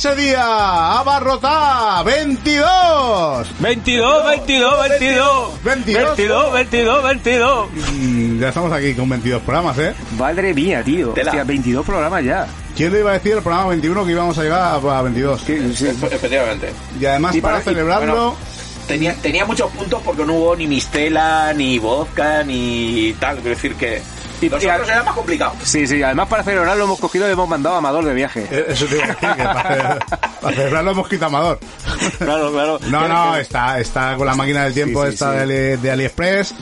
ese día? Abarrotada, 22. 22, 22, 22. 22. 22, 22, 22. Mm, Ya estamos aquí con 22 programas, ¿eh? Madre mía, tío. Tela. Hostia, 22 programas ya. ¿Quién le iba a decir el programa 21 que íbamos a llegar a a 22? Efe- Efectivamente. Y además Y para, para- y- celebrarlo... bueno, Tenía, tenía muchos puntos porque no hubo ni mistela, ni vodka, ni tal. Quiero decir que Y- los y- era más complicado. Sí, sí, además para celebrarlo hemos cogido y hemos mandado a Amador de viaje. Eh, Eso te iba a decir, que para, para celebrarlo hemos quitado Amador. Claro, claro. No, no, está, está con la máquina del tiempo Sí, sí, esta sí. De, Ali- de AliExpress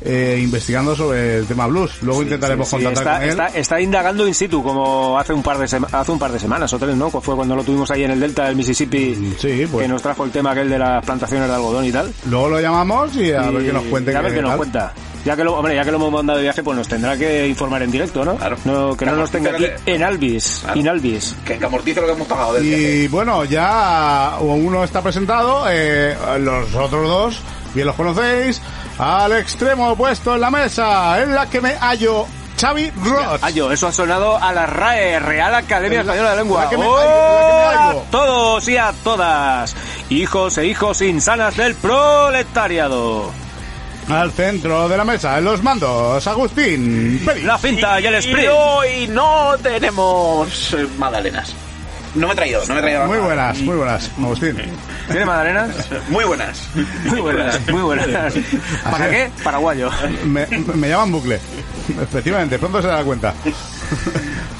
eh, investigando sobre el tema blues. Luego intentaremos Sí, sí, contactar está, con él. está, está indagando in situ como hace un par de hace un par de semanas o tres, ¿no? Fue cuando lo tuvimos ahí en el delta del Mississippi Sí, pues. que nos trajo el tema aquel de las plantaciones de algodón y tal. Luego lo llamamos y a ver Y que nos cuente. A ver qué qué nos tal. cuenta. Ya que lo, hombre, ya que lo hemos mandado de viaje, pues nos tendrá que informar en directo, ¿no? Claro. No, que no Claro, nos tenga aquí que- en Alvis, Claro. in Alvis. Que, que amortice lo que hemos pagado del viaje. Y bueno, ya uno está presentado, eh, los otros dos, bien los conocéis, al extremo opuesto en la mesa, en la que me hallo Xavi Roth. Ayo, eso ha sonado a la RAE, Real Academia La- Española de Lengua. la que me ¡Oh! hallo, la que me a todos y a todas, hijos e hijos insanas del proletariado. Al centro de la mesa, en los mandos, Agustín Pérez. La finta y el Y sprint. hoy no tenemos eh, magdalenas. No me he traído, no me he traído. Muy buenas, muy buenas, Agustín. ¿Tiene magdalenas? Muy buenas. Muy buenas, muy buenas. ¿Para qué? Paraguayo. Me, me llaman bucle. Efectivamente, pronto se da cuenta.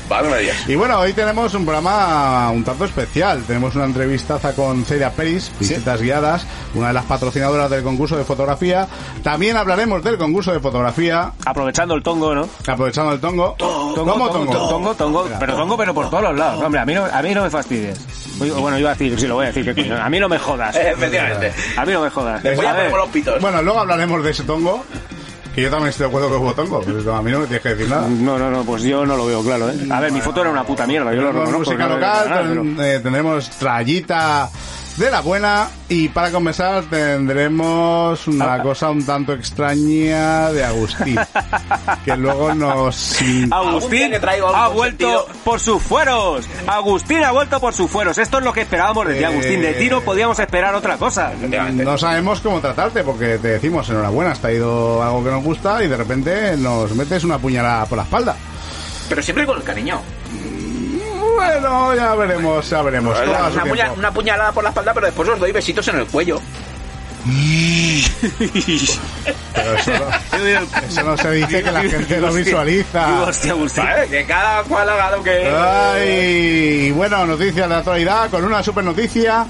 Vale, digas. Y bueno, hoy tenemos un programa un tanto especial. Tenemos una entrevistaza con Celia Peris, visitas guiadas, una de las patrocinadoras del concurso de fotografía. También hablaremos del concurso de fotografía, Aprovechando el tongo, ¿no? aprovechando el tongo. Tongo, ¿Cómo tongo, tongo? tongo, tongo, pero tongo, pero por todos los lados. Hombre, a mí no, a mí no me fastidies. Bueno, iba a decir, sí, lo voy a decir, que a mí no me jodas. Efectivamente. A mí no me jodas. Después A ya ver, ponemos los pitos. Bueno, luego hablaremos de ese tongo, que yo también estoy de acuerdo que hubo tongo, pero a mí no me tienes que decir nada. No, no, no, pues yo no lo veo claro, ¿eh? A ver, mi foto era una puta mierda, yo lo reconozco. música no local, nada, pero- eh, tendremos trayita de la buena y para comenzar tendremos una Ah. cosa un tanto extraña de Agustín, que luego nos... Agustín que ha vuelto sentido. por sus fueros. Agustín ha vuelto por sus fueros. Esto es lo que esperábamos de ti, Eh, Agustín. De ti no podíamos esperar otra cosa. No sabemos cómo tratarte porque te decimos enhorabuena, has traído algo que nos gusta y de repente nos metes una puñalada por la espalda. Pero siempre con el cariño. Bueno, ya veremos, ya veremos. Una, puña- una puñalada por la espalda, pero después os doy besitos en el cuello. Pero eso, no, eso no se dice que la gente lo visualiza. Que cada cual haga lo que... Ay, bueno, noticias de actualidad con una super noticia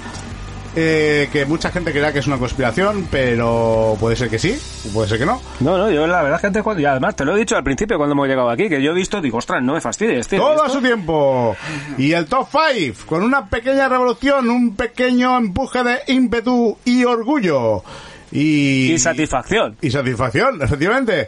eh, que mucha gente creerá que es una conspiración, pero puede ser que sí, puede ser que no. No, no, yo la verdad es que antes, cuando- y además te lo he dicho al principio cuando hemos llegado aquí, que yo he visto, digo, ostras, no me fastidies, tío. Todo a su tiempo. Y el top 5, con una pequeña revolución, un pequeño empuje de ímpetu y orgullo. Y, Y satisfacción. y satisfacción, efectivamente.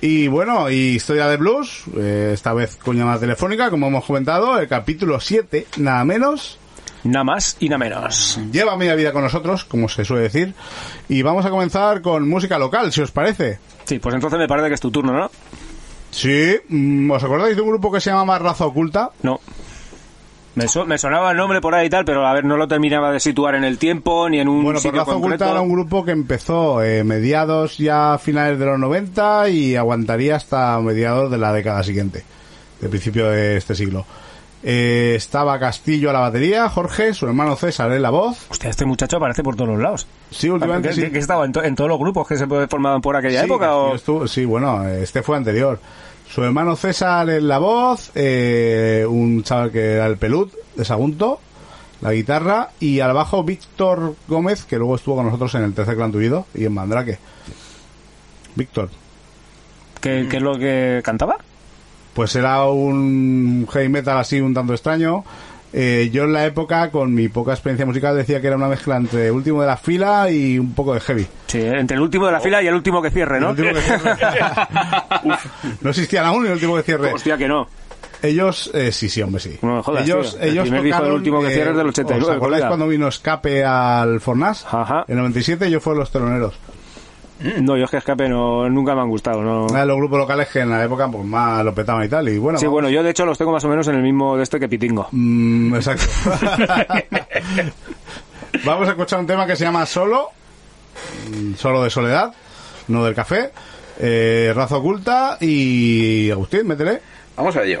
Y bueno, y historia de blues, eh, esta vez con llamada telefónica, como hemos comentado, el capítulo 7, nada menos. Nada más y nada menos. Lleva media vida con nosotros, como se suele decir. Y vamos a comenzar con música local, si os parece. Sí, pues entonces me parece que es tu turno, ¿no? Sí, mm, ¿os acordáis de un grupo que se llama Raza Oculta? No. Me, so- me sonaba el nombre por ahí y tal, pero a ver, no lo terminaba de situar en el tiempo ni en un Bueno, pues sitio Raza concreto. Oculta era un grupo que empezó eh, mediados ya finales de los 90 y aguantaría hasta mediados de la década siguiente, de principio de este siglo. Eh, estaba Castillo a la batería, Jorge, su hermano César en la voz. Hostia, este muchacho aparece por todos los lados. Sí, últimamente ¿Que, sí. que- que estaba en, to- en todos los grupos que se formaban por aquella Sí, época? O... Estuvo- sí, bueno, este fue anterior. Su hermano César en la voz, eh, un chaval que era el pelut de Sagunto, la guitarra, y al bajo Víctor Gómez, que luego estuvo con nosotros en el tercer clan tuido y en Mandrake. Víctor, ¿Qué, qué es lo que cantaba? Pues era un heavy metal así un tanto extraño. Eh, yo en la época, con mi poca experiencia musical, decía que era una mezcla entre último de la fila y un poco de heavy. Sí, entre el último de la fila y el último que cierre, ¿no? El último que cierre. No existían aún el último que cierre. Hostia, que no. Ellos, eh, sí, sí, hombre, sí. No me jodas, ellos, tío. El ellos primer disco del tocaron, último que cierre es del 89, ¿Os acordáis cuando vino Escape al Fornas? Ajá. En 97 yo fui los teloneros. No, yo es que escape no, nunca me han gustado. No. De los grupos locales que en la época pues más lo petaban y tal. Y bueno, Sí, vamos. bueno, yo de hecho los tengo más o menos en el mismo de este que Pitingo. Mm, exacto. Vamos a escuchar un tema que se llama Solo, mm, Solo de Soledad, no del café, eh, Raza Oculta y Agustín, métele. Vamos a ello.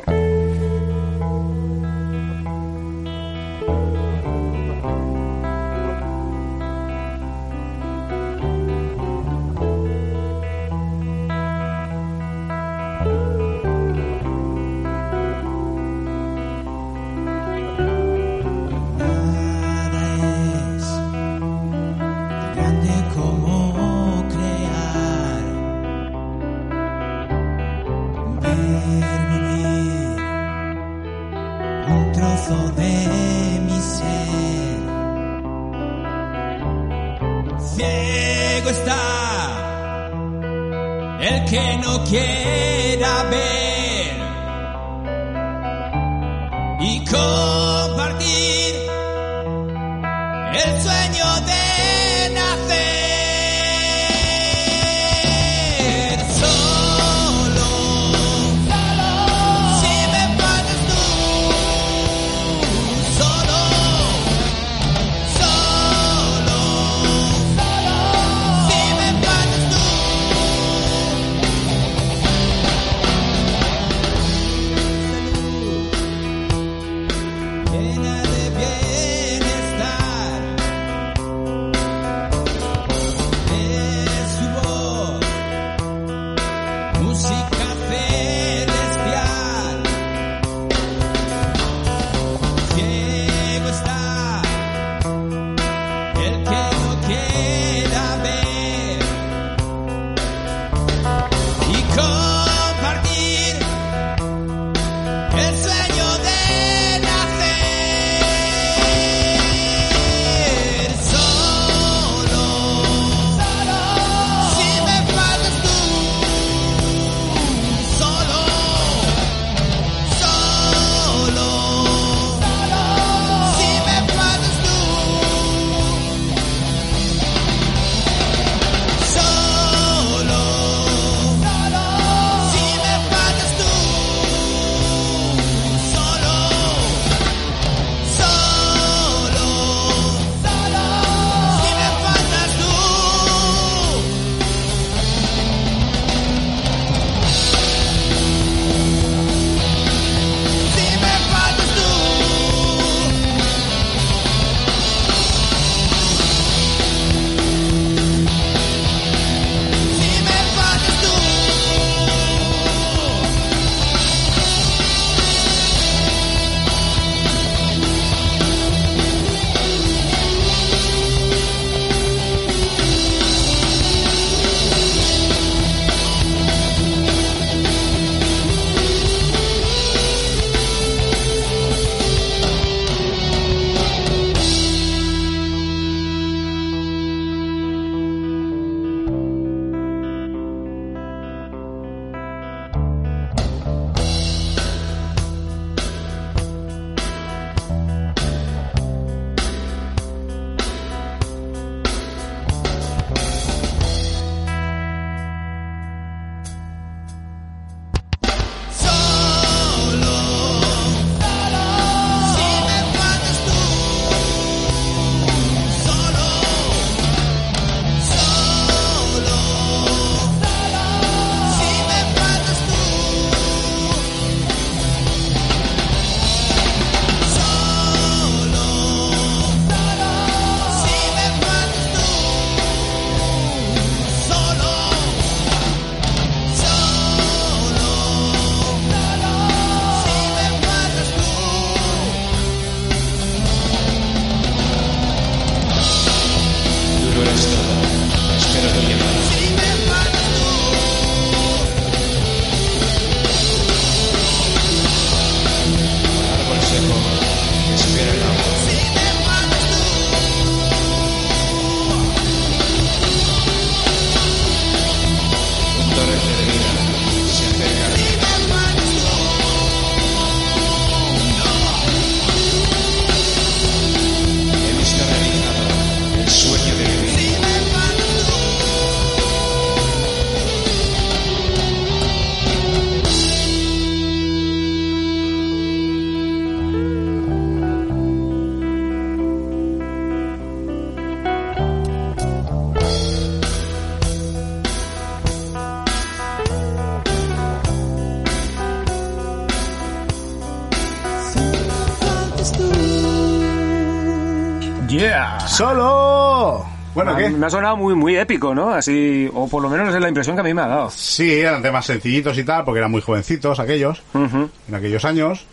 Me ha- sonado muy, muy épico, ¿no? Así, o por lo menos es la impresión que a mí me ha dado. Sí, eran temas sencillitos y tal, porque eran muy jovencitos aquellos, Ujú. en aquellos años.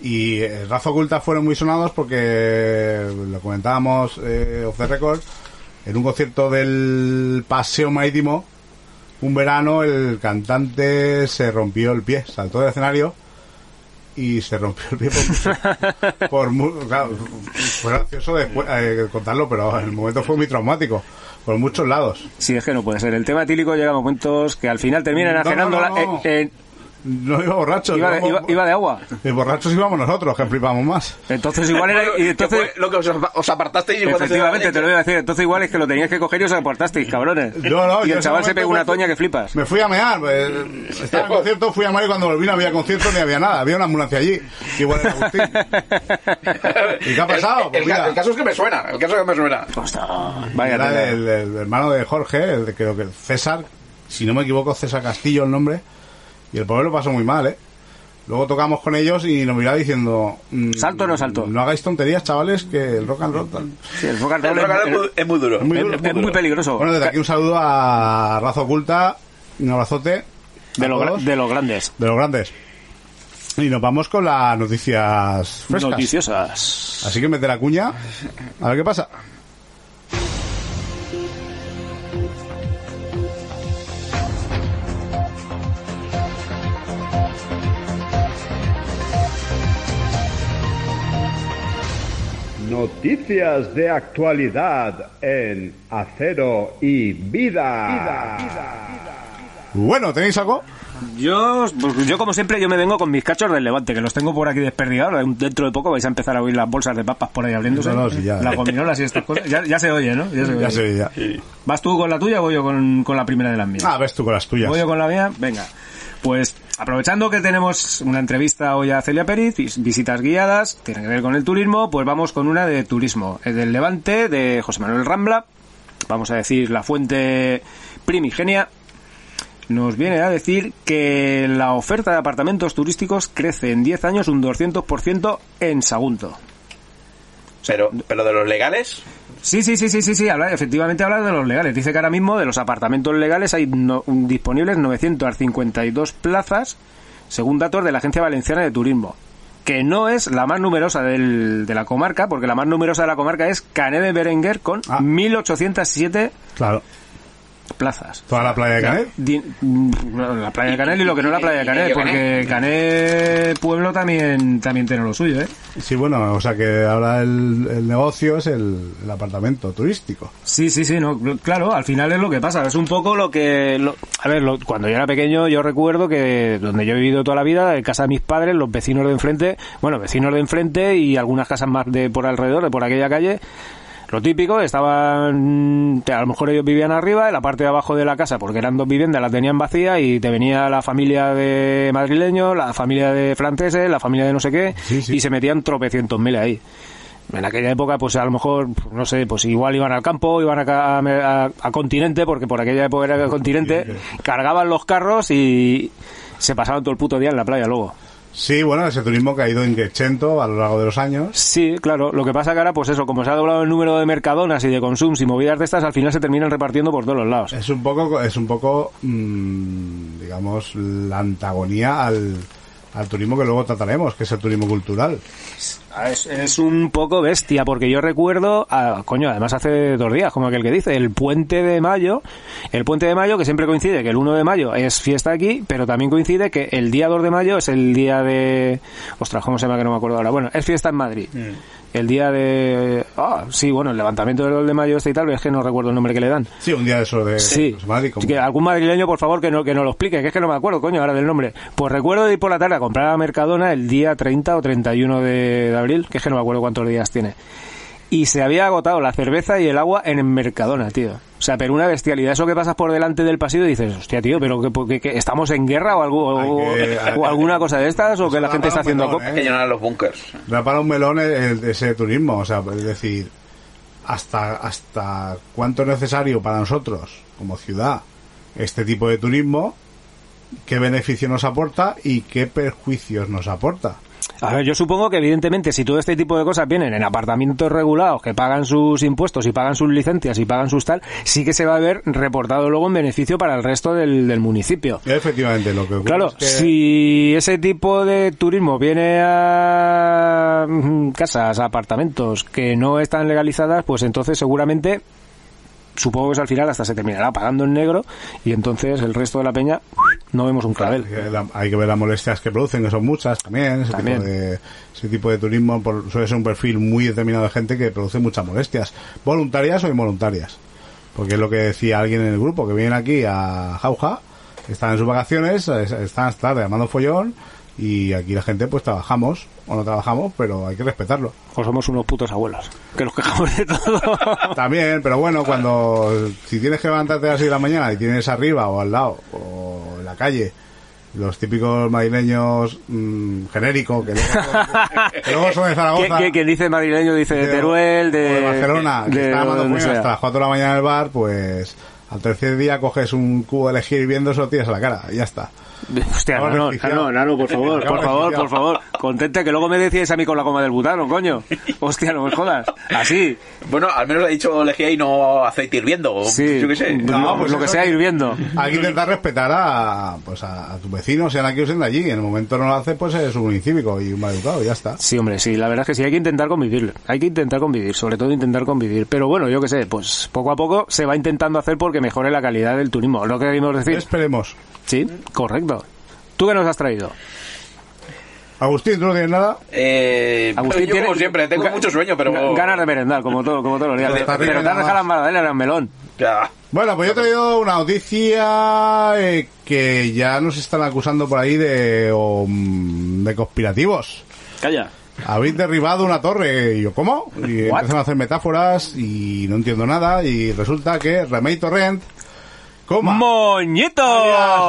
Y eh, Raza Oculta fueron muy sonados porque, lo comentábamos eh, off the record, en un concierto del Paseo Marítimo, un verano el cantante se rompió el pie, saltó del escenario y se rompió el pie por, por claro, fue gracioso después eh, contarlo, pero en el momento fue muy traumático, por muchos lados. Sí, es que no puede ser. El tema etílico llega a momentos que al final terminan No, ajenando no, no, la- no. eh, eh, No iba borrachos, iba, íbamos- iba- iba de agua. de borrachos íbamos nosotros, que flipamos más. Entonces igual era... Y entonces... lo que os, os apartasteis Efectivamente, te lo iba a decir. Entonces igual es que lo tenías que coger y os aportasteis, cabrones. No, no, y el chaval se pegó una toña que flipas. Me fui a mear, pues, estaba en concierto, fui a mear y cuando volví no había concierto ni había nada, había una ambulancia allí, igual era Agustín. ¿Y qué ha pasado? El, Pues el caso es que me suena, el caso es que me suena. Vaya era el, el hermano de Jorge, el creo que César, si no me equivoco, César Castillo el nombre, y el pobre lo pasó muy mal, ¿eh? Luego tocamos con ellos y nos miraba diciendo... mm, ¿Salto o no salto? No hagáis tonterías, chavales, que el rock and roll... tal". Sí, el rock and El roll rock and es- roll es muy- es muy duro. Es muy es- duro, es muy muy duro. peligroso. Bueno, desde aquí un saludo a Raza Oculta, un abrazote. de, lo de los grandes. de los grandes. Y nos vamos con las noticias frescas. Noticiosas. Así que mete la cuña. A ver qué pasa. Noticias de actualidad en Acero y Vida. Bueno, ¿tenéis algo? Yo, pues, yo como siempre, yo me vengo con mis cachos del Levante, que los tengo por aquí desperdigados. Dentro de poco vais a empezar a oír las bolsas de papas por ahí abriéndose. No, no, sí, ya. Las gominolas y estas cosas. Ya, ya se oye, ¿no? Ya se oye. Ya sé, ya. ¿Vas tú con la tuya o voy yo con, con la primera de las mías? Ah, ves tú con las tuyas. ¿Voy yo con la mía? Venga. Pues aprovechando que tenemos una entrevista hoy a Celia Periz, vis- visitas guiadas, tiene que ver con el turismo, pues vamos con una de turismo, eh, del Levante, de José Manuel Rambla, vamos a decir la fuente primigenia, nos viene a decir que la oferta de apartamentos turísticos crece en 10 años un 200% en Sagunto. Pero, pero de los legales, Sí, sí, sí, sí, sí, sí, habla, efectivamente habla de los legales. Dice que ahora mismo de los apartamentos legales hay no- disponibles 952 plazas, según datos de la Agencia Valenciana de Turismo, que no es la más numerosa del- de la comarca, porque la más numerosa de la comarca es Canet de Berenguer con Ah. 1807 Claro. Plazas. Toda la playa de Canet. La playa de Canet y lo que no es la playa de Canet, ¿Y- y- y- porque Canet Pueblo también, también tiene lo suyo, ¿eh? Sí, bueno, o sea que ahora el, el negocio es el, el apartamento turístico. Sí, sí, sí, no, claro, al final es lo que pasa, es un poco lo que... lo- a ver, lo- cuando yo era pequeño yo recuerdo que donde yo he vivido toda la vida, en casa de mis padres, los vecinos de enfrente, bueno, vecinos de enfrente y algunas casas más de por alrededor, de por aquella calle, lo típico, estaban, a lo mejor ellos vivían arriba, en la parte de abajo de la casa, porque eran dos viviendas, las tenían vacías y te venía la familia de madrileños, la familia de franceses, la familia de no sé qué, Sí, sí. y se metían tropecientos mil ahí. En aquella época, pues a lo mejor, no sé, pues igual iban al campo, iban a, a- a continente, porque por aquella época era continente, cargaban los carros y se pasaban todo el puto día en la playa luego. Sí, bueno, ese turismo que ha ido increciendo a lo largo de los años. Sí, claro. Lo que pasa que ahora, pues eso, como se ha doblado el número de mercadonas y de consums y movidas de estas, al final se terminan repartiendo por todos los lados. Es un poco, es un poco, mm, digamos, la antagonía al, al turismo que luego trataremos, que es el turismo cultural. Ah, Es, es un poco bestia, porque yo recuerdo, ah, coño, además hace dos días, como aquel que dice, el puente de mayo, el puente de mayo que siempre coincide que el 1 de mayo es fiesta aquí, pero también coincide que el día 2 de mayo es el día de... Ostras, ¿cómo se llama que no me acuerdo ahora? Bueno, es fiesta en Madrid. El día de... Ah, sí, bueno, el levantamiento del 2 de mayo este y tal, pero es que no recuerdo el nombre que le dan. Sí, un día de eso de Sí, Madrid, como- que algún madrileño, por favor, que no, que no lo explique, que es que no me acuerdo, coño, ahora del nombre. Pues recuerdo de ir por la tarde a comprar a Mercadona el día 30 o 31 de, de abril, que es que no me acuerdo cuántos días tiene. Y se había agotado la cerveza y el agua en el Mercadona, tío. O sea, pero una bestialidad. Eso que pasas por delante del pasillo y dices, hostia, tío, pero que, que- que estamos en guerra o, algo, o, Hay que- o alguna cosa de estas, o que la gente está haciendo... melón, hay que llenar los bunkers. Da para un melón el- el- ese turismo, o sea, es decir, hasta, hasta cuánto es necesario para nosotros, como ciudad, este tipo de turismo, qué beneficio nos aporta y qué perjuicios nos aporta. A ver, yo supongo que evidentemente si todo este tipo de cosas vienen en apartamentos regulados que pagan sus impuestos y pagan sus licencias y pagan sus tal, sí que se va a ver reportado luego en beneficio para el resto del, del municipio. Efectivamente, lo que ocurre Claro, es que- si ese tipo de turismo viene a mm, casas, a apartamentos que no están legalizadas, pues entonces seguramente supongo que al final hasta se terminará pagando en negro y entonces el resto de la peña no vemos un clavel. La- Hay que ver las molestias que producen, que son muchas también. Ese, También. Tipo, de, ese tipo de turismo por- suele ser un perfil muy determinado de gente que produce muchas molestias, voluntarias o involuntarias. Porque es lo que decía alguien en el grupo, que vienen aquí a Jauja, están en sus vacaciones, es- están hasta tarde llamando follón y aquí la gente pues trabajamos o no trabajamos, pero hay que respetarlo. O somos unos putos abuelos, que nos quejamos de todo. También, pero bueno, cuando si tienes que levantarte a las 6 de la mañana y tienes arriba o al lado o en la calle los típicos madrileños mm, genéricos que luego, que luego son de Zaragoza que- quien dice madrileño dice de Teruel, de, Barcelona, que está sea. hasta las 4 de la mañana en el bar, pues al tercer día coges un cubo de elegir hirviendo, se lo tiras a la cara y ya está. Hostia, Nano. Nano, Nano, por favor, por favor, por favor. Contente que luego me decías a mí con la goma del butano, coño. Hostia, no me jodas. Así. Bueno, al menos le he dicho lejía y no aceite hirviendo. o Sí. Yo qué sé. No, No, pues lo que sea hirviendo. Hay que intentar respetar a, pues a, a tus vecinos, sean aquí o sean de allí. En el momento no lo hace, pues es un incívico y un maleducado y ya está. Sí, hombre, sí, la verdad es que sí, hay que intentar convivir. Hay que intentar convivir, sobre todo intentar convivir. Pero bueno, yo qué sé, pues poco a poco se va intentando hacer porque mejore la calidad del turismo. ¿Lo que queremos decir? Esperemos. Sí, correcto. ¿Tú qué nos has traído? Agustín, ¿tú no tienes nada? Eh, Agustín yo tiene- como siempre, tengo mucho sueño, pero... ga- Ganas de merendar, como todo, como todos los días. Pero te has dejado más. las magdalenas en el melón. Ya. Bueno, pues yo he traído una noticia eh, que ya nos están acusando por ahí de, o, de conspirativos. Calla. Habéis derribado una torre. Y yo, ¿cómo? Y What? empiezan a hacer metáforas y no entiendo nada. Y resulta que Remake Torrent, coma, ¡Moñito! alias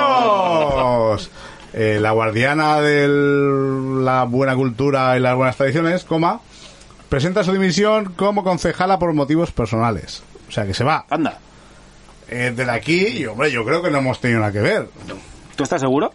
Mollitos, eh, la guardiana de la buena cultura y las buenas tradiciones, coma, presenta su dimisión como concejala por motivos personales. O sea, que se va. Anda. Eh, desde aquí, y, hombre, yo creo que no hemos tenido nada que ver. ¿Tú estás seguro?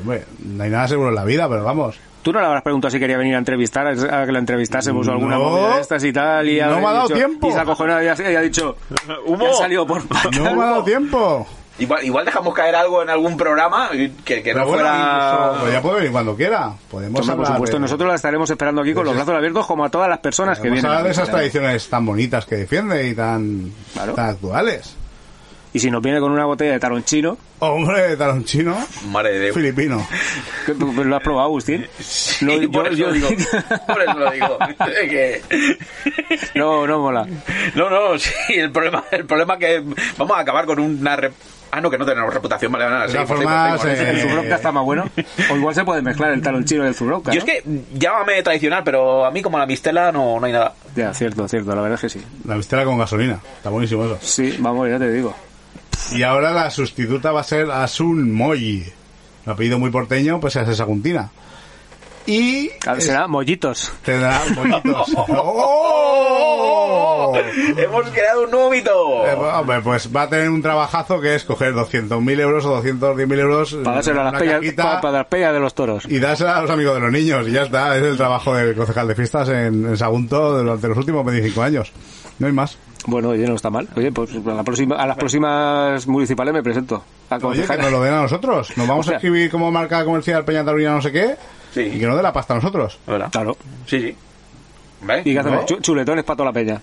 Hombre, no hay nada seguro en la vida, pero vamos. ¿Tú no le habrás preguntado si quería venir a entrevistar, a que la entrevistásemos o alguna No. movida de estas y tal? Y No me ha dado dicho- tiempo. Y se ha acojonado y ha, y ha dicho, Humo. "Ya ha salido por No me ha dado tiempo. Igual, igual dejamos caer algo en algún programa que, que no bueno, fuera... incluso, pues ya puede venir cuando quiera. Podemos Hombre, por supuesto, de- nosotros la estaremos esperando aquí con los brazos abiertos como a todas las personas que vienen. hablar de esas tradiciones tan bonitas que defiende y tan, Claro. tan actuales. Y si nos viene con una botella de tarón chino, Hombre, talón chino, Madre de Dios. filipino. ¿qué- tú ¿lo has probado, Agustín? Sí, No, por yo- eso yo- lo digo. Por eso lo digo. Es que- No, no mola. No, no, sí, el problema, el problema que vamos a acabar con una... rep- Ah, no, que no tenemos reputación, vale, nada, sí, pues sí, eh, El Zubrovka está más bueno. O igual se puede mezclar el talón chino y el Zubrovka, Yo ¿no? es que llámame tradicional, pero a mí como la mistela no, no hay nada. Ya, cierto, cierto, la verdad es que sí. La mistela con gasolina. Está buenísimo eso. Sí, vamos, ya te digo. Y ahora la sustituta va a ser Asun Moy. Un apellido muy porteño, pues es saguntina. Y Ah, Será mollitos. tendrá bonitos. ¡Oh! Hemos creado un nuevo mito. Eh, hombre, pues va a tener un trabajazo que es coger 200.000 euros o 210.000 euros Para dárselo a las cajita para, las de los toros. y dársela a los amigos de los niños y ya está. Es el trabajo del concejal de fiestas en, en Sagunto durante los últimos 25 años. No hay más. Bueno, oye, no está mal. Oye, pues a, la próxima, a las próximas municipales me presento. A Oye, que nos lo den a nosotros. Nos vamos O sea- a escribir como marca comercial Peña Taurina no sé qué Sí. y que nos dé la pasta a nosotros. ¿Verdad? Claro. Sí, sí. ¿Vale? ¿Y qué hacemos? ¿No? Chu- Chuletones para toda la peña.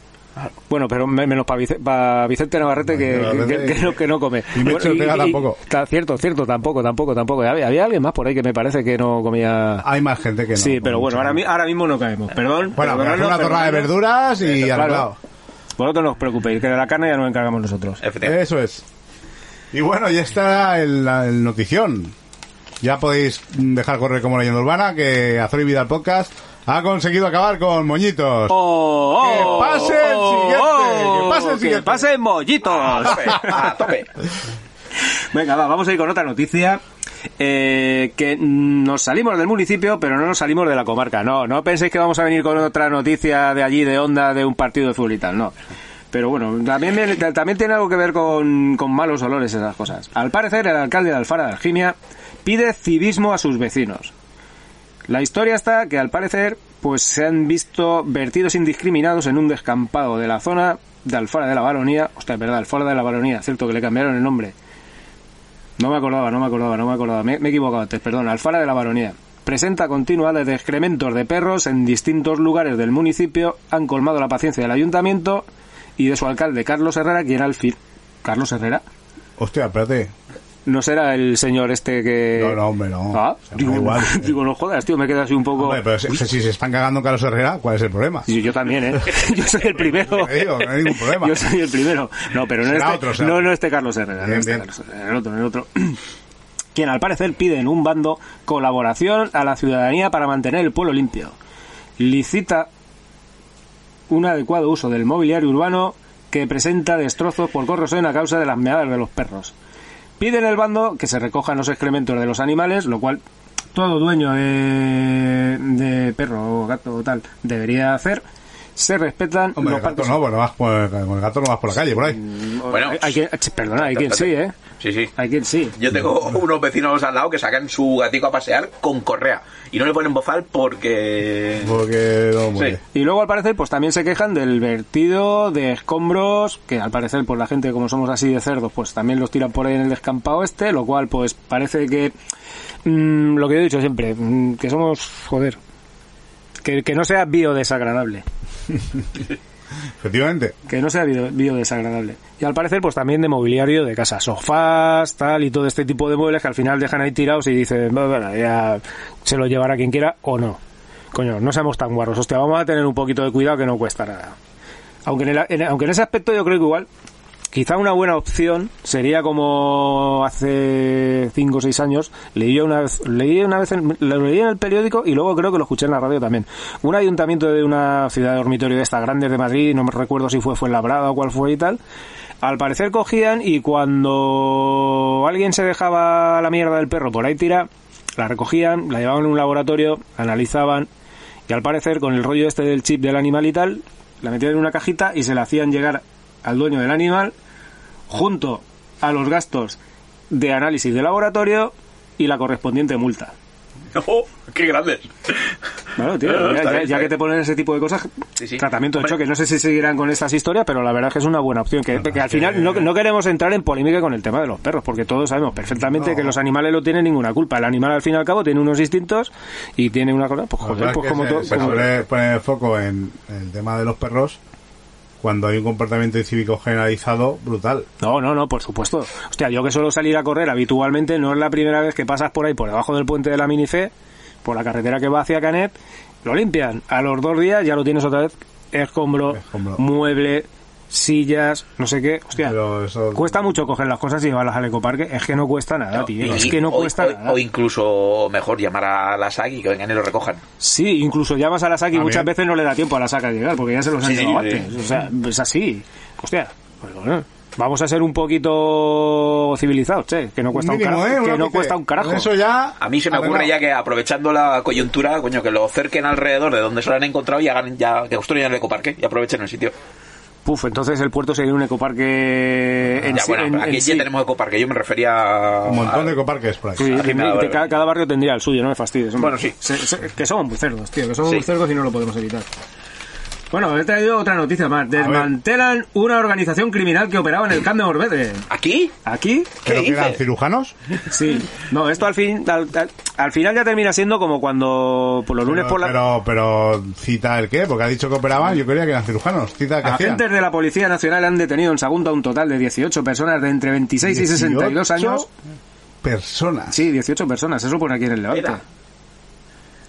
Bueno, pero me- menos para Vicente Navarrete que, Navarrete que- que no, que no come. Y Bueno, Ortega tampoco. ta- cierto, cierto, tampoco, tampoco, tampoco. Había, había alguien más por ahí que me parece que no comía... Hay más gente que no. sí, pero bueno, ahora, ahora mismo no caemos. Perdón. Bueno, pero una torrada de verduras y Claro. Vosotros no os preocupéis, que de la carne ya nos encargamos nosotros. Eso es. Y bueno, ya está el, el notición. Ya podéis dejar correr como leyenda urbana que Azor y Vida el podcast ha conseguido acabar con moñitos. ¡Oh, Que pase el siguiente, que pase el siguiente. ¡Que pase mollitos! A tope, a tope. Venga, va, vamos a ir con otra noticia. Eh, que nos salimos del municipio, pero no nos salimos de la comarca. No, no penséis que vamos a venir con otra noticia de allí, de onda, de un partido de fútbol y tal, no. Pero bueno, también, también tiene algo que ver con, con malos olores esas cosas. Al parecer, el alcalde de Alfara de Algimia pide civismo a sus vecinos. La historia está que al parecer pues se han visto vertidos indiscriminados en un descampado de la zona de Alfara de la Baronía. Hostia, es verdad, Alfara de la Baronía, cierto que le cambiaron el nombre. No me acordaba, no me acordaba, no me acordaba. Me, me he equivocado antes, perdón. Alfara de la Baronía. Presenta continuidades de excrementos de perros en distintos lugares del municipio. Han colmado la paciencia del ayuntamiento y de su alcalde, Carlos Herrera, quien al fin... ¿Carlos Herrera? Hostia, espérate. ¿No será el señor este que...? No, no, hombre, no. Ah, digo, igual. digo, no jodas, tío, me queda así un poco... Hombre, pero si, si se están cagando en Carlos Herrera, ¿cuál es el problema? Sí, yo también, ¿eh? Yo soy el primero. Te digo, no hay ningún problema. Yo soy el primero. No, pero no este, otro, no, no este Carlos Herrera. no Bien, este bien. Carlos Herrera, el otro, el otro. Quien al parecer pide en un bando colaboración a la ciudadanía para mantener el pueblo limpio. Licita un adecuado uso del mobiliario urbano que presenta destrozos por corrosión a causa de las meadas de los perros. Pide en el bando que se recojan los excrementos de los animales, lo cual todo dueño de, de perro o gato o tal debería hacer. Se respetan Hombre, los el gato parques no, pues no vas por, con el gato no vas por la calle, por ahí. Bueno, hay, hay quien, perdona, hay quien sí, ¿eh? Sí, sí. Hay quien sí. Yo tengo unos vecinos al lado que sacan su gatico a pasear con correa y no le ponen bozal porque... Porque no muere. Y luego al parecer pues también se quejan del vertido de escombros, que al parecer pues la gente como somos así de cerdos pues también los tiran por ahí en el descampado este, lo cual pues parece que mm, lo que yo he dicho siempre, mm, que somos, joder, que, que no sea biodesagradable. Efectivamente. que no sea bio- biodesagradable. Y al parecer, pues también de mobiliario de casa, sofás, tal, y todo este tipo de muebles que al final dejan ahí tirados y dicen, "Bueno, ya se lo llevará quien quiera o no. Coño, no seamos tan guarros, hostia, vamos a tener un poquito de cuidado que no cuesta nada. Aunque en, el- aunque en ese aspecto yo creo que igual, quizá una buena opción sería como hace 5 o 6 años, leí yo una vez, leí una vez, en, lo leí en el periódico y luego creo que lo escuché en la radio también. Un ayuntamiento de una ciudad de dormitorio de estas grandes de Madrid, no me recuerdo si fue Fuenlabrada o cuál fue y tal, al parecer cogían y cuando alguien se dejaba la mierda del perro por ahí tira, la recogían, la llevaban a un laboratorio, analizaban y al parecer con el rollo este del chip del animal y tal, la metían en una cajita y se la hacían llegar al dueño del animal junto a los gastos de análisis de laboratorio y la correspondiente multa. ¡Oh, ¡Qué grandes! Claro, tío, No, no, ya, bien, que te ponen ese tipo de cosas, Sí, sí. tratamiento de choque. No sé si seguirán con estas historias, pero la verdad es que es una buena opción. Que, que al final no, no queremos entrar en polémica con el tema de los perros, porque todos sabemos perfectamente No. que los animales no tienen ninguna culpa. El animal, al fin y al cabo, tiene unos instintos y tiene una cosa. Pues joder, pues como todo. se como- suele poner el foco en el tema de los perros cuando hay un comportamiento incívico generalizado brutal. No, no, no, por supuesto. Hostia, yo que suelo salir a correr habitualmente, no es la primera vez que pasas por ahí, por debajo del puente de la Minife, por la carretera que va hacia Canet, lo limpian. A los dos días ya lo tienes otra vez, escombro, Escombro. mueble, sillas, no sé qué. Hostia, Pero eso- cuesta mucho coger las cosas y llevarlas al ecoparque. Es que no cuesta nada, tío. Y- Es que no o- cuesta o, nada. o incluso mejor llamar a la SAC y que vengan y lo recojan. Sí, incluso llamas a la SAC y muchas veces no le da tiempo a la SAC a llegar, porque ya se los han Sí, llevado sí. antes. O sea, es así. Hostia, pues bueno, vamos a ser un poquito civilizados, che, que no cuesta un Mínimo, carajo. ¿eh? Que no cuesta un carajo. Eso ya. A mí se me ocurre ya que aprovechando la coyuntura, coño, que lo cerquen alrededor de donde se lo han encontrado y hagan ya que construyan el ecoparque y aprovechen el sitio. Puf, entonces el puerto sería un ecoparque en ya, sí. bueno, en- aquí en ya sí. tenemos ecoparque. Yo me refería a. Un montón a- de ecoparques por. Sí, Ah, que cada, cada barrio tendría el suyo, no me fastidies. hombre. Bueno, sí. Se- se- que somos cerdos, tío, que somos Sí. muy cerdos y no lo podemos evitar. Bueno, he traído otra noticia más. Desmantelan una organización criminal que operaba en el Camp de Morvedre. ¿Aquí? Aquí, ¿Pero ¿Qué que eran cirujanos? sí. No, esto al fin, al, al- al final ya termina siendo como cuando por los lunes Pero, por la... pero, pero, cita el qué, porque ha dicho que operaban, yo creía que eran cirujanos. Cita que hacían. Agentes de la Policía Nacional han detenido en Sagunto a un total de 18 personas de entre 26 y 62 18 años. Personas. Sí, 18 personas, eso pone aquí en el Levante.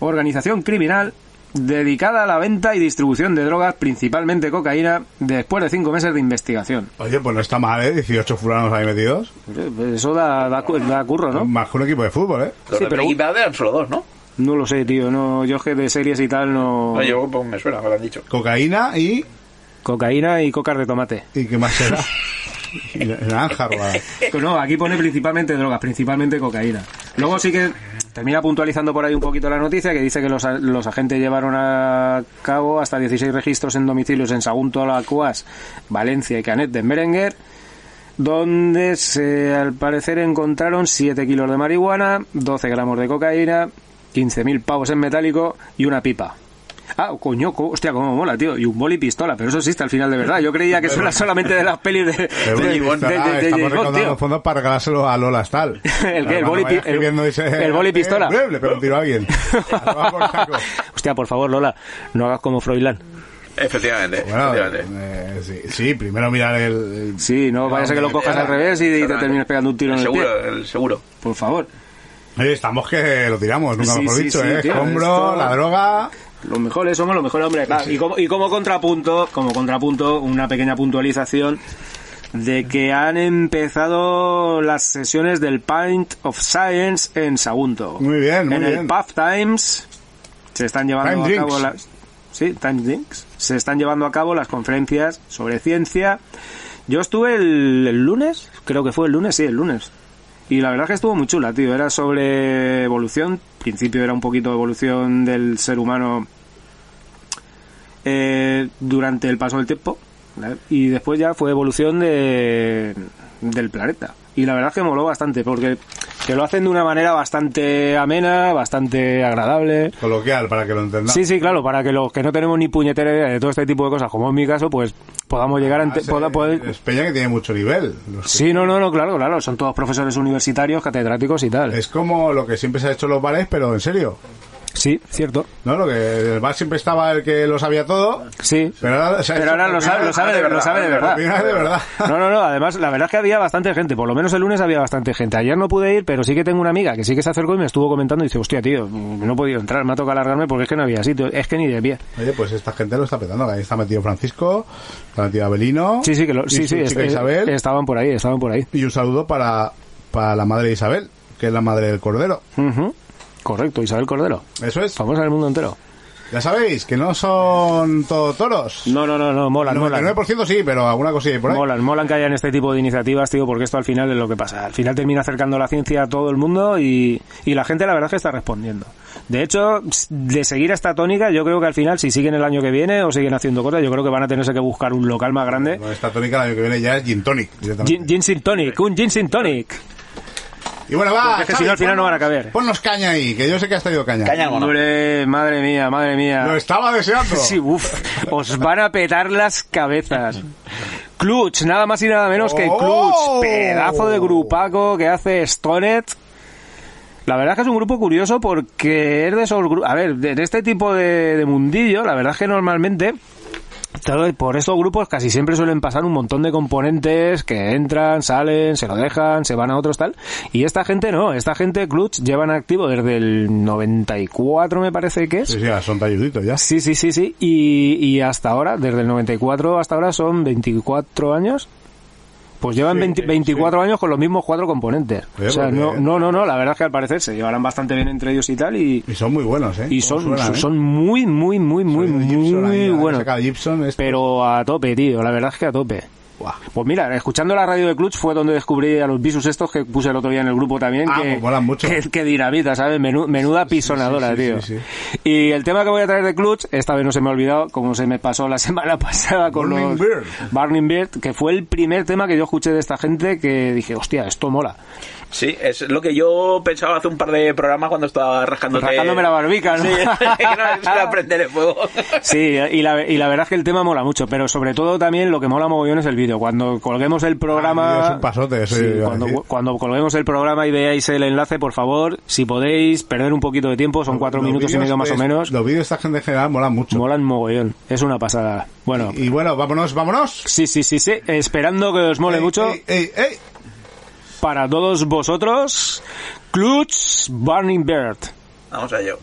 Organización criminal dedicada a la venta y distribución de drogas, principalmente cocaína, después de cinco meses de investigación. Oye, pues no está mal, ¿eh? 18 fulanos ahí metidos. Eh, Eso da, da, cu- da curro, ¿no? Más que un equipo de fútbol, ¿eh? Los Sí, pero- eran solo dos, ¿no? No lo sé, tío. No, yo es que de series y tal no. No, yo pues, me suena, me lo han dicho. Cocaína y... Cocaína y cocas de tomate. ¿Y qué más será? y naranja. Pues no, aquí pone principalmente drogas, principalmente cocaína. Luego sí que termina puntualizando por ahí un poquito la noticia que dice que los, los agentes llevaron a cabo hasta 16 registros en domicilios en Sagunto, Alacuas, Valencia y Canet de Berenguer, donde se, al parecer encontraron 7 kilos de marihuana, 12 gramos de cocaína 15.000 pavos en metálico y una pipa. Ah, coño, co- hostia, cómo mola, tío. Y un boli pistola, pero eso existe al final de verdad. Yo creía que eso era solamente de las pelis de, de, recaudando tío. fondos para regalárselo a Lola Stahl. ¿El qué? ¿El boli el- el boli pistola? eh, un tiro a alguien. Hostia, por favor, Lola, no hagas como Froilán. Efectivamente, Bueno, efectivamente. eh, sí, sí, primero mirar el... el- Sí, no vaya a ser que lo cojas al revés y te termines pegando un tiro en el pie. seguro, el seguro. Por favor. Oye, estamos que lo tiramos, nunca Sí, mejor sí, dicho, sí, ¿eh? tío, esto- la droga... Los mejores somos los mejores hombres. claro. Y, como, y como contrapunto, como contrapunto, una pequeña puntualización de que han empezado las sesiones del Pint of Science en Sagunto. Muy bien, muy en bien. el Puff Times se están llevando Time a cabo Drinks. las sí, Time Drinks. Se están llevando a cabo las conferencias sobre ciencia. Yo estuve el, el lunes, creo que fue el lunes, sí, el lunes. Y la verdad es que estuvo muy chula, tío. Era sobre evolución. Principio era un poquito evolución del ser humano eh, durante el paso del tiempo. Y después ya fue evolución de, del planeta. Y la verdad es que moló bastante, porque que lo hacen de una manera bastante amena, bastante agradable. Coloquial, para que lo entendamos. Sí, sí, claro, para que los que no tenemos ni puñetera idea de todo este tipo de cosas, como en mi caso, pues podamos llegar a... Ah, poda- poder- Es peña que tiene mucho nivel. Que- Sí, no, no, no, claro, claro, son todos profesores universitarios, catedráticos y tal. Es como lo que siempre se ha hecho en los bares, pero en serio. Sí, cierto. ¿No? Lo que el bar siempre estaba el que lo sabía todo. Sí. Pero ahora, Pero lo sabe, lo sabe, de, lo sabe de verdad. De verdad. No, no, no, además la verdad es que había bastante gente, por lo menos el lunes había bastante gente. Ayer no pude ir, pero sí que tengo una amiga que sí que se acercó y me estuvo comentando y dice, hostia, tío, no he podido entrar, me ha tocado alargarme porque es que no había sitio, es que ni de pie. Oye, pues esta gente lo está petando. Ahí está metido Francisco, está metido Abelino. Sí, sí, que lo, sí, sí, es- Isabel. estaban por ahí, estaban por ahí. Y un saludo para, para la madre de Isabel, que es la madre del cordero. Ujú. Correcto, Isabel Cordero, Eso es. famosa en el mundo entero. Ya sabéis que no son todo toros. No, no, no, no, molan, El molan. 99% sí, pero alguna cosilla por ahí. Molan, molan que hayan este tipo de iniciativas, tío, porque esto al final es lo que pasa. Al final termina acercando la ciencia a todo el mundo y, y la gente la verdad es que está respondiendo. De hecho, de seguir esta tónica, yo creo que al final, si siguen el año que viene o siguen haciendo cosas, yo creo que van a tenerse que buscar un local más grande. Con esta tónica el año que viene ya es Gin Tonic. Gin, gin Tonic, un Gin Tonic. Y bueno, va. Porque es que si no, al final no van a caber. Ponnos caña ahí, que yo sé que has traído caña. Caña. Hombre, madre mía, madre mía. Lo estaba deseando. Sí, uff, os van a petar las cabezas. Clutch, nada más y nada menos que Oh. Clutch, pedazo de grupaco que hace Stonet. La verdad es que es un grupo curioso porque es de esos grupos... A ver, de de este tipo de, de mundillo, la verdad es que normalmente... Por estos grupos casi siempre suelen pasar un montón de componentes que entran, salen, se lo dejan, se van a otros tal. Y esta gente no, esta gente Clutch llevan activo desde el 94 me parece que es. Sí, sí, son talluditos ya. Sí, sí, sí, sí. Y, y hasta ahora, desde el 94 hasta ahora son 24 años. Pues llevan Sí, 20 sí. 24 años con los mismos cuatro componentes. O sea, pues no, no, no, no, la verdad es que al parecer se llevarán bastante bien entre ellos y tal. Y, Y son muy buenos, ¿eh? y son, suenan, son, ¿eh? son muy, muy, muy, muy, muy buenos. Pero a tope, tío. La verdad es que a tope. Buah. Pues mira, escuchando la radio de Clutch fue donde descubrí a los visus estos que puse el otro día en el grupo también. Ah, que, pues mucho. Que, que dinamita, ¿sabes? Menú- menuda pisonadora, sí, sí, tío. Y el tema que voy a traer de Clutch, esta vez no se me ha olvidado, como se me pasó la semana pasada con Burning los... Beard. Burning Beard, que fue el primer tema que yo escuché de esta gente que dije, hostia, esto mola. Sí, es lo que yo pensaba hace un par de programas cuando estaba rascándote... Rascándome la barbica, ¿no? Sí, que no prender el fuego. Sí, y la, y la verdad es que el tema mola mucho, pero sobre todo también lo que mola mogollón es el vídeo. Cuando colguemos el Ah, programa... vídeo es un pasote, Sí, cuando, cuando colguemos el programa y veáis el enlace, por favor, si podéis perder un poquito de tiempo, son cuatro Los minutos y medio más o menos, Los vídeos de esta gente en general molan mucho. molan mogollón. Es una pasada. Bueno, Y bueno, vámonos, vámonos. sí, sí, sí, sí, esperando que os mole Ey, mucho. ey, ey, ey. Para todos vosotros, Clutch Burning Bird. Vamos a ello.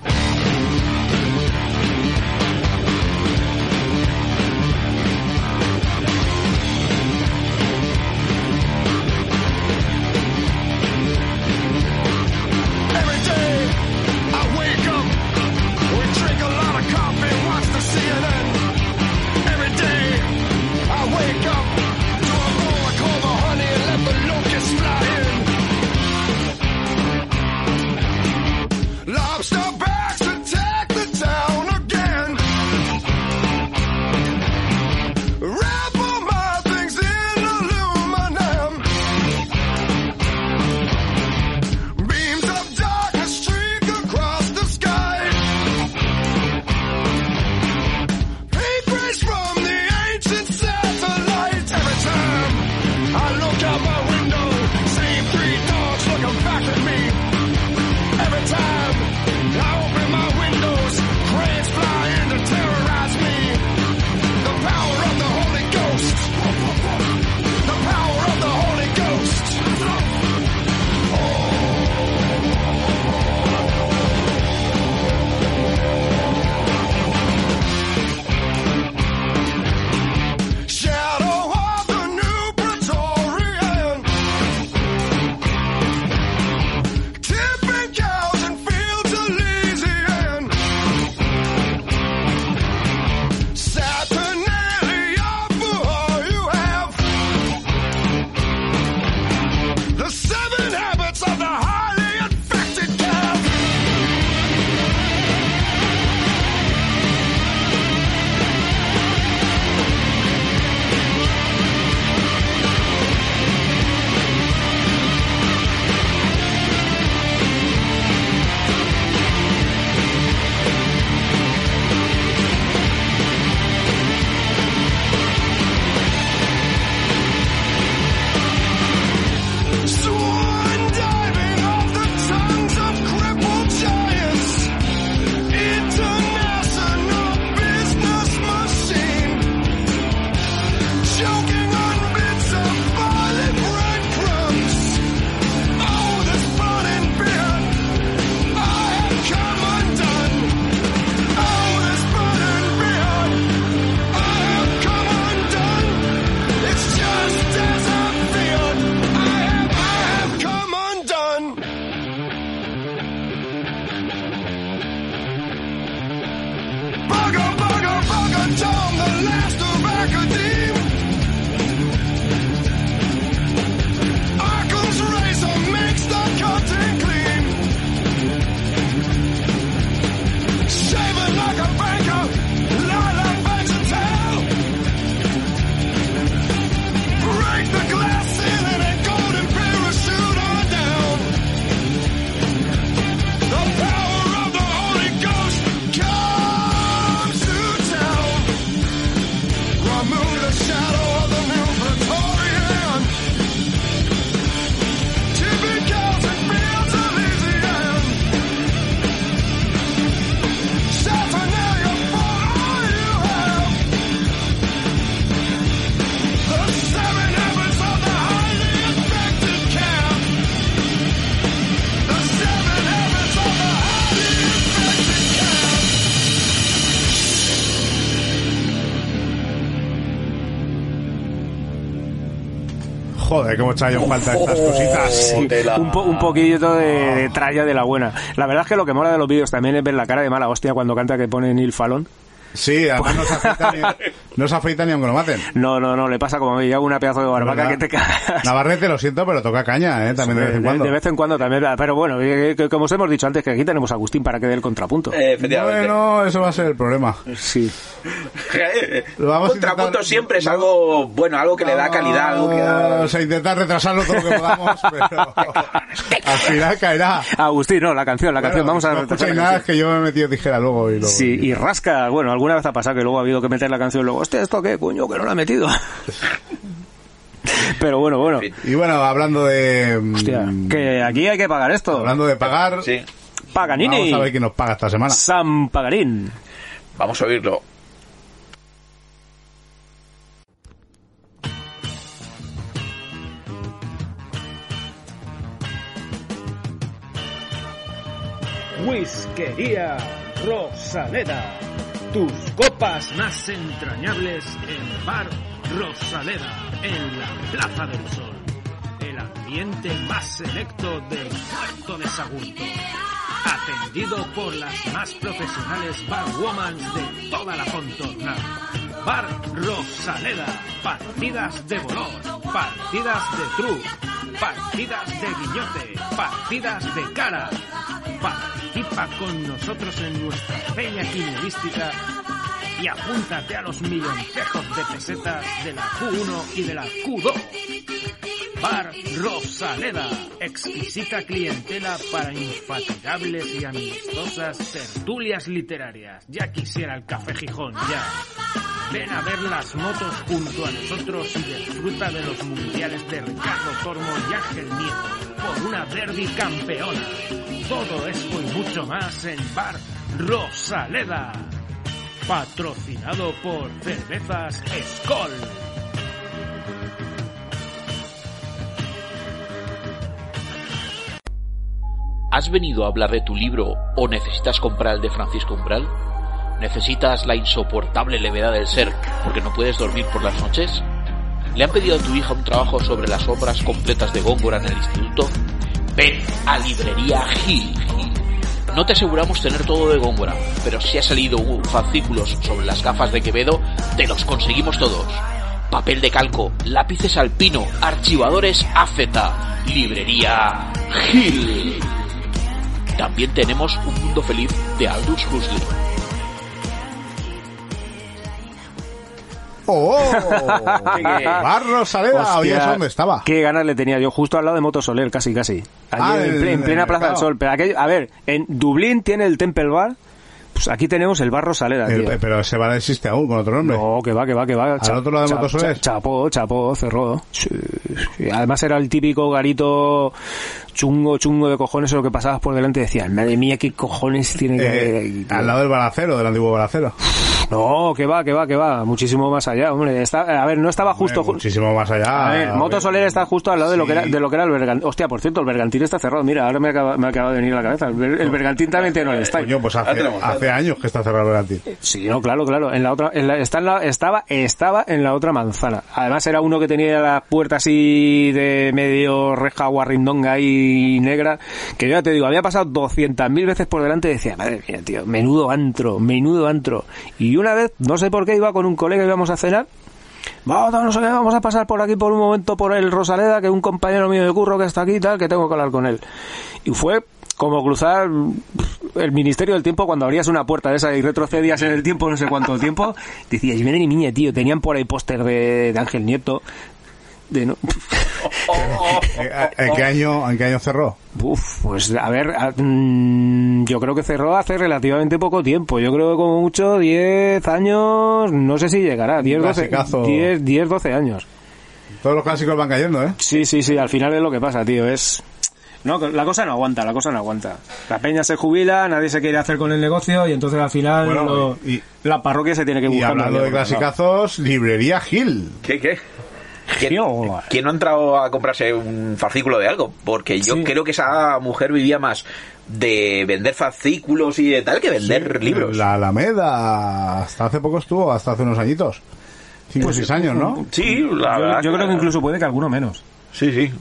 Joder, cómo en falta estas cositas. Sí. Un, po- un poquito de, de tralla de la buena. La verdad es que lo que mola de los vídeos también es ver la cara de mala hostia cuando canta que pone Neil Fallon. Sí, además no se afeita ni, no se afeita ni aunque lo maten. No, no, no, le pasa como a mí, yo hago una pedazo de barbaca ¿Verdad? que te cagas. Navarrete, lo siento, pero toca caña, ¿eh? También de vez en cuando. De vez en cuando también, pero bueno, eh, que- como os hemos dicho antes, que aquí tenemos a Agustín para que dé el contrapunto. Eh, efectivamente. Bueno, eso va a ser el problema. Sí. Lo vamos a Contrapunto intentar- siempre es algo bueno, algo que le da calidad, algo que da... Vamos a intentar retrasarlo todo lo que podamos, pero al final caerá. Agustín, no, la canción, la canción, vamos a no retrasar nada, es que yo me he metido tijera luego y luego. Sí, y rasca, bueno, alguna vez ha pasado que luego ha habido que meter la canción luego, hostia, ¿esto qué, coño, que no la ha metido? Pero bueno, bueno, Y bueno, hablando de. mm, hostia, que aquí hay que pagar esto. Hablando de pagar, Sí, Paganini. vamos a ver quién nos paga esta semana. San Pagarín. vamos a oírlo. Whiskería Rosaleda. Tus copas más entrañables en Bar Rosaleda, en la Plaza del Sol. El ambiente más selecto del puerto de Sagunto. Atendido por las más profesionales barwoman de toda la contorna. Bar Rosaleda. Partidas de bolor, partidas de truc, partidas de guillote, partidas de cara. Participa con nosotros en nuestra peña quinielística y apúntate a los milloncejos de pesetas de la Q1 y de la Q2. Bar Rosaleda, exquisita clientela para infatigables y amistosas tertulias literarias. Ya quisiera el café Gijón, ya. Ven a ver las motos junto a nosotros y disfruta de los mundiales de Ricardo Tormo y Ángel Nieto por una Verdi campeona. Todo esto y mucho más en Bar Rosaleda. Patrocinado por Cervezas Skol. ¿Has venido a hablar de tu libro o necesitas comprar el de Francisco Umbral? ¿Necesitas la insoportable levedad del ser porque no puedes dormir por las noches? ¿Le han pedido a tu hija un trabajo sobre las obras completas de Góngora en el instituto? Ven a Librería Gil. No te aseguramos tener todo de Góngora, pero si ha salido un fascículos sobre las gafas de Quevedo, te los conseguimos todos. Papel de calco, lápices alpino, archivadores AZ, Librería Gil. También tenemos Un Mundo Feliz de Aldous Huxley. ¡Oh! Barro Saleda, oye, Hostia, ¿eso dónde estaba? Qué ganas le tenía yo, justo al lado de Moto Soler, casi, casi. Allí Ah, en, en- ple- en en plena el Plaza del. Sol. Pero aquello, a ver, en Dublín tiene el Temple Bar, pues aquí tenemos el Bar Rosaleda, El- tío. pero ese bar existe aún con otro nombre. No, que va, que va, que va. ¿Al otro lado de Moto Soler? Chapó, chapó, cerró. Sí, sí. Además era el típico garito chungo, chungo de cojones, lo que pasabas por delante y decías, madre mía, qué cojones tiene que haber Eh, aquí, tío". al lado del balacero, del antiguo balacero. No, que va, que va, que va. Muchísimo más allá, hombre. Está, a ver, no estaba justo... Hombre, muchísimo más allá. A ver, Moto Soler está justo al lado de lo que era, de lo que era el Bergantín. Hostia, por cierto, el Bergantín está cerrado. Mira, ahora me acaba, me acaba de venir a la cabeza. El, Ber- el Bergantín también tiene el style. Coño, pues hace, hace años que está cerrado el Bergantín. Sí, no, claro, claro. En la otra, en la- está en la- estaba, estaba en la otra manzana. Además era uno que tenía la puerta así de medio reja guarrindonga y negra, que ya te digo, había pasado 200.000 veces por delante y decía, madre mía, tío, menudo antro, menudo antro. Y una vez, no sé por qué, iba con un colega y íbamos a cenar, Vamos, no sé vamos a pasar por aquí por un momento por el Rosaleda, que un compañero mío de curro que está aquí y tal, que tengo que hablar con él. Y fue como cruzar el Ministerio del Tiempo cuando abrías una puerta de esa y retrocedías en el tiempo, no sé cuánto tiempo. Decías, madre mía, tío, tenían por ahí póster de, de Ángel Nieto. De no, ¿En qué año, en qué año cerró? Uf, pues a ver, a- mm, yo creo que cerró hace relativamente poco tiempo. Yo creo que como mucho 10 años, no sé si llegará, 10, 12, clasicazo. 10, 10 12 años. Todos los clásicos van cayendo, ¿eh? Sí, sí, sí, al final es lo que pasa, tío, es... No, la cosa no aguanta, la cosa no aguanta. La peña se jubila, nadie se quiere hacer con el negocio y entonces al final Bueno, lo- y- la parroquia se tiene que Y buscar. hablando de clasicazos, librería Gil. ¿Qué, qué? ¿Quién, no ha entrado a comprarse un fascículo de algo? Porque yo Sí. creo que esa mujer vivía más de vender fascículos y de tal que vender libros. La Alameda, hasta hace poco estuvo, hasta hace unos años. Cinco o seis años, ¿no? Sí, la Yo, verdad. yo creo que incluso puede que alguno menos. Sí, sí.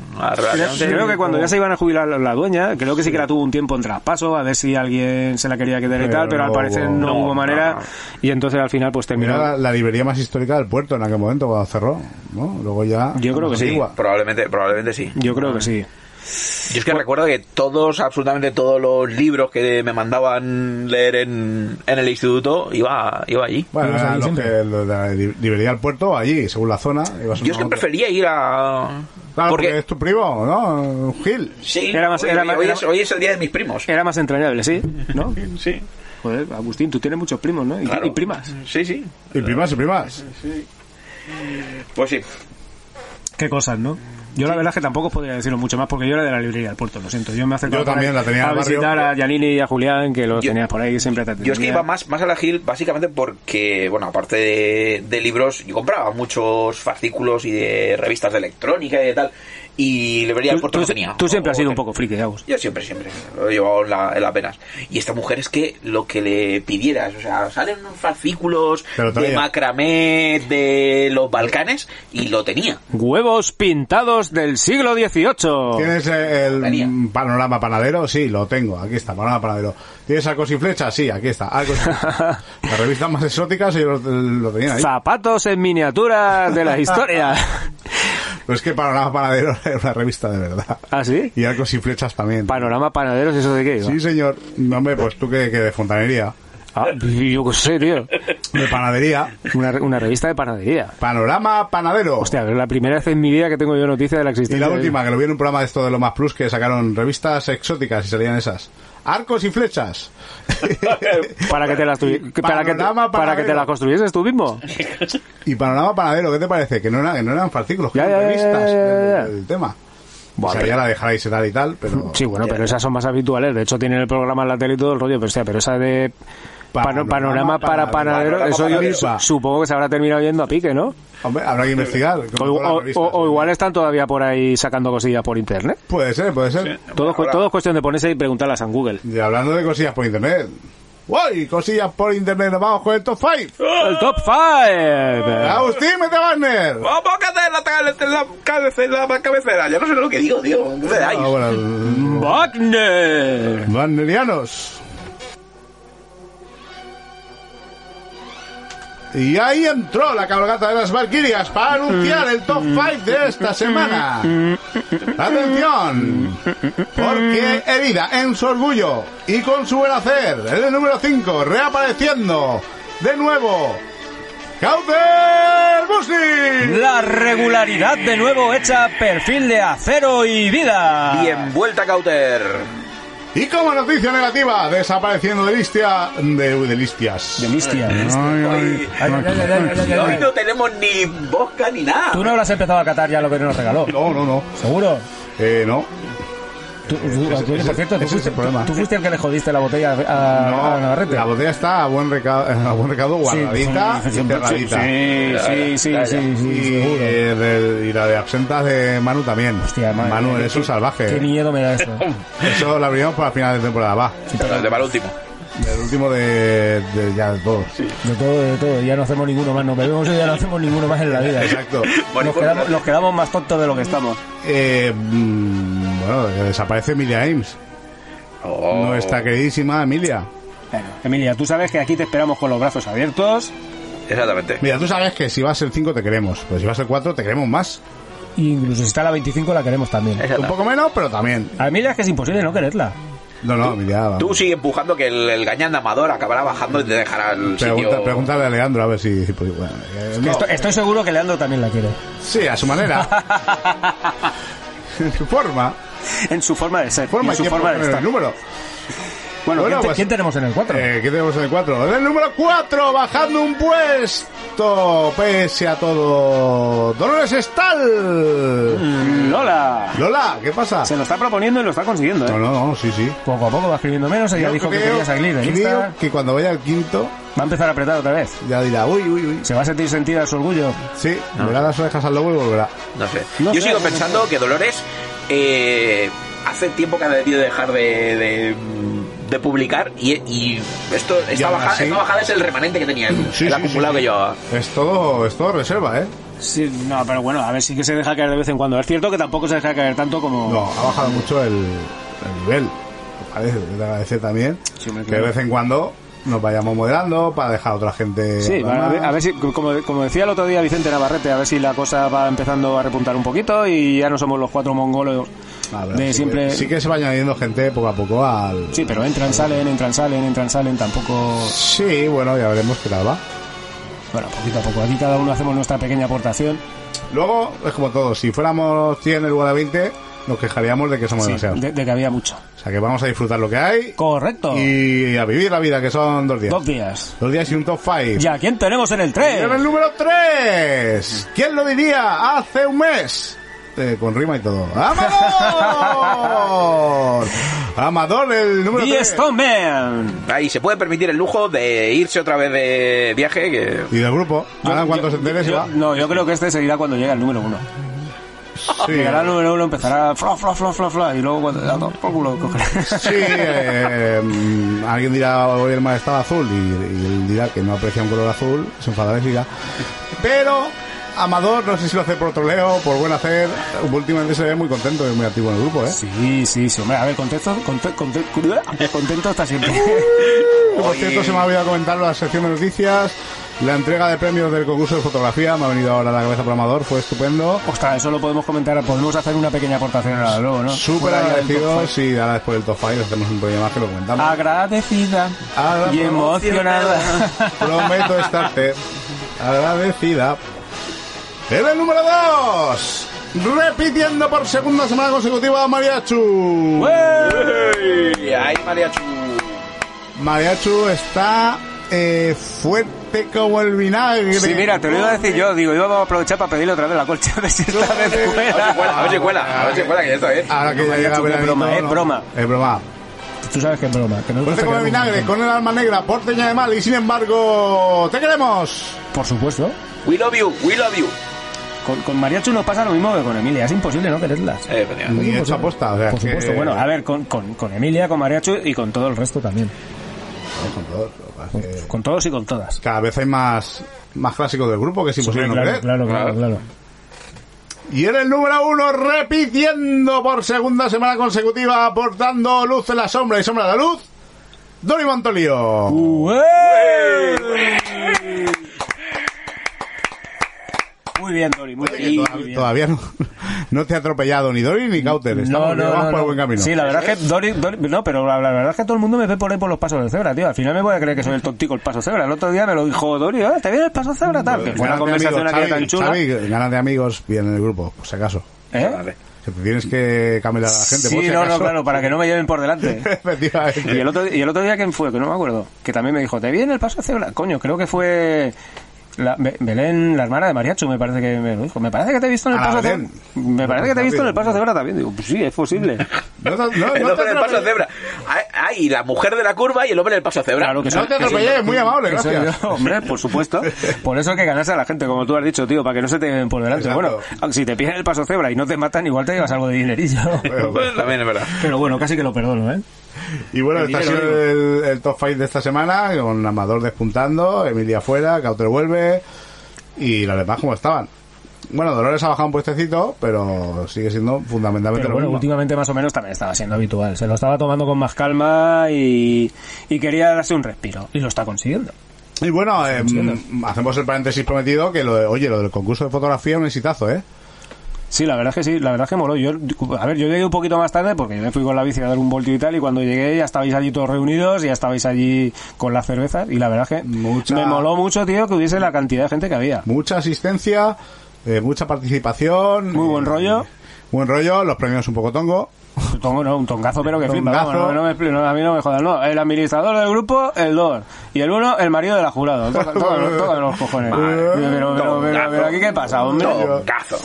Creo, creo que cuando ya se iban a jubilar la, dueña, creo que sí que la tuvo un tiempo en traspaso, a ver si alguien se la quería quedar y tal, pero al parecer no, no, hubo manera. no. Y entonces al final pues terminó. Era la, la librería más histórica del puerto en aquel momento cuando cerró, ¿no? Luego ya... Yo creo que sí. Probablemente, probablemente sí. Yo creo que sí. Yo es que recuerdo que todos, absolutamente todos los libros que me mandaban leer en, en el instituto, iba, iba allí. Bueno, Ibas era allí lo siempre. que, lo de la li- librería del puerto, allí, según la zona. ibas Yo es que prefería ir a... Claro, porque... porque es tu primo, ¿no? Gil. Sí, Era más- hoy, era hoy- más- hoy es, hoy es el día de mis primos. Era más entrañable, ¿sí? ¿No? Sí, Joder, Agustín, tú tienes muchos primos, ¿no? Y, claro. y primas. Sí, sí. Y primas y primas. Pues sí. Qué cosas, ¿no? Yo la verdad es que tampoco podría decirlo mucho más porque yo era de la librería del puerto, lo siento. Yo me acercaba Yo también la tenía en a barrio. visitar a Yanini y a Julián, que los Yo- tenías por ahí, siempre te Yo es que iba más, más a la Gil básicamente porque, bueno, aparte de, de libros, yo compraba muchos fascículos y de revistas de electrónica y de tal, y librería del Tú, puerto tú- no tenía. tú siempre has sido O- un poco friki, Agus. Yo siempre, siempre, lo he llevado en, la- en las venas. Y esta mujer es que lo que le pidieras, o sea, salen unos fascículos de macramé de los Balcanes y lo tenía. Huevos pintados del siglo XVIII. ¿Tienes eh, el Tenía. panorama panadero? Sí, lo tengo. Aquí está, panorama panadero. ¿Tienes arcos y flechas? Sí, aquí está. Arcos y. Las revistas más exóticas ellos lo, lo tenían ahí. Zapatos en miniatura de la historia. Pero es que panorama panadero es una revista de verdad. ¿Ah, sí? Y arcos y flechas también. Panorama panaderos, ¿eso de qué? iba? Sí, señor. No, Hombre, pues tú que, que de fontanería. Ah, yo qué sé, tío. De panadería. Una, una revista de panadería. Panorama panadero. Hostia, es la primera vez en mi vida que tengo yo noticia de la y existencia. la de- última, que lo vi en un programa de esto de lo más plus, que sacaron revistas exóticas y salían esas. Arcos y flechas. Para que te las para que te, para que te las construyeses tú mismo. y panorama panadero, ¿qué te parece? Que no, era- que no eran fascículos, que Ya, eran ya, revistas ya, del tema. Buah, o sea, ya la dejaréis y tal y tal, pero... Sí, bueno, pero esas son más habituales. De hecho, tienen el programa en la tele y todo el rollo. Pero, hostia, pero esa de pano- Panorama panorama para panadero. eso yo supongo que se habrá terminado yendo a pique, ¿no? Hombre, habrá que investigar. O, o- o- o igual están todavía por ahí sacando cosillas por internet. Puede ser, puede ser. Todo, es cu- ahora- todo es cuestión de ponerse y preguntarlas en Google. Y hablando de cosillas por internet. ¡Uy! Cosillas por internet, nos vamos con el top 5. ¡El top 5! Agustín, mete Wagner. ¡Vamos a hacer la, cabecera, la, cabecera, la cabecera! Ya no sé lo que digo, tío. ¿Qué? Ah, bueno, ¡Wagner! Wagnerianos. Y ahí entró la cabalgata de las Valquirias para anunciar el top 5 de esta semana. Atención, porque herida en su orgullo y con su buen hacer, el número 5, reapareciendo de nuevo, Cauter Busli. La regularidad de nuevo hecha perfil de acero y vida. Bien, vuelta Cauter. Y como noticia negativa, desapareciendo de listia, de, de listias. De listia. Ay, ay, Ay, ay, ay, ay, ay, ay, Hoy no tenemos ni vodka ni nada. Tú no habrás empezado a catar ya lo que nos regaló. No, no, no. ¿Seguro? Eh, no. Tú, tú- Ese- tú- ese- por cierto, tú ese es fuiste, el problema. tú fuiste el que le jodiste la botella a, a Navarrete. La botella está a buen recado, a buen recado guardadita Sí, y cerradita. Sí, sí, sí, sí, sí, Y, seguro. eh, y la de absentas de Manu también. Hostia, madre Manu es un salvaje. Qué eh. miedo me da eso. Eso lo abrimos para final de temporada, va. El de para último. El último de, de ya de todos. De todo, de todo. Ya no hacemos ninguno más. Nos bebemos y ya no hacemos ninguno más en la vida. Exacto. Nos quedamos, nos quedamos más tontos de lo que estamos. Eh, mm, bueno, desaparece Emilia Ames. Oh. Nuestra queridísima Emilia. Bueno, Emilia, tú sabes que aquí te esperamos con los brazos abiertos. Exactamente. Mira, tú sabes que si vas el 5 te queremos, pero si vas el 4 te queremos más. Incluso si está la 25 la queremos también. Un poco menos, pero también. A Emilia es que es imposible no quererla. No, no, Emilia. vamos. Tú sigue empujando que el, el gañán de Amador acabará bajando y te dejará el Pregunta, sitio. pregúntale a Leandro a ver si. si pues, bueno, eh, no. Estoy, estoy seguro que Leandro también la quiere. Sí, a su manera. en su forma. En su forma de ser. forma en su ¿quién forma de pone el estar. número. Bueno, Bueno, ¿quién, te- pues- quién tenemos en el 4? Eh, ¿Qué tenemos en el 4? En el número 4, bajando un puesto, pese a todo. Dolores Estal. Lola. Lola, ¿qué pasa? Se lo está proponiendo y lo está consiguiendo, ¿eh? No, no, no, sí, sí. Poco a poco va escribiendo menos. Ella Yo dijo que quería salir de creo que cuando vaya al quinto, Va a empezar a apretar otra vez. ya dirá, uy, uy, uy. Se va a sentir sentida su orgullo. Sí, verá las orejas al lobo y volverá. No sé. No Yo sé, sigo no sé. pensando que Dolores eh, hace tiempo que ha decidido dejar de, de, de publicar y, y esto, esta, bajada, así- esta bajada es el remanente que tenía Sí, el sí, acumulado sí, que llevaba. Es todo, es todo reserva, ¿eh? Sí, no, pero bueno, a ver, sí que se deja caer de vez en cuando. Es cierto que tampoco se deja caer tanto como... No, ha bajado mucho el, el nivel. Parece, es de agradecer también que de vez en cuando nos vayamos moderando para dejar a otra gente. Sí, a ver, a ver si, como, como decía el otro día Vicente Navarrete, a ver si la cosa va empezando a repuntar un poquito y ya no somos los cuatro mongolos A ver, de sí siempre... Que, sí que se va añadiendo gente poco a poco al. Sí, pero entran, salen, entran, salen, entran, salen, tampoco... Sí, bueno, ya veremos qué tal va. Bueno, poquito a poco. Aquí cada uno hacemos nuestra pequeña aportación. Luego, es como todo, si fuéramos 100 en lugar de 20, nos quejaríamos de que somos Sí, demasiados. de, de que había mucho. O sea que vamos a disfrutar lo que hay Correcto. y a vivir la vida, que son dos días. Dos días. Dos días y un top 5. ¿Ya quién tenemos en el Y 3? en el número 3. ¿Quién lo diría hace un mes? Eh, con rima y todo. ¡Amador! Amador, el número Y 3. Stoneman. Ahí se puede permitir el lujo de irse otra vez de viaje, que Y del grupo. Ahora en cuanto Yo- se entere se yo- va. No, yo creo que este seguirá cuando llegue al número uno. Sí, Llegará al número uno, empezará fla, fla, fla, fla, fla, y luego cuando ya, por culo cogerá. Sí, eh, mm, alguien dirá hoy el mar estaba azul y, y él dirá que no aprecia un color azul, se enfadará y siga. Pero Amador, no sé si lo hace por troleo, por buen hacer, últimamente se ve muy contento y muy activo en el grupo, ¿eh? Sí, sí, sí, hombre, a ver, contento, conte- conte- contento está siempre. Por cierto, se me ha olvidado comentar la sección de noticias. La entrega de premios del concurso de fotografía me ha venido ahora a la cabeza por Amador, fue estupendo. Ostras, eso lo podemos comentar, podemos hacer una pequeña aportación ahora luego, ¿no? Súper agradecidos y ahora después del top 5 hacemos un programa más que lo comentamos. Agradecida Ahora y emocionada. Prometo estarte agradecida. En el número 2, repitiendo por segunda semana consecutiva Mariachu. ¡Ey! Ahí, mariachu. Mariachu está eh, fuerte como el vinagre. Sí, mira, te lo iba a decir yo, digo, íbamos a aprovechar para pedirle otra vez la colcha a ver si esta vez A ver si cuela, a ver si fuera. cuela, a ver si cuela, que ya está bien. Ahora que ya llega veranito, broma, es ¿no? broma. Es broma. Tú sabes que es broma, que no Fuerte como el vinagre, con el alma negra, porteña de mal y sin embargo, ¡te queremos! Por supuesto. We love you, we love you. Con, con Mariachu nos pasa lo mismo que con Emilia, es imposible no quererlas. Eh, aposta, o sea, Por que- supuesto, bueno, a ver, con, con, con Emilia, con Mariachu y con todo el resto también. Con todos, que Con y con todas. Cada vez hay más, más clásicos del grupo que es imposible no claro, claro, claro, claro. Y en el número uno, repitiendo por segunda semana consecutiva, aportando luz en la sombra y sombra en la luz, Doni Montolío. Muy bien, Dori, muy bien. Todavía, muy bien. todavía no, no te ha atropellado ni Dori ni Cauter. Estamos, No, no, vamos no, por no. buen camino. Sí, la verdad es que Dori, Dori- no, pero la, la verdad es que todo el mundo me ve por ahí por los pasos de cebra, tío. Al final me voy a creer que soy el tontico el paso cebra. El otro día me lo dijo Dori, "Ah, ¿te viene el paso cebra tal? Que fue una conversación amigos, Xavi, tan chula. Xavi, ganas de amigos bien en el grupo, por si acaso. ¿Eh? Vale. Que te tienes que cambiar a la gente. por Sí, si no, no, claro, para que no me lleven por delante. Efectivamente. Y el otro, y el otro día, ¿quién fue? Que no me acuerdo. Que también me dijo, ¿te viene el paso cebra? Coño, creo que fue la, Be- Belén, la hermana de Mariachu, me parece que me lo dijo. Me parece que te he visto en el A la paso cebra. Me parece que te he visto en el paso cebra también. Digo, pues sí, es posible. No, no, El no te hombre del paso cebra. Hay, hay la mujer de la curva y el hombre del paso cebra. Claro que No soy- te atropellé, muy amable, gracias. yo, hombre, por supuesto. Por eso hay que ganarse a la gente, como tú has dicho, tío, para que no se te lleven por delante. Exacto. Bueno, si te piden el paso cebra y no te matan, igual te llevas algo de dinerillo. Pues también es verdad. Pero bueno, casi que lo perdono, ¿eh? Y bueno, dinero, el, el top 5 de esta semana, con Amador despuntando, Emilia fuera, Cauter vuelve y los demás como estaban. Bueno, Dolores ha bajado un puestecito, pero sigue siendo fundamentalmente Pero lo bueno, mismo. últimamente más o menos también estaba siendo habitual. Se lo estaba tomando con más calma y, y quería darse un respiro. Y lo está consiguiendo. Y bueno, eh, hacemos el paréntesis prometido que lo de, oye, lo del concurso de fotografía es un exitazo, ¿eh? Sí, la verdad es que sí, la verdad es que moló. Yo, a ver, yo llegué un poquito más tarde porque yo me fui con la bici a dar un voltio y tal y cuando llegué ya estabais allí todos reunidos, ya estabais allí con las cervezas y la verdad es que Mucha- me moló mucho, tío, que hubiese la cantidad de gente que había. Mucha asistencia, eh, mucha participación. Muy buen eh, rollo. Buen rollo, los premios un poco tongo. Tongo, no, un tongazo, pero que flipa. Tongazo. vamos, no, no me expli- no, a mí no me jodan, no. El administrador del grupo, el 2. Y el 1, el marido de la jurado. Todos todo, todo los cojones. Pero, pero, pero, pero, pero, aquí qué pasa, hombre. Tongazo.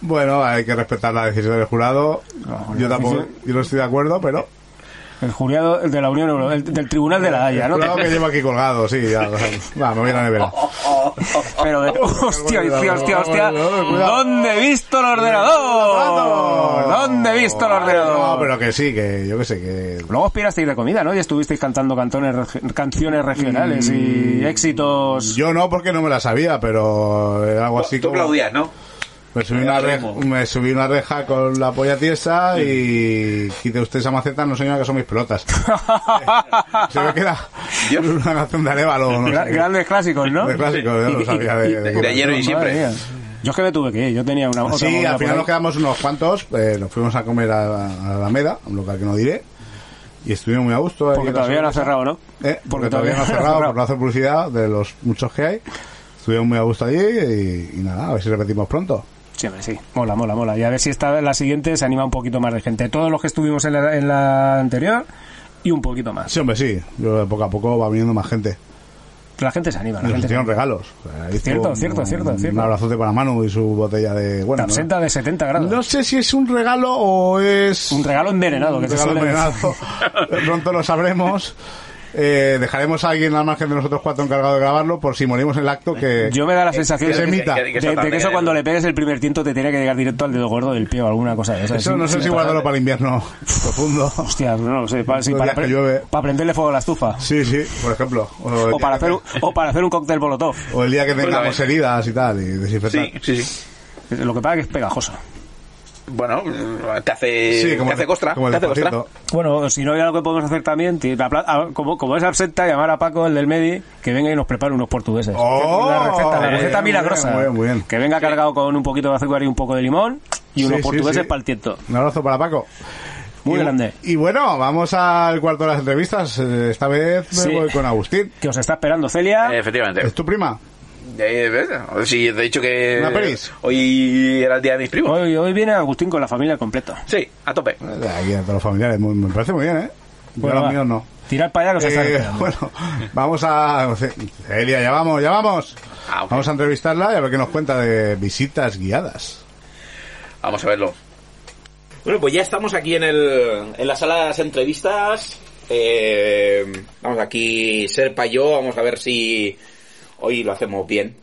Bueno, hay que respetar la decisión del jurado. No, yo tampoco, yo no estoy de acuerdo, pero El jurado de la Unión Europea, el- del Tribunal de la Haya, ¿no? Cuidado que llevo aquí colgado, sí, ya. Va, me voy a la nevera. Pero, de- hostia, hostia, hostia, hostia. ¿Dónde he visto el ordenador? ¿Dónde he visto el ordenador? No, pero que sí, que yo que sé, que... Luego os pirasteis de comida, ¿no? Y estuvisteis cantando cantones, canciones regionales y éxitos. Yo no, porque no me la sabía, pero era algo así Tú como... aplaudías, ¿no? Me subí, una reja, me subí una reja con la polla tiesa y quite usted esa maceta, no señora que son mis pelotas. Se ve que era una canción de Arevalo, no. Grandes clásicos, ¿no? De clásicos, yo no sabía de, de- De ayer y siempre. Yo es que me tuve que ir, yo tenía una otra Sí, al final nos quedamos unos cuantos, eh, nos fuimos a comer a, a Alameda, un local que no diré, y estuvimos muy a gusto. Porque la todavía no ha cerrado, ¿no? Eh, porque todavía no ha cerrado, por no hacer publicidad de los muchos que hay. Estuvimos muy a gusto allí y, y nada, a ver si repetimos pronto. Sí, hombre, sí. Mola, mola, mola. Y a ver si esta la siguiente se anima un poquito más de gente. Todos los que estuvimos en la, en la anterior y un poquito más. Sí, hombre, sí. Yo, poco a poco va viniendo más gente. La gente se anima. La gente hicieron regalos. Cierto, un- cierto, cierto, Un cierto. abrazote para Manu y su botella de... Bueno, ¿no? absenta de 70 grados. No sé si es un regalo o es... Un regalo envenenado. Que un se regalo envenenado. Pronto lo sabremos. Eh, dejaremos a alguien al margen de nosotros cuatro encargado de grabarlo por si morimos en el acto que... Yo me da la sensación que se de, emita. que- que- de- de que eso cuando le pegues el primer tiento te tiene que llegar directo al dedo gordo del pie o alguna cosa de esas. Eso no sé si guardarlo para el invierno profundo. Hostia, no lo sé. Para, sí, para, pre- para prenderle fuego a la estufa. Sí, sí, por ejemplo. O, para, hacer, un- o para hacer un cóctel molotov. o el día que tengamos Justamente. heridas y tal, y desinfectar. Sí, sí, sí. Lo que pasa es que es pegajoso. Bueno, te hace, Sí, como te hace costra. como el te hace costra. Bueno, si no, ya lo que podemos hacer también, ti- apla- a- como, como es absenta, llamar a Paco, el del Medi, que venga y nos prepare unos portugueses. Oh, la receta, la receta bien, milagrosa. muy bien, muy bien. Que venga cargado con un poquito de azúcar y un poco de limón y unos sí, portugueses sí. para el tiento. Un abrazo para Paco. Muy Y- grande. Y bueno, vamos al cuarto de las entrevistas. Eh, Esta vez me Sí. voy con Agustín. Que os está esperando Celia. Efectivamente. ¿Es tu prima? ¿Ves? Sí, te he dicho que ¿Una pelis? hoy era el día de mis primos. Hoy, hoy viene Agustín con la familia completa. Sí, a tope. Eh, Aquí a todos los familiares. Muy- me parece muy bien, ¿eh? Yo Bueno, los míos no. Tirad para allá que os están Eh, bueno, vamos a... Celia, ya vamos, ya vamos. Ah. Vamos a entrevistarla y a ver qué nos cuenta de visitas guiadas. Vamos a verlo. Bueno, pues ya estamos aquí en, el, en la sala de las entrevistas. Eh, vamos aquí, Serpa y yo, vamos a ver si hoy lo hacemos bien.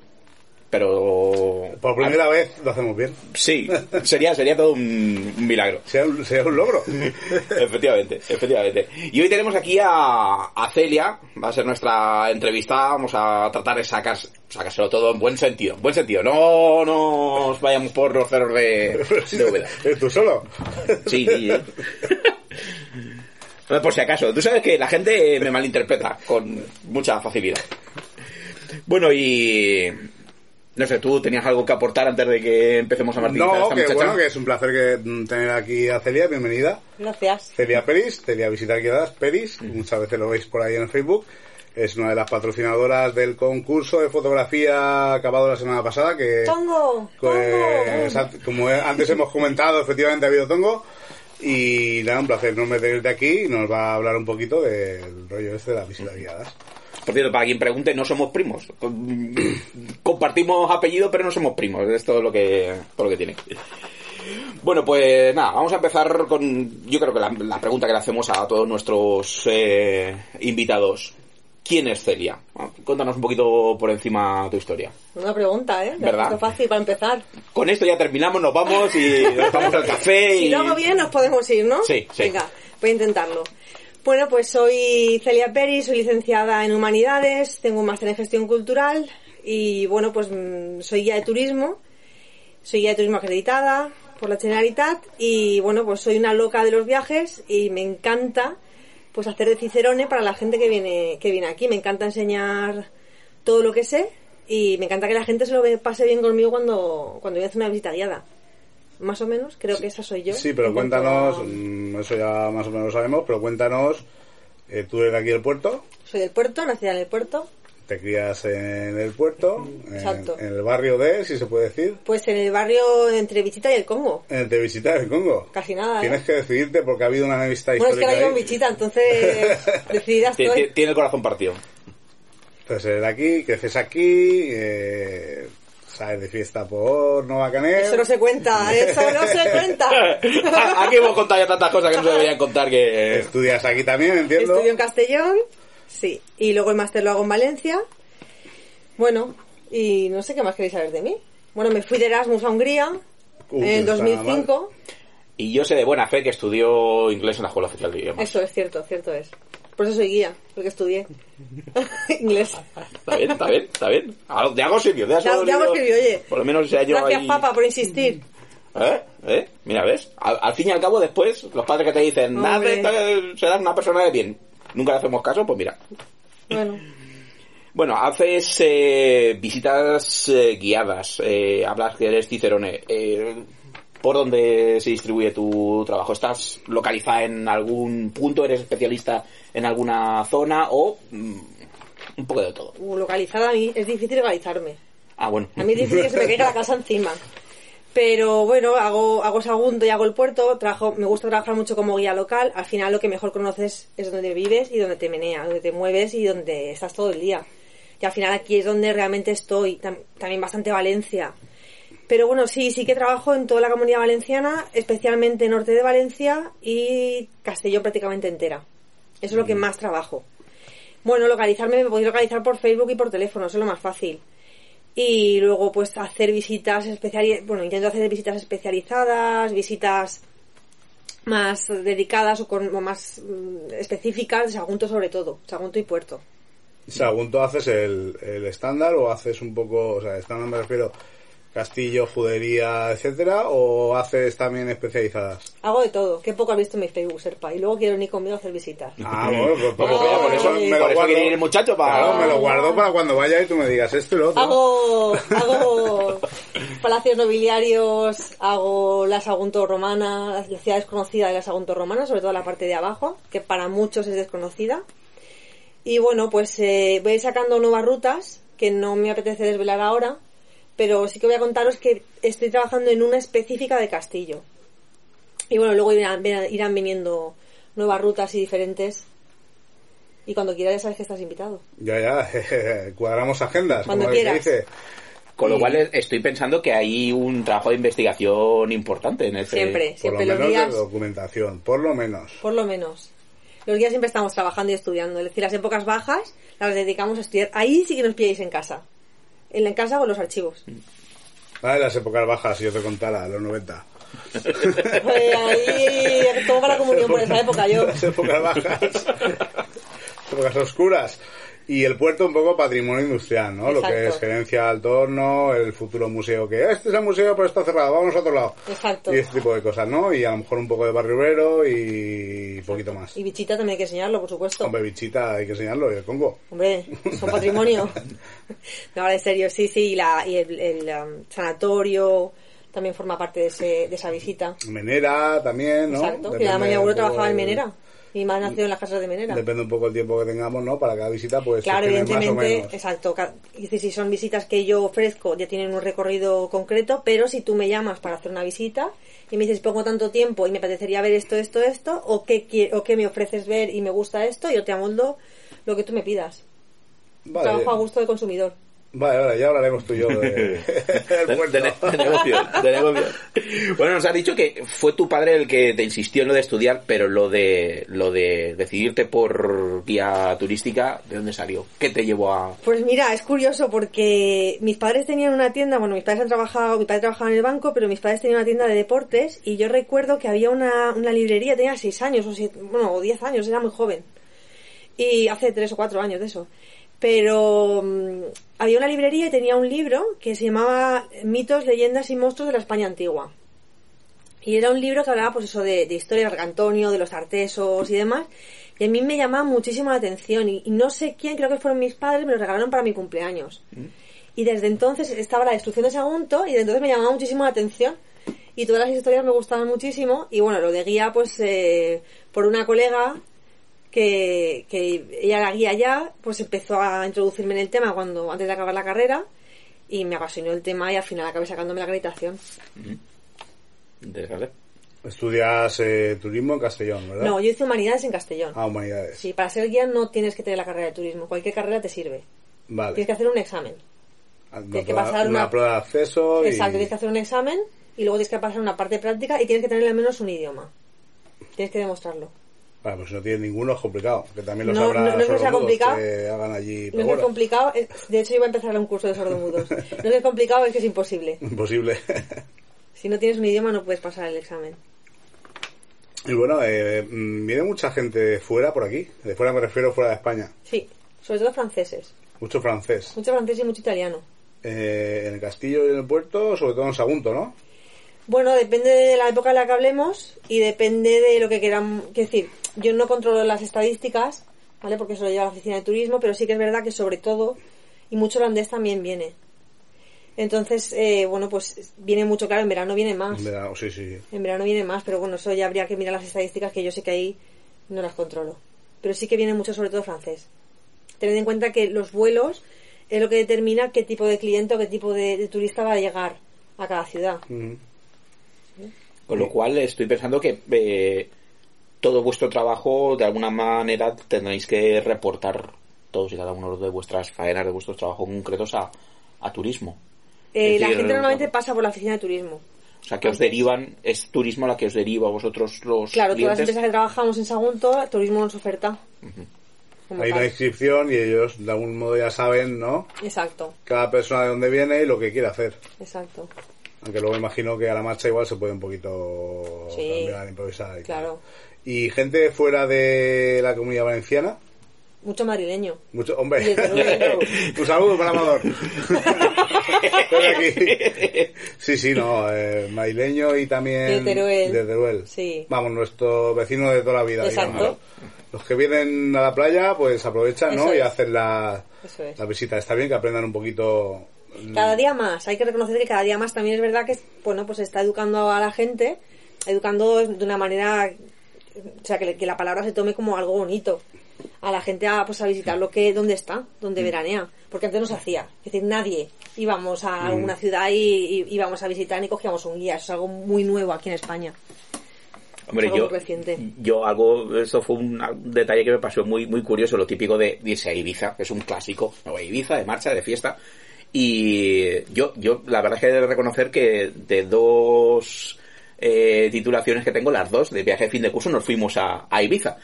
Pero... Por primera vez lo hacemos bien. Sí, sería, sería todo un, un milagro. Sea un, un logro. efectivamente, efectivamente. Y hoy tenemos aquí a, a Celia, va a ser nuestra entrevista, vamos a tratar de sacar, sacárselo todo en buen sentido, en buen sentido, no nos vayamos por los cerros de, de. ¿Eres tú solo? Sí, sí, por si acaso, tú sabes que la gente me malinterpreta con mucha facilidad. Bueno, y... No sé, ¿tú tenías algo que aportar antes de que empecemos a martirizar a No, esta que muchacha? bueno, que es un placer que, mm, tener aquí a Celia, bienvenida. Gracias. Celia Peris, Celia Visitas Guiadas Peris, muchas veces lo veis por ahí en el Facebook. Es una de las patrocinadoras del concurso de fotografía acabado la semana pasada, que Tongo, pues, como antes hemos comentado, efectivamente ha habido tongo. Y nada, un placer no de aquí y nos va a hablar un poquito del rollo este de las visitas guiadas. Por cierto, para quien pregunte, no somos primos. Compartimos apellido, pero no somos primos. Es todo lo que, todo lo que tiene. Bueno, pues nada, vamos a empezar con, yo creo que la, la pregunta que le hacemos a todos nuestros eh, invitados. ¿Quién es Celia? Ah, Cuéntanos un poquito por encima tu historia. Una pregunta, ¿eh? ¿Verdad? fácil para empezar. Con esto ya terminamos, nos vamos y nos vamos al café Si y... lo hago bien, nos podemos ir, ¿no? Sí, sí. Venga, voy a intentarlo. Bueno, pues soy Celia Peri, soy licenciada en Humanidades, tengo un máster en Gestión Cultural y, bueno, pues mm, soy guía de turismo. Soy guía de turismo acreditada por la Generalitat y, bueno, pues soy una loca de los viajes y me encanta pues hacer de cicerone para la gente que viene que viene aquí. Me encanta enseñar todo lo que sé y me encanta que la gente se lo pase bien conmigo cuando, cuando voy a hacer una visita guiada. Más o menos, creo que esa soy yo. Sí, pero cuéntanos, a- mm, eso ya más o menos lo sabemos, pero cuéntanos, eh, tú eres de aquí del puerto, Soy del puerto, nacida en el puerto. te crías en el puerto, en, Exacto. en el barrio de, si se puede decir, Pues en el barrio entre Vichita y el Congo. en el de Visitar el Congo. Casi nada, ¿eh? Tienes que decidirte porque ha habido una amistad Bueno, es que histórica ahora vivo en ahí. Vichita, entonces decidida Tiene, estoy. tiene- tiene el corazón partido. Entonces eres de aquí, creces aquí, eh, Sales de fiesta por Nova Canet. Eso no se cuenta, eso no se cuenta. Aquí hemos contado ya tantas cosas que no se deberían contar que... Estudias aquí también, entiendo. Estudio en Castellón, sí. Y luego el máster lo hago en Valencia. Bueno, y no sé qué más queréis saber de mí. Bueno, me fui de Erasmus a Hungría que en el no está nada 2005. Y yo sé de buena fe que estudió inglés en la Escuela Oficial de Idiomas. Eso es cierto, cierto es. Por eso soy guía, porque estudié inglés. Está bien, está bien, está bien. De algo sirvió, de De algo- de algo sirvió, oye. Por lo menos ese año Gracias, ahí- papá, por insistir. ¿Eh? ¿Eh? Mira, ¿ves? Al, al fin y al cabo, después, los padres que te dicen, esta- serás una persona de bien. Nunca le hacemos caso, pues mira. Bueno, Bueno, haces eh, visitas eh, guiadas, eh, hablas que eres cicerone. ¿Por dónde se distribuye tu trabajo? ¿Estás localizada en algún punto? ¿Eres especialista en alguna zona? ¿O mm, un poco de todo? uh, localizada a mí es difícil localizarme. Ah, bueno. A mí es difícil que se me caiga la casa encima. Pero bueno, hago, hago Sagunto y hago el puerto, trabajo, me gusta trabajar mucho como guía local, al final lo que mejor conoces es donde vives y donde te meneas, donde te mueves y donde estás todo el día. Y al final aquí es donde realmente estoy, tam- también bastante Valencia. Pero bueno, sí, sí que trabajo en toda la comunidad valenciana, especialmente norte de Valencia y Castellón prácticamente entera. Eso es lo que más trabajo. Bueno, localizarme, me podéis localizar por Facebook y por teléfono, eso es lo más fácil y luego pues hacer visitas especializadas, bueno, intento hacer visitas especializadas, visitas más dedicadas o, con, o más mm, específicas Sagunto sobre todo, Sagunto y Puerto. Sagunto, ¿haces el, el estándar o haces un poco, o sea, estándar me refiero, castillo, judería, etcétera, o haces también especializadas? Hago de todo, que poco has visto en mi Facebook, Serpa, y luego quiero venir conmigo a hacer visitas. Ah, bueno, pues, Pues mira, por eso- eso quiere ir el muchacho para- Claro, me lo guardo para cuando vaya y tú me digas esto y lo otro. Hago, hago palacios nobiliarios, hago la Sagunto romana, la ciudad desconocida de la Sagunto romana, sobre todo la parte de abajo, que para muchos es desconocida. Y bueno, pues eh, voy sacando nuevas rutas, que no me apetece desvelar ahora, pero sí que voy a contaros que estoy trabajando en una específica de Castillo. Y bueno, luego irán, irán viniendo nuevas rutas y diferentes. Y cuando quieras ya sabes que estás invitado. Ya, ya, cuadramos agendas, Cuando como quieras. dice. Con lo cual estoy pensando que hay un trabajo de investigación importante en este... Siempre, Por siempre lo los menos días... de documentación, por lo menos. Por lo menos. Los días siempre estamos trabajando y estudiando. Es decir, las épocas bajas las dedicamos a estudiar. Ahí sí que nos pilláis en casa. En la casa con los archivos. Vale, las épocas bajas, si yo te contara, los 90. Pues ahí tomo para la comunión por esa época yo. Las épocas bajas. épocas oscuras. Y el puerto un poco patrimonio industrial, ¿no? Lo que es gerencia al torno, el futuro museo que este es el museo pero está cerrado, vamos a otro lado. Exacto. Y este tipo de cosas, ¿no? Y a lo mejor un poco de barrio y poquito más. Y bichita también hay que enseñarlo, por supuesto. Hombre, bichita, hay que enseñarlo, y el Congo. Hombre, son patrimonio. No, ahora en serio, sí, sí. Y, la, y el, el, um, sanatorio también forma parte de, ese, de esa visita. Menera también, ¿no? Exacto. Que Depende abuelo un poco trabajaba en Menera. Mi madre nació en las casas de Menera. Depende un poco el tiempo que tengamos, ¿no? Para cada visita, pues Claro, más o evidentemente, menos. exacto. decir, si son visitas que yo ofrezco, ya tienen un recorrido concreto, pero si tú me llamas para hacer una visita y me dices, pongo tanto tiempo y me apetecería ver esto, esto, esto, o qué, o qué me ofreces ver y me gusta esto, yo te amoldo lo que tú me pidas. Vale, Trabajo a gusto del consumidor. Vale, vale, ya hablaremos tú y yo de, del de, puerto. de- de negocio, de negocio. Bueno, nos has dicho que fue tu padre el que te insistió en lo de estudiar, pero lo de lo de decidirte por guía turística, ¿de dónde salió? ¿Qué te llevó a...? Pues mira, es curioso porque mis padres tenían una tienda, bueno, mis padres han trabajado, mi padre trabajaba en el banco, pero mis padres tenían una tienda de deportes y yo recuerdo que había una, una librería, tenía seis años o siete, bueno, o diez años, era muy joven. Y hace tres o cuatro años de eso. Pero mm, había una librería y tenía un libro que se llamaba Mitos, leyendas y monstruos de la España antigua. Y era un libro que hablaba, pues eso, de, de historia de Argantonio, de los artesos y demás. Y a mí me llamaba muchísimo la atención. Y, y no sé quién, creo que fueron mis padres, me lo regalaron para mi cumpleaños. Y desde entonces estaba la destrucción de Sagunto y desde entonces me llamaba muchísimo la atención. Y todas las historias me gustaban muchísimo. Y bueno, lo de guía, pues eh, por una colega que, que ella era guía ya, pues empezó a introducirme en el tema cuando antes de acabar la carrera. Y me apasionó el tema y al final acabé sacándome la acreditación. Interesante. Estudias eh, turismo en Castellón, ¿verdad? No, yo hice humanidades en Castellón. Ah, humanidades. Sí, para ser guía no tienes que tener la carrera de turismo. Cualquier carrera te sirve. Vale. Tienes que hacer un examen. Una, Tienes que prueba, pasar una una- prueba de acceso y... Exacto, tienes que hacer un examen y luego tienes que pasar una parte práctica y tienes que tener al menos un idioma. Tienes que demostrarlo. Bueno, pues si no tienes ninguno es complicado. Que también los No- habrá no- no es que sea complicado. que hagan allí... No es complicado, de hecho iba a empezar un curso de sordomudos. No es que es complicado, es que es imposible. Imposible. Si no tienes un idioma no puedes pasar el examen. y bueno, eh, mm, viene mucha gente de fuera por aquí. De fuera me refiero fuera de España. Sí, sobre todo franceses. Mucho francés. Mucho francés y mucho italiano. Eh, en el castillo y en el puerto, sobre todo en Sagunto, ¿no? Bueno, depende de la época en la que hablemos y depende de lo que quieran. Quiero decir, yo no controlo las estadísticas, ¿vale? Porque eso lo lleva la oficina de turismo, pero sí que es verdad que sobre todo, y mucho holandés también viene. Entonces, eh, bueno, pues viene mucho, claro, en verano viene más. En verano, sí, sí. En verano viene más, pero bueno, eso ya habría que mirar las estadísticas que yo sé que ahí no las controlo. Pero sí que viene mucho, sobre todo francés. Tened en cuenta que los vuelos es lo que determina qué tipo de cliente o qué tipo de, de turista va a llegar a cada ciudad. Con lo cual estoy pensando que eh, todo vuestro trabajo, de alguna manera, tendréis que reportar todos y cada uno de vuestras faenas, de vuestros trabajos concretos a, a turismo. Eh, la decir, gente normalmente pasa por la oficina de turismo. O sea, que os derivan, es turismo la que os deriva a vosotros los Claro, todas las empresas que trabajamos en Sagunto, turismo nos oferta. Hay una inscripción y ellos de algún modo ya saben, ¿no? Exacto, Cada persona de dónde viene y lo que quiere hacer. exacto. Aunque luego imagino que a la marcha igual se puede un poquito Sí. cambiar, improvisar. Y, tal. Claro. y gente fuera de la comunidad valenciana, Mucho madrileño. mucho, hombre, un saludo para Amador. Aquí. Sí, sí, no, eh, madrileño y también De Teruel. de Teruel. Sí. Vamos, nuestro vecino de toda la vida. Exacto. digamos. Los que vienen a la playa, pues aprovechan, ¿no? Y hacen la, es. la visita. Está bien que aprendan un poquito. Cada día más, hay que reconocer que cada día más también es verdad que, bueno, pues se está educando a la gente, educando de una manera, o sea, que, que la palabra se tome como algo bonito. A la gente a, pues, a visitar lo que, dónde está, donde Mm. veranea. Porque antes no se hacía. Es decir, nadie íbamos Mm. a alguna ciudad y, y íbamos a visitar ni cogíamos un guía. Eso es algo muy nuevo aquí en España. Hombre, algo yo, reciente. yo algo, eso fue un, un detalle que me pasó muy, muy curioso, lo típico de irse a Ibiza, que es un clásico, voy a Ibiza, de marcha, de fiesta, y yo, yo la verdad es que he de reconocer que de dos eh, titulaciones que tengo, las dos de viaje de fin de curso, nos fuimos a, a Ibiza.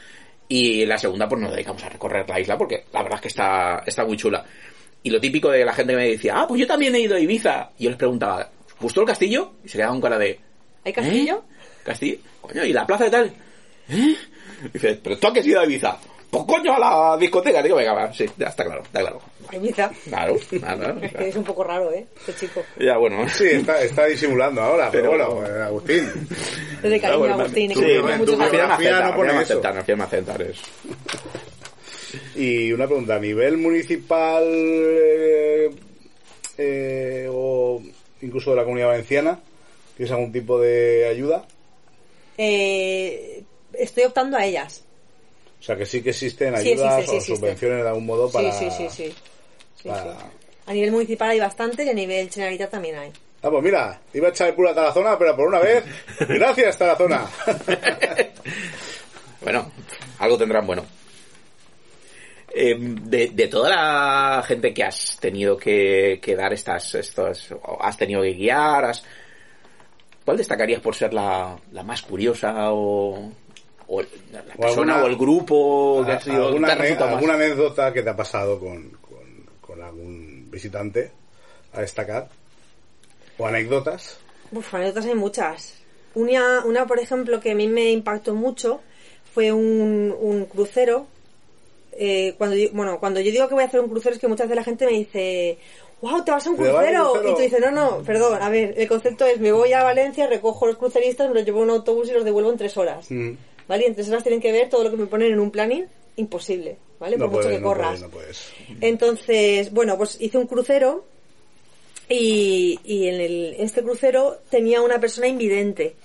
Y la segunda, pues nos dedicamos a recorrer la isla, porque la verdad es que está, está muy chula. Y lo típico de la gente que me decía, ah, pues yo también he ido a Ibiza. Y yo les preguntaba, ¿os gustó el castillo? Y se quedaban con cara de, ¿Hay castillo? Castillo, coño, ¿y la plaza de tal? ¿Eh? Dice, pero tú a qué has ido a Ibiza. Pues coño, a la discoteca. Digo, venga, va, sí, ya está claro, está claro. Ibiza. Claro, claro, Es que claro. es un poco raro, ¿eh? Este chico. Ya, bueno. Sí, está, está disimulando ahora, pero, Pero- bueno, eh, Agustín. Desde cariño, bueno, Agustín. sí, que me gusta tu me no pone eso. al final me aceptan, es... Y una pregunta, a nivel municipal eh, eh, o incluso de la comunidad valenciana, ¿tienes algún tipo de ayuda? Eh, estoy optando a ellas. O sea, que sí que existen Sí, ayudas existe, sí, o subvenciones de algún modo para... Sí, sí, sí, sí. Sí, para- sí. A nivel municipal hay bastante y a nivel Generalitat también hay. Ah, pues mira, iba a echar el culo a Tarazona, pero por una vez, gracias Tarazona. Bueno, algo tendrán bueno. Eh, de, de toda la gente que has tenido que, que dar estas, estas, has tenido que guiar, has- ¿cuál destacarías por ser la, la más curiosa o, o la persona alguna- o el grupo que ha sido, ¿Alguna, alguna anécdota que te ha pasado con, con, con algún visitante a destacar? ¿O anécdotas? Uf, anécdotas hay muchas. Una, una, por ejemplo, que a mí me impactó mucho fue un, un crucero. Eh, cuando yo, bueno, cuando yo digo que voy a hacer un crucero es que muchas veces la gente me dice, wow, te vas a un ¿Te vas a un crucero. crucero? Y tú dices, no, no, perdón, a ver, el concepto es, me voy a Valencia, recojo los cruceristas, me los llevo en un autobús y los devuelvo en tres horas. Mm. ¿Vale? Y en tres horas tienen que ver todo lo que me ponen en un planning, imposible, ¿vale? No Por mucho que no corras. puedes, no puedes. Entonces, bueno, pues hice un crucero y, y en el, este crucero tenía una persona invidente.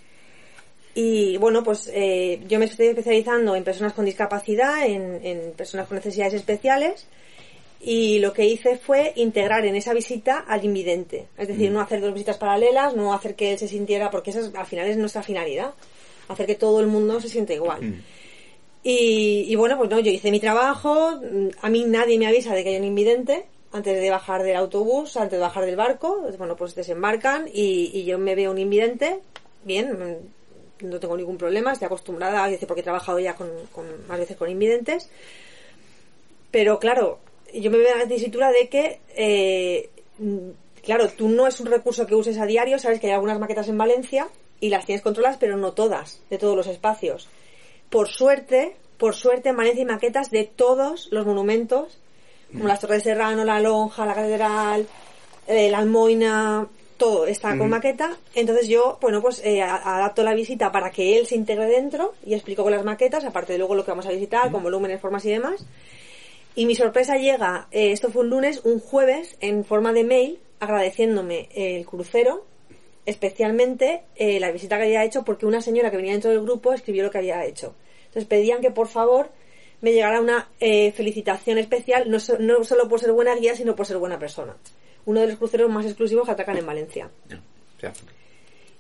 Y bueno, pues eh, yo me estoy especializando en personas con discapacidad, en, en personas con necesidades especiales. Y lo que hice fue integrar en esa visita al invidente. Es decir, no hacer dos visitas paralelas, no hacer que él se sintiera, porque esa es- al final es nuestra finalidad. Hacer que todo el mundo se sienta igual. Y, y bueno, pues no, yo hice mi trabajo, mm, a mí nadie me avisa de que hay un invidente, antes de bajar del autobús, antes de bajar del barco, bueno, pues desembarcan y, y yo me veo un invidente, bien, mm, no tengo ningún problema, estoy acostumbrada, dice, porque he trabajado ya con, con más veces con invidentes, pero claro, yo me veo en la tesitura de que, eh, mm, claro, tú no es un recurso que uses a diario, sabes que hay algunas maquetas en Valencia y las tienes controladas, pero no todas, de todos los espacios. Por suerte, por suerte, Valencia hay maquetas de todos los monumentos, como las Torres de Serrano, la Lonja, la Catedral, eh, la Almoina, todo está con maqueta. Entonces yo, bueno, pues eh, adapto la visita para que él se integre dentro y explico con las maquetas, aparte de luego lo que vamos a visitar, con volúmenes, formas y demás. Y mi sorpresa llega, eh, esto fue un lunes, un jueves, en forma de mail, agradeciéndome el crucero, especialmente eh, la visita que había hecho, porque una señora que venía dentro del grupo escribió lo que había hecho. Entonces pedían que por favor me llegara una eh, felicitación especial, no, so- no solo por ser buena guía, sino por ser buena persona. Uno de los cruceros más exclusivos que atacan en Valencia.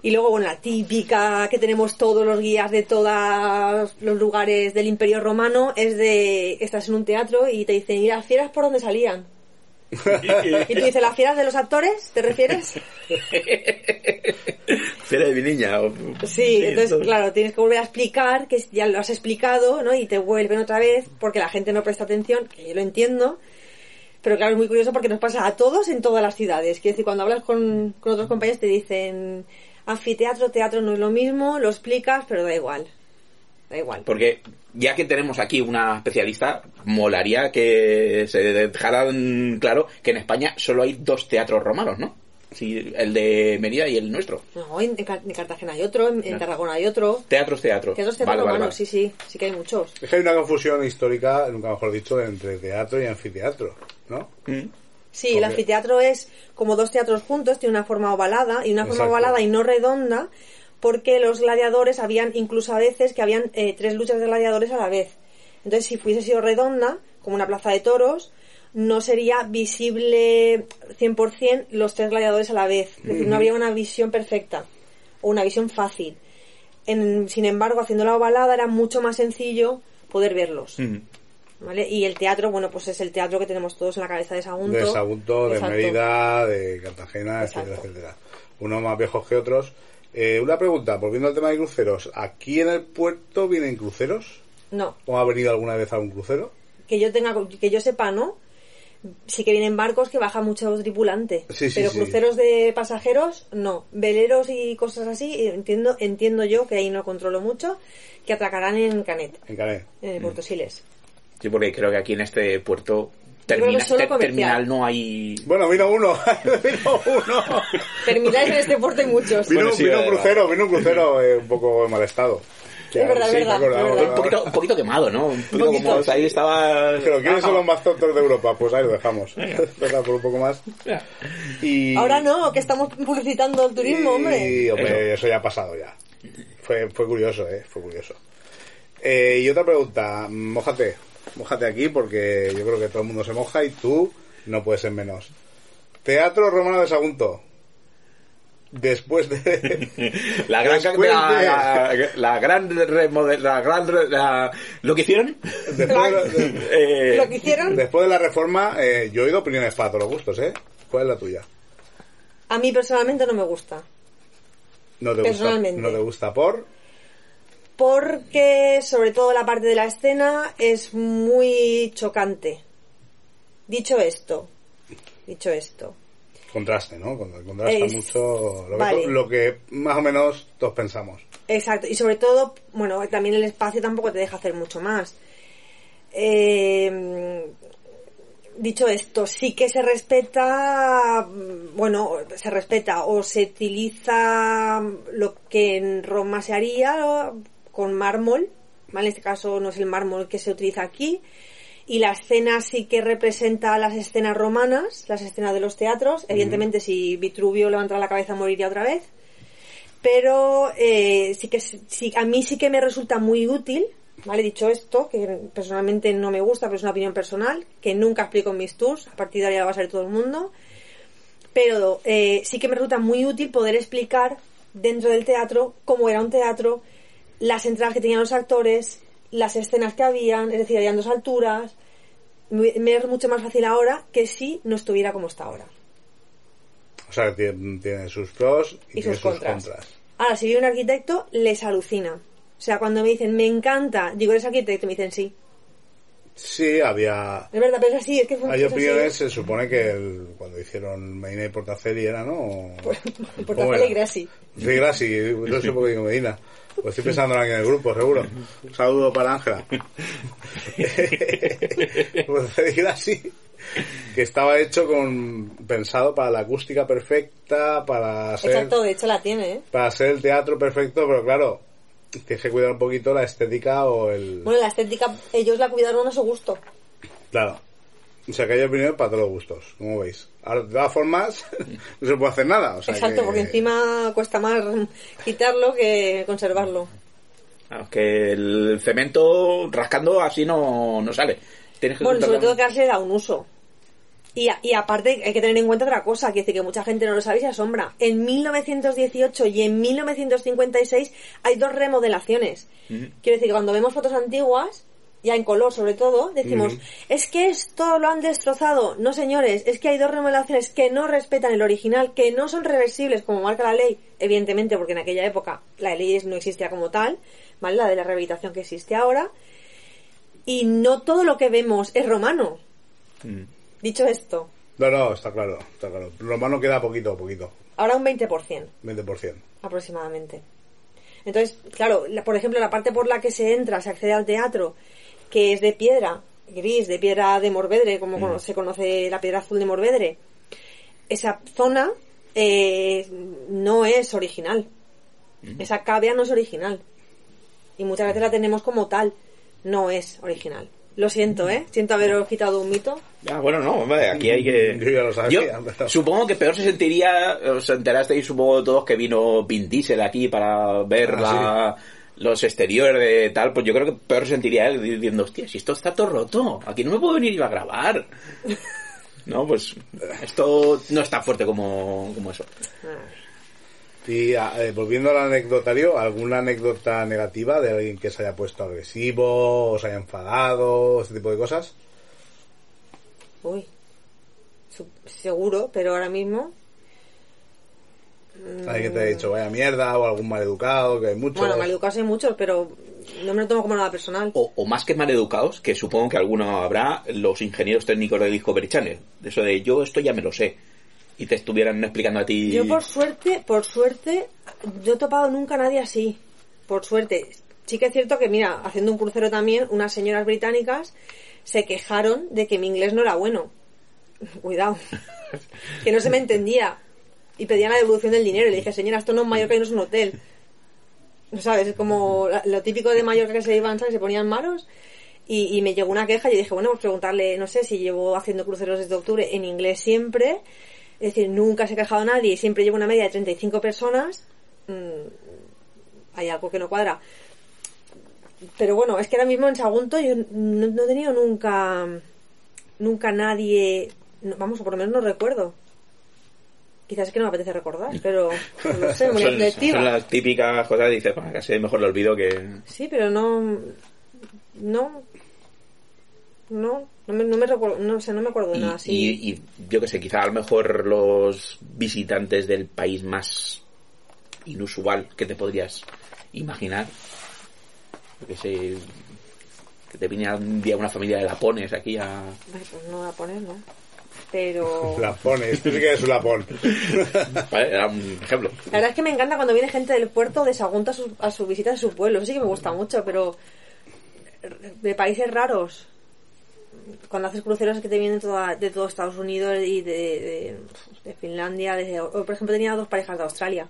Y luego, bueno, la típica que tenemos todos los guías de todos los lugares del Imperio Romano es de, estás en un teatro y te dicen, ¿y las fieras por dónde salían? Y tú dices, ¿las fieras de los actores? ¿Te refieres? Fiera de mi niña. o- Sí, entonces, todo. claro, tienes que volver a explicar, que ya lo has explicado, ¿no? Y te vuelven otra vez, porque la gente no presta atención, que yo lo entiendo. Pero claro, es muy curioso porque nos pasa a todos en todas las ciudades. Quiero decir, cuando hablas con, con otros compañeros te dicen, anfiteatro, teatro no es lo mismo, lo explicas, pero da igual. Da igual. Porque ya que tenemos aquí una especialista, molaría que se dejaran claro que en España solo hay dos teatros romanos, ¿no? Sí, el de Mérida y el nuestro. No, en, en Car- en Cartagena hay otro, en, No. Tarragona hay otro. Teatros, teatros. Teatros, teatros Vale, vale, romanos, vale. sí, sí, sí que hay muchos. Es que hay una confusión histórica, nunca mejor dicho, entre teatro y anfiteatro, ¿no? Mm. Sí, el anfiteatro es como dos teatros juntos, tiene una forma ovalada y una forma Exacto. ovalada y no redonda, porque los gladiadores habían incluso a veces que habían eh, tres luchas de gladiadores a la vez. Entonces, si fuese sido redonda, como una plaza de toros, no sería visible 100% los tres gladiadores a la vez. Es decir, no habría una visión perfecta o una visión fácil. En- sin embargo, haciendo la ovalada era mucho más sencillo poder verlos. Mm. ¿Vale? Y el teatro, bueno, pues es el teatro que tenemos todos en la cabeza de Sagunto. De Sagunto, de. Mérida, de Cartagena, etcétera, etcétera. Unos más viejos que otros. Eh, una pregunta, volviendo al tema de cruceros. ¿Aquí en el puerto vienen cruceros? No, ¿O ha venido alguna vez algún crucero? que yo tenga, que yo sepa, ¿no? Sí que vienen barcos que baja mucho tripulante. Sí, sí, pero sí. cruceros de pasajeros, no. Veleros y cosas así, entiendo, entiendo yo, que ahí no controlo mucho, que atracarán en Canet, En Canet. en el Puerto Siles. Sí, porque creo que aquí en este puerto termina- solo ter- comercial. terminal no hay... Bueno, vino uno. vino uno. Terminales en este puerto hay muchos. Vino, Bueno, sí, vino un vale, crucero, vino un crucero eh, un poco en mal estado. Es verdad, me verdad, acordaba, es verdad. Un poquito, un poquito quemado, ¿no? Un poquito poquito. como ahí estaba... Pero ¿quiénes son los más tontos de Europa? Pues ahí lo dejamos. Deja por un poco más. Y, Ahora no, que estamos publicitando el turismo, hombre. Y, hombre, eso. ya ha pasado ya. Fue, fue curioso, ¿eh? Fue curioso. Eh, y otra pregunta, mójate. Mójate aquí porque yo creo que todo el mundo se moja y tú no puedes ser menos. Teatro Romano de Sagunto. Después de... La gran, Después la, de- la- la gran remodel- la gran la- lo que hicieron Después de, eh, Lo que hicieron, después de la reforma, eh, yo he oído opiniones para todos los gustos, ¿eh? ¿Cuál es la tuya? a mí personalmente no me gusta. No te gusta, Personalmente. no te gusta por... porque sobre todo la parte de la escena es muy chocante. Dicho esto, dicho esto, Contraste, ¿no? Con- Contrasta Es- mucho lo, vale. que, lo que más o menos todos pensamos. exacto, y sobre todo, bueno, también el espacio tampoco te deja hacer mucho más. Eh, dicho esto, sí que se respeta, bueno, se respeta o se utiliza lo que en Roma se haría. Con mármol, ¿vale? En este caso no es el mármol que se utiliza aquí, y la escena sí que representa las escenas romanas, las escenas de los teatros. Evidentemente, si Vitruvio levantara la cabeza moriría otra vez. Pero eh, sí que sí, a mí sí que me resulta muy útil, ¿vale? Dicho esto, que personalmente no me gusta, pero es una opinión personal, que nunca explico en mis tours, a partir de ahora ya lo va a saber todo el mundo. Pero eh, sí que me resulta muy útil poder explicar dentro del teatro cómo era un teatro, las entradas que tenían los actores, las escenas que habían, es decir, habían dos alturas, me me es mucho más fácil ahora que si no estuviera como está ahora. O sea, tiene, tiene sus pros y, Y tiene sus sus contras. contras. Ahora, si viene un arquitecto, les alucina. O sea, cuando me dicen, me encanta, digo, ¿eres arquitecto? Me dicen, sí. Sí, había... Es verdad, pero es así, es que fue Hay así. opiniones, se supone que el- cuando hicieron Medina y Portaceli era, ¿no? ¿Cómo Portaceli y Grassi. Sí, Grassi, no sé por qué digo Medina. Pues estoy pensando en alguien en el grupo, seguro. Un saludo para Ángela. Portaceli y Grassi, que estaba hecho con pensado para la acústica perfecta, para ser, Exacto, de hecho la tiene, ¿eh? para ser el teatro perfecto, pero claro, tienes que cuidar un poquito la estética o el... Bueno, la estética, ellos la cuidaron a su gusto. Claro. O sea que hay opiniones para todos los gustos, como veis. Ahora, de todas formas, no se puede hacer nada. O sea Exacto, que- porque encima cuesta más quitarlo que conservarlo. Claro, que el cemento rascando así no, no sale. Tienes que Bueno, sobre todo que ahora se le da un uso. Y, a- y aparte hay que tener en cuenta otra cosa, que dice que mucha gente no lo sabe y se asombra. En 1918 y en 1956 hay dos remodelaciones. Quiero decir que cuando vemos fotos antiguas, ya en color sobre todo, decimos, es que esto lo han destrozado. No, señores, es que hay dos remodelaciones que no respetan el original, que no son reversibles como marca la ley, evidentemente porque en aquella época la ley no existía como tal, ¿vale? La de la rehabilitación que existe ahora. Y no todo lo que vemos es romano. Mm. Dicho esto, No, no, está claro, está claro. Romano queda poquito a poquito, ahora un 20% 20%. aproximadamente. Entonces, claro, la- por ejemplo, la parte por la que se entra, se accede al teatro, que es de piedra gris, de piedra de Morvedre, como cono- se conoce la piedra azul de Morvedre, esa zona eh, no es original. Esa cavea no es original. Y muchas veces la tenemos como tal. No es original. Lo siento, ¿eh? Siento haberos quitado un mito. Ah, bueno, no, hombre, aquí hay que... Yo ya lo Yo supongo que peor se sentiría, os enterasteis supongo todos que vino Vin Diesel aquí para ver Ah, la- los exteriores de tal, pues yo creo que peor se sentiría él diciendo, hostia, si esto está todo roto, aquí no me puedo venir a grabar. no, pues esto no es tan fuerte como, como eso. Y ah, eh, volviendo al anecdotario, ¿alguna anécdota negativa de alguien que se haya puesto agresivo, o se haya enfadado, este tipo de cosas? Uy. Seguro, pero ahora mismo. Alguien que te ha dicho vaya mierda o algún maleducado, que hay muchos. Bueno, maleducados hay muchos, pero no me lo tomo como nada personal. O, o más que maleducados, que supongo que alguno habrá, los ingenieros técnicos de Discovery Channel. De eso de yo esto ya me lo sé. Y te estuvieran explicando a ti. Yo por suerte, por suerte, yo he topado nunca a nadie así. Por suerte. Sí que es cierto que, mira, haciendo un crucero también, unas señoras británicas se quejaron de que mi inglés no era bueno. Cuidado. que no se me entendía. Y pedían la devolución del dinero. Y le dije, señora, esto no es Mallorca y no es un hotel. ¿Sabes? Es como lo típico de Mallorca que se iban, ¿sabes? Se ponían malos. Y, me llegó una queja y dije, bueno, pues preguntarle, no sé, si llevo haciendo cruceros desde octubre en inglés siempre. Es decir, nunca se ha quejado nadie y siempre llevo una media de 35 personas. mm, hay algo que no cuadra. Pero bueno, es que ahora mismo en Sagunto yo no, no he tenido nunca, nunca nadie, no- vamos, o por lo menos no recuerdo. Quizás es que no me apetece recordar, pero no sé, muy son, son las típicas cosas, dices, "Bah, casi mejor lo olvido que... Sí, pero no, no, no, no me, no me recuerdo, no sé, no me acuerdo de nada así. y- y yo que sé, quizá a lo mejor los visitantes del país más inusual que te podrías imaginar. Yo que sé, que te viniera un día una familia de lapones aquí a... Ay, pues no poner, ¿no? Pero... Lapones, tú sí que eres un lapón. Vale, Era un ejemplo. La verdad es que me encanta cuando viene gente del puerto de Sagunto a su, a su visita a su pueblo. Eso sí que me gusta mucho, pero de países raros. Cuando haces cruceros que te vienen toda- de todo Estados Unidos y de, de, de Finlandia. de- o, por ejemplo, tenía dos parejas de Australia.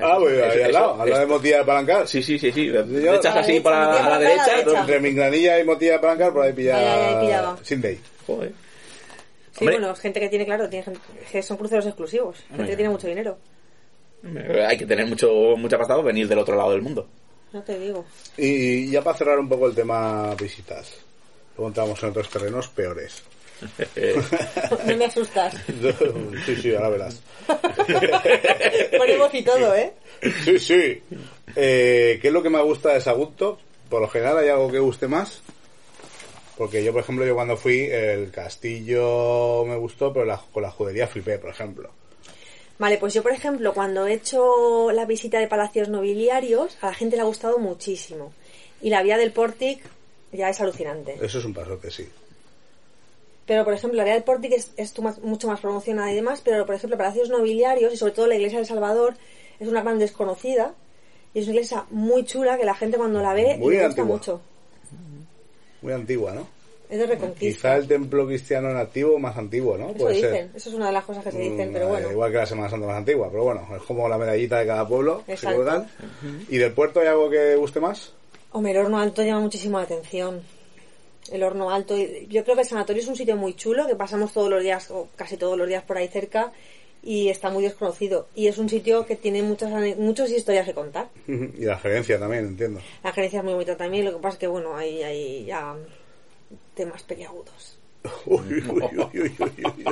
Ah, pues ahí Eso- al lado, eso- al lado de Motilla de Palancar. Sí, sí, sí, sí. Yo- echas así para la derecha. derecha. Entre Mingranilla y Motilla de Palancar, por ahí pilla... Ahí, pillaba. Sindey. Joder. Sí, Hombre. bueno, gente que tiene, claro, tiene gente- que son cruceros exclusivos. Gente Hombre. que tiene mucho dinero. Hay que tener mucho mucha pasta para venir del otro lado del mundo. No te digo. Y ya para cerrar un poco el tema visitas, luego entramos en otros terrenos peores. No me asustas. sí, sí, ahora verás. Ponemos y todo, ¿eh? Sí, sí. Eh, ¿Qué es lo que me gusta de Sagunto? Por lo general, ¿hay algo que guste más? Porque yo, por ejemplo, yo cuando fui, el castillo me gustó, pero la- con la judería flipé, por ejemplo. Vale, pues yo, por ejemplo, cuando he hecho la visita de palacios nobiliarios, a la gente le ha gustado muchísimo. Y la vía del Pórtic ya es alucinante. Eso es un pasote, sí. Pero, por ejemplo, la vía del Pórtic es, mucho más promocionada y demás, pero, por ejemplo, palacios nobiliarios y sobre todo la iglesia de Salvador es una gran desconocida y es una iglesia muy chula que la gente cuando la ve Muy le gusta antigua. mucho. Muy antigua, ¿no? Es de reconquista. Quizá el templo cristiano nativo más antiguo, ¿no? Eso Puede dicen, ser. eso es una de las cosas que se dicen, Mm, pero eh, bueno. Igual que la Semana Santa más antigua, pero bueno, es como la medallita de cada pueblo. se Exacto. cuelgan. ¿Y del puerto hay algo que guste más? Hombre, el horno alto llama muchísimo la atención. El horno alto. Yo creo que el sanatorio es un sitio muy chulo, que pasamos todos los días, o casi todos los días por ahí cerca, y está muy desconocido. Y es un sitio que tiene muchas, ane- muchas historias que contar. y la gerencia también, entiendo. La gerencia es muy bonita también, lo que pasa es que, bueno, hay, hay ya temas peliagudos. Uy, uy, uy, uy, uy, uy, uy.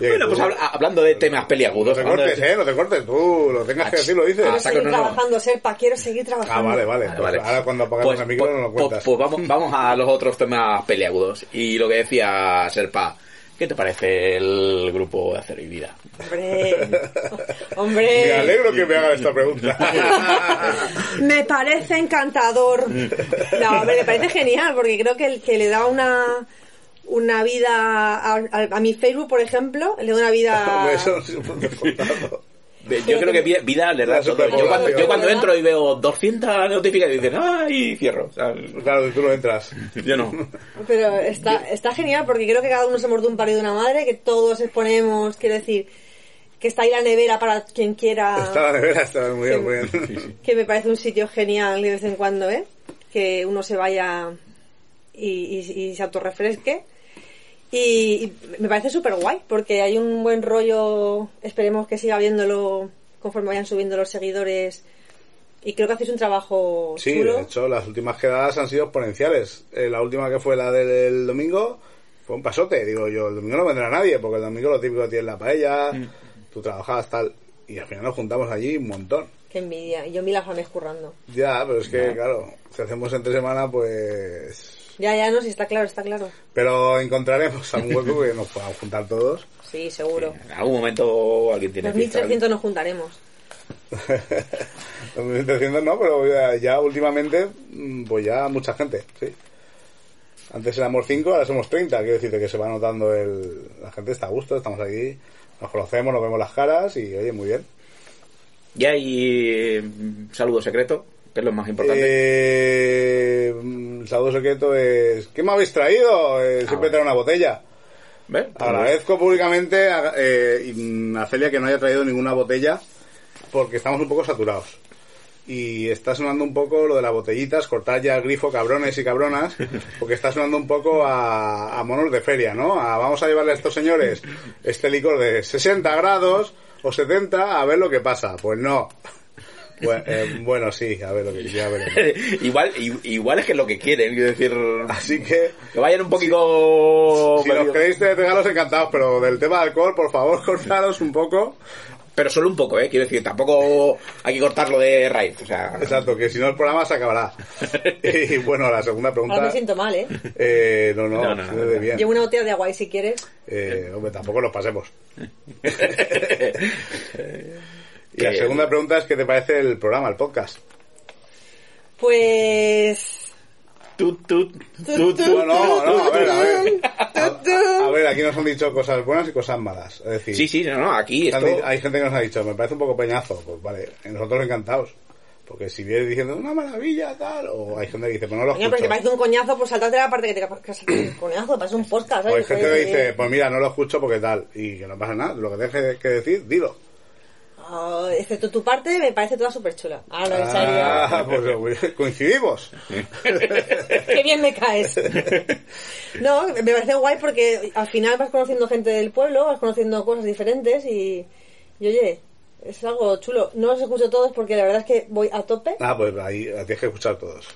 Bueno, pues habla- hablando de temas peliagudos. No te de- cortes, eh, no te cortes tú, lo tengas que decir, lo dices. Ah, Quiero saco, seguir no, no. trabajando, Serpa, quiero seguir trabajando. Ah, vale, vale. Vale, Pues. Ahora cuando apagamos Pues, el micro pues- no lo pues- cuentas. pues vamos, vamos a los otros temas peliagudos. Y lo que decía Serpa, ¿qué te parece el grupo de Acero y Vida? Hombre, hombre. Me alegro que me hagan esta pregunta. Me parece encantador. No, hombre, me parece genial, porque creo que, que le da una una vida a, a- a mi Facebook, por ejemplo, le da una vida... Yo creo que vi- vida le da La todo. Yo cuando, superpoblación. yo cuando entro y veo 200 notificaciones, dicen, ¡ay! Cierro. O sea, Claro, tú no entras. yo no. Pero está, está genial, porque creo que cada uno se de un y de una madre, que todos exponemos, quiero decir, que está ahí la nevera para quien quiera... Está la nevera, está muy bien, muy bien. que me parece un sitio genial de vez en cuando, ¿eh? Que uno se vaya y, y- y se autorrefresque. Y, y me parece súper guay, porque hay un buen rollo, esperemos que siga viéndolo conforme vayan subiendo los seguidores. Y creo que hacéis un trabajo Sí, chulo. de hecho, las últimas quedadas han sido exponenciales. Eh, la última que fue la del domingo fue un pasote. Digo yo, el domingo no vendrá nadie, porque el domingo lo típico tienes la paella, tú trabajabas tal. Y al final nos juntamos allí un montón. Qué envidia. Y yo mil afanes currando. Ya, pero es que, claro, si hacemos entre semana, pues... Ya, ya, no, si está claro, está claro. Pero encontraremos algún hueco que nos podamos juntar todos. Sí, seguro. En algún momento alguien tiene Los fiesta. 1300 nos juntaremos. 2300 no, pero ya, ya últimamente, mm, pues ya mucha gente, sí. Antes éramos 5, ahora somos 30. Quiero decirte que se va notando el... La gente está a gusto, estamos aquí, nos conocemos, nos vemos las caras y oye, muy bien. Y hay mm, saludo secreto, que es lo más importante. Eh, el saludo secreto es... ¿Qué me habéis traído? Eh, siempre trae una botella. ¿Ves? Agradezco públicamente a, eh, a Celia que no haya traído ninguna botella porque estamos un poco saturados. Y está sonando un poco lo de las botellitas, cortar ya el grifo, cabrones y cabronas, porque está sonando un poco a, a monos de feria, ¿no? A, vamos a llevarle a estos señores este licor de 60 grados o 70 a ver lo que pasa. Pues no. Bueno, eh, bueno, sí, a ver lo que ya veremos. igual, i- igual es que es lo que quieren, quiero decir, Así que que vayan un poquito... si nos queréis de regalos encantados, pero del tema de alcohol, por favor, cortaros un poco. Pero solo un poco, ¿eh? Quiero decir, tampoco hay que cortarlo de raíz, o sea... Exacto, que si no el programa se acabará. y bueno, la segunda Ahora pregunta. me siento mal, ¿eh? Eh, no, no, No, no, no, muy bien. Llevo una botella de agua y si quieres. Eh, hombre, tampoco nos pasemos. Y la segunda pregunta es: ¿qué te parece el programa, el podcast? Pues... Tú, tú, tú, No, no, no, a ver, a ver. tú. A ver, aquí nos han dicho cosas buenas y cosas malas. Es decir, Sí, sí, no, no, aquí esto... di- hay gente que nos ha dicho, me parece un poco peñazo. Pues vale, nosotros encantados. Porque si vienes diciendo una maravilla, tal, o hay gente que dice, pues no lo Coño, pero si escucho. te parece un coñazo, pues saltate la parte que te que un coñazo, parece un podcast, O hay ¿sabes? gente que Joder, dice, eh, pues mira, no lo escucho porque tal, y que no pasa nada, lo que deje que decir, dilo. Ah, excepto tu parte, me parece toda súper chula. Ah, no, en Ah, pues coincidimos. serio. Qué bien me caes. No, me parece guay porque al final vas conociendo gente del pueblo, vas conociendo cosas diferentes y, y oye, es algo chulo. No los escucho todos porque la verdad es que voy a tope. Ah, pues ahí tienes que escuchar todos.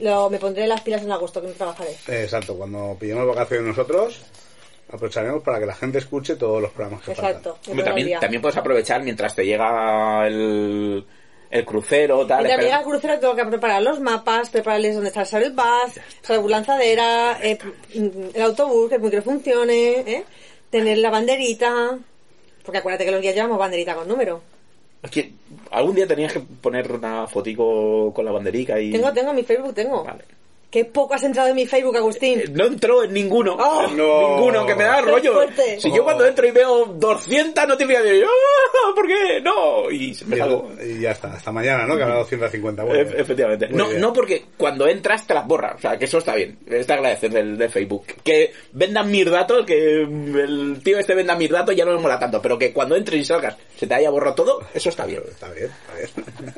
Lo, me pondré las pilas en agosto, que no trabajaré. Exacto, cuando pillemos vacaciones nosotros, aprovecharemos para que la gente escuche todos los programas que Exacto. El también, también puedes aprovechar mientras te llega el, el crucero, tal. Mientras llega al crucero tengo que preparar los mapas, prepararles dónde está el Bus, la lanzadera, eh, el autobús, que el micro funcione, ¿eh? tener la banderita. Porque acuérdate que los días llevamos banderita con número. Es que algún día tenías que poner una fotico con la banderica y... Tengo, tengo, en mi Facebook tengo. Vale. Qué poco has entrado en mi Facebook, Agustín. No entró en ninguno. Oh. No. Ninguno, que me da rollo. fuerte. Si yo cuando entro y veo 200 notificaciones, ¡ah! ¿por qué? No. Y me salgo. Y ya está, hasta mañana, ¿no? Que habrá 250. Bueno, E- Efectivamente. No, bien. no porque cuando entras te las borra. O sea, que eso está bien. Está agradecer del, de Facebook. Que vendan mis datos, que el tío este venda mis datos ya no me mola tanto. Pero que cuando entres y salgas se te haya borrado todo, eso está bien. Está bien, está bien.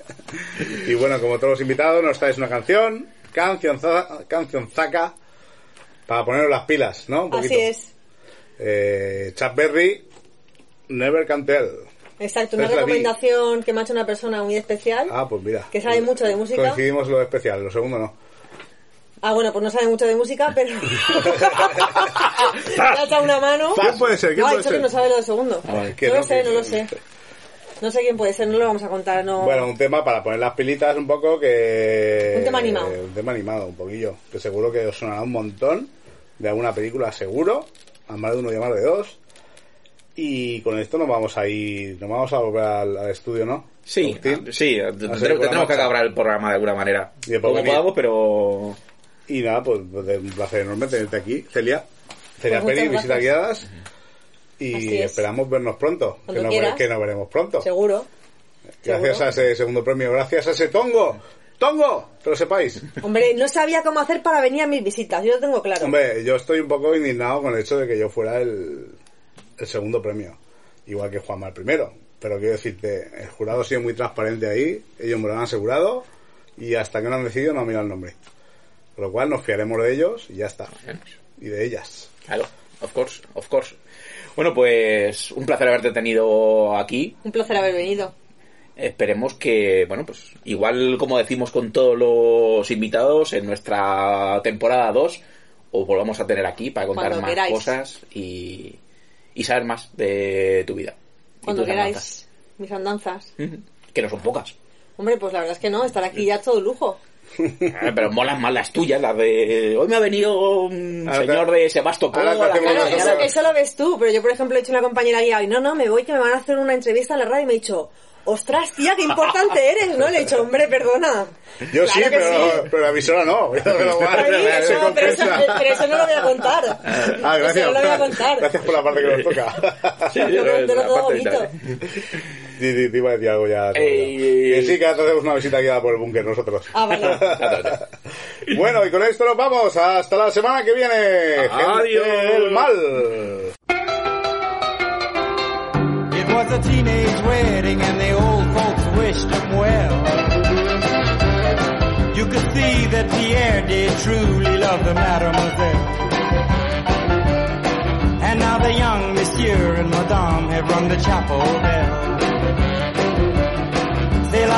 y bueno, como todos los invitados, nos traes una canción, canción, canción zaca, para poneros las pilas, ¿no? Un poquito. Así es. Eh, Chuck Berry, Never Can Tell. Exacto, una recomendación que me ha hecho una persona muy especial. Ah, pues mira. Que sabe mucho de música. Coincidimos lo especial, lo segundo no. Ah, bueno, pues no sabe mucho de música, pero... Le ha echado una mano. ¿Quién puede ser? ¿Quién Ah, puede dicho que ser? no sabe lo del segundo. Que no no, lo sé, no lo sé. No sé quién puede ser, no lo vamos a contar, no... Bueno, un tema para poner las pilitas un poco que... Un tema animado. Un tema animado, un poquillo. Que seguro que os sonará un montón de alguna película, seguro. A más de uno y a más de dos. Y con esto nos vamos a ir... Nos vamos a volver al, al estudio, ¿no? Sí, sí. A la tenemos que acabar el programa de alguna manera. Y de poco Como podamos, pero... Y nada, pues, pues, de un placer enorme tenerte aquí, Celia. Celia Pues Peri, visitas guiadas. Y es. esperamos vernos pronto. Que nos, quieras. que nos veremos pronto. Seguro. Gracias seguro. a ese segundo premio, gracias a ese tongo. ¡Tongo! Que lo sepáis. Hombre, no sabía cómo hacer para venir a mis visitas, yo lo tengo claro. Hombre, yo estoy un poco indignado con el hecho de que yo fuera el, el segundo premio. Igual que Juanma el primero. Pero quiero decirte, el jurado ha sido muy transparente ahí. Ellos me lo han asegurado. Y hasta que no han decidido no han mirado el nombre. Con lo cual nos fiaremos de ellos y ya está. Y de ellas. Claro, of course, of course. Bueno, pues un placer haberte tenido aquí. Un placer haber venido. Esperemos que, bueno, pues igual como decimos con todos los invitados en nuestra temporada 2, os volvamos a tener aquí para contar Cuando más queráis. cosas y, y saber más de tu vida. Cuando queráis. Mis andanzas. Que no son pocas. Hombre, pues la verdad es que no, estar aquí ya es todo lujo. Eh, Pero molan más las tuyas, las de... Hoy me ha venido un Ahora te- señor de Sebastopol. Claro, eso, eso lo ves tú, pero yo, por ejemplo, he dicho a una compañera guía, y no, no, me voy que me van a hacer una entrevista en la radio y me ha dicho, ostras, tía, qué importante eres, ¿no? Le he dicho, hombre, perdona. Yo Claro sí, pero, sí. pero la emisora no. Pero no, eso, compensa. pero eso no lo voy a contar. Ah, gracias. Eso no lo voy a contar. Gracias por la parte que nos toca. Sí, Yo lo la todo bonito. Sí, te iba a decir algo ya. Ey. Que sí, que hacemos una visita guiada por el búnker nosotros. Ah, vale. bueno, y con esto nos vamos. Hasta la semana que viene. Adiós. Gente del mal. It was a teenage wedding and the old folks wished him well. You could see that Pierre did truly love the mademoiselle. And now the young monsieur and madame have rung the chapel bell.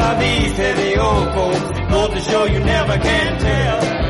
The old folks. Goes to show you never can tell.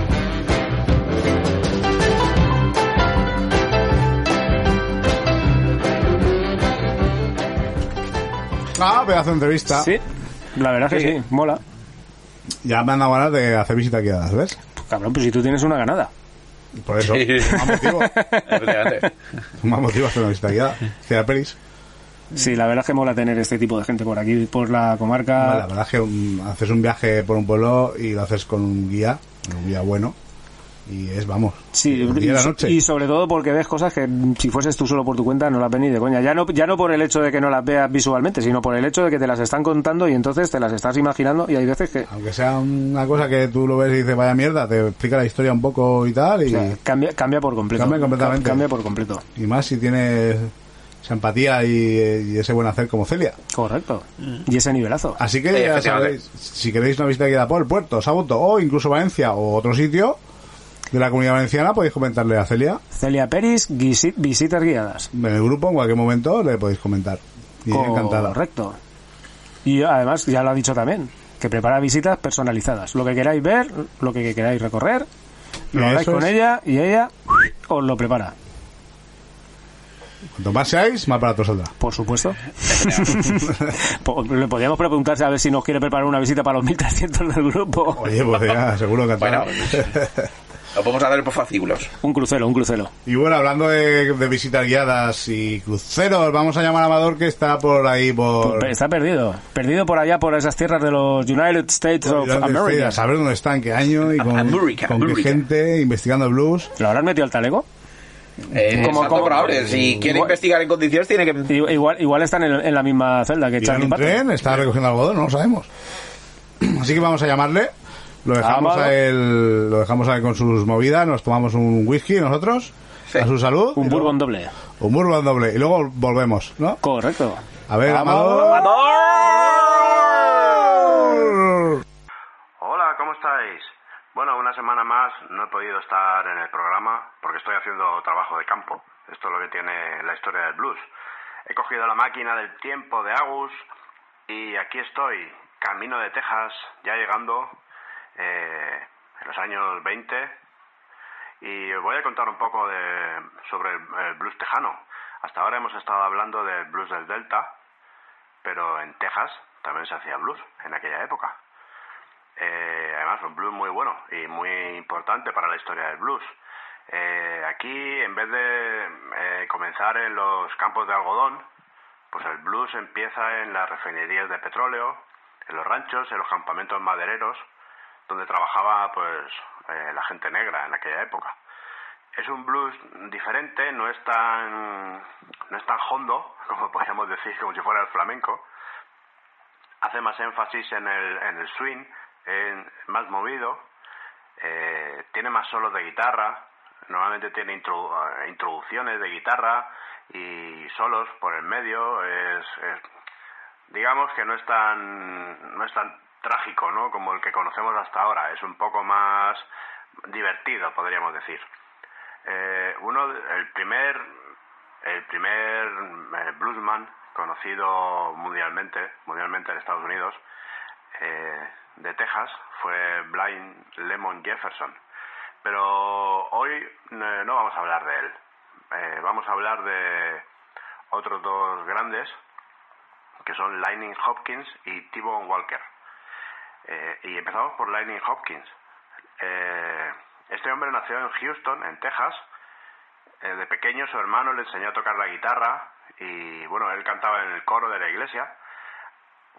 Ah, pedazo de entrevista. Sí, la verdad que sí, mola. Ya me han dado ganas de hacer visita guiadas, ¿ves? Cabrón, pues si tú tienes una ganada. Por eso, más motivo. Efectivamente. Más motivo hacer una visita guiada. Ciudad Peris. Sí, la verdad es que mola tener este tipo de gente por aquí, por la La comarca. verdad es que um, haces un viaje por un pueblo y lo haces con un guía, un guía bueno. Y es, vamos, Sí, y y, la so- noche. y sobre todo porque ves cosas que si fueses tú solo por tu cuenta no las ves ni de coña. Ya no, ya no por el hecho de que no las veas visualmente, sino por el hecho de que te las están contando y entonces te las estás imaginando y hay veces que Aunque sea una cosa que tú lo ves y dices, vaya mierda, te explica la historia un poco y tal. Y, sea, cambia, cambia por completo. Cambia completamente. Ca- Cambia por completo. y más si tienes esa empatía y, y ese buen hacer como Celia. Correcto. Y ese nivelazo. Así que Sí, ya sabéis, si queréis una visita guiada por el puerto, Sagunto o incluso Valencia o otro sitio de la comunidad valenciana, podéis comentarle a Celia Celia Peris, visitas guiadas. en el grupo, en cualquier momento le podéis comentar. Y ella encantada. Correcto. Y además, ya lo ha dicho también, que prepara visitas personalizadas. Lo que queráis ver, lo que queráis recorrer, lo habláis con es. ella y ella os lo prepara. Cuanto más seáis, más barato saldrá. Por supuesto. Le podríamos preguntarse a ver si nos quiere preparar una visita para los 1300 del grupo. Oye, pues ya, seguro que Bueno, lo podemos hacer por fascículos. Un crucero, un crucero. Y bueno, hablando de, de visitas guiadas y cruceros, vamos a llamar a Amador que está por ahí por... Está perdido. Perdido por allá, por esas tierras de los United States of United States, America. a saber dónde está, en qué año y con, América, con qué gente investigando el blues. ¿Lo habrán metido al talego? Eh, Como- salto como- probable. Si quiere igual- investigar en condiciones, tiene que. Igual, igual están en, en la misma celda que Charlie un Patton. tren, está recogiendo algodón, no lo sabemos. Así que vamos a llamarle. Lo dejamos Amado. a él, lo dejamos a él con sus movidas, nos tomamos un whisky nosotros, Sí. a su salud. Un y luego- bourbon doble. Un bourbon doble. Y luego volvemos, ¿no? Correcto. A ver, Amador. Amador. Hola, ¿cómo estáis? Bueno, una semana más no he podido estar en el programa porque estoy haciendo trabajo de campo. Esto es lo que tiene la historia del blues. He cogido la máquina del tiempo de Agus y aquí estoy, camino de Texas, ya llegando eh, en los años 20 y voy a contar un poco de, sobre el, el blues tejano. Hasta ahora hemos estado hablando del blues del Delta, pero en Texas también se hacía blues en aquella época. Eh, además, un blues muy bueno y muy importante para la historia del blues. Eh, aquí, en vez de eh, comenzar en los campos de algodón, pues el blues empieza en las refinerías de petróleo, en los ranchos, en los campamentos madereros, donde trabajaba pues eh, la gente negra en aquella época. Es un blues diferente, no es tan no es tan hondo, como podríamos decir, como si fuera el flamenco. Hace más énfasis en el, en el swing, en, más movido, eh, tiene más solos de guitarra, normalmente tiene introdu- eh, introducciones de guitarra y solos por el medio, es, es- digamos que no es tan no es tan trágico ¿no? como el que conocemos hasta ahora, es un poco más divertido, podríamos decir. Eh, uno, el primer, el primer eh, bluesman conocido mundialmente, mundialmente en Estados Unidos, eh, de Texas, fue Blind Lemon Jefferson. Pero hoy no vamos a hablar de él. Vamos a hablar de otros dos grandes, que son Lightning Hopkins y T-Bone Walker. Eh, y empezamos por Lightning Hopkins. Eh, este hombre nació en Houston, en Texas. Eh, de pequeño su hermano le enseñó a tocar la guitarra y bueno, él cantaba en el coro de la iglesia.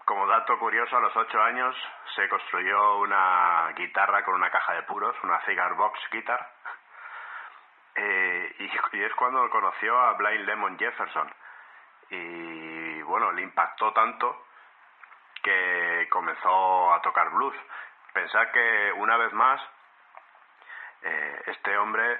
Como dato curioso, a los ocho años se construyó una guitarra con una caja de puros, una cigar box guitar. Eh, y, y es cuando conoció a Blind Lemon Jefferson. Y bueno, le impactó tanto que comenzó a tocar blues. Pensar que una vez más eh, este hombre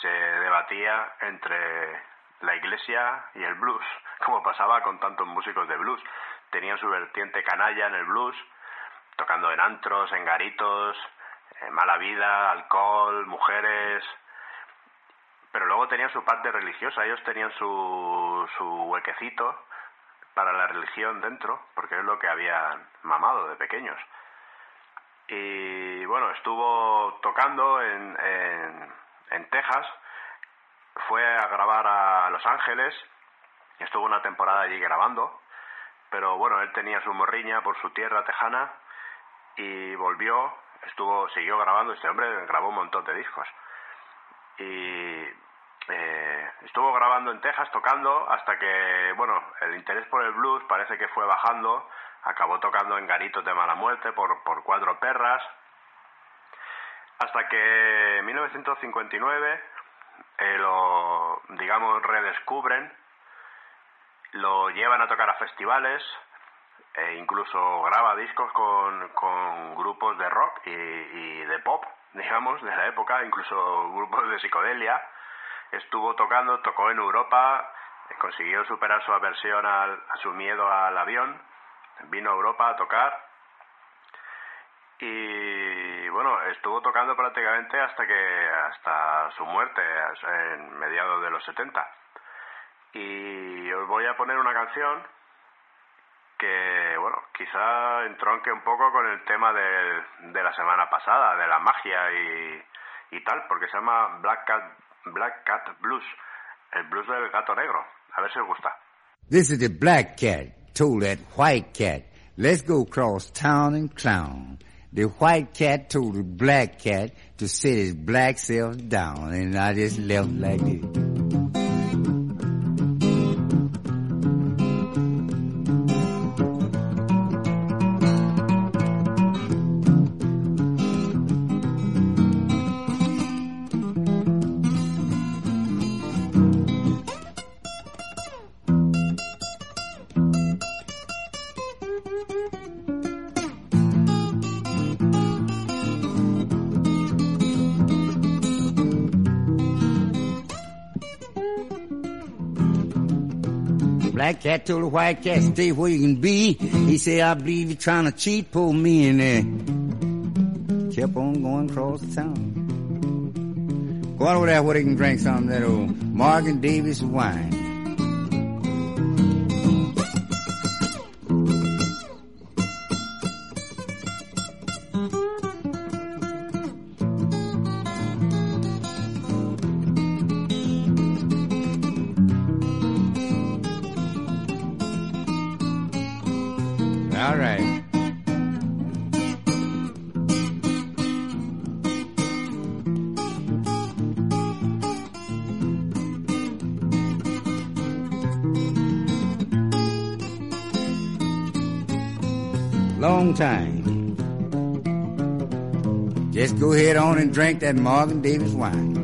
se debatía entre la iglesia y el blues, como pasaba con tantos músicos de blues. Tenían su vertiente canalla en el blues, tocando en antros, en garitos, eh, mala vida, alcohol, mujeres, pero luego tenían su parte religiosa, ellos tenían su, su huequecito para la religión dentro, porque es lo que habían mamado de pequeños. Y bueno, estuvo tocando en, en, Texas, fue a grabar a Los Ángeles, estuvo una temporada allí grabando, pero bueno, él tenía su morriña por su tierra tejana y volvió, estuvo, siguió grabando, este hombre grabó un montón de discos. Eh, estuvo grabando en Texas, tocando, hasta que, bueno, el interés por el blues parece que fue bajando, acabó tocando en garitos de mala muerte por, por cuatro perras, hasta que en 1959 eh, lo, digamos, redescubren, lo llevan a tocar a festivales, e incluso graba discos con, con grupos de rock y, y de pop, digamos, de la época, incluso grupos de psicodelia. Estuvo tocando, tocó en Europa, eh, consiguió superar su aversión al, a su miedo al avión, vino a Europa a tocar y bueno, estuvo tocando prácticamente hasta que hasta su muerte en mediados de los 70. Y os voy a poner una canción que, bueno, quizá entronque un poco con el tema de, de la semana pasada, de la magia y, y tal, porque se llama Black Cat, Black Cat Blues, el blues del gato negro. A ver si os gusta. This is the black cat told that white cat, let's go cross town and clown. The white cat told the black cat to sit his black self down and I just left like this. Cat told the white cat, stay where you can be. He said, I believe you're trying to cheat poor me and uh, kept on going across the town. Go over there where they can drink some of that old Morgan Davis wine. Time. Just go ahead on and drink that Morgan Davis wine.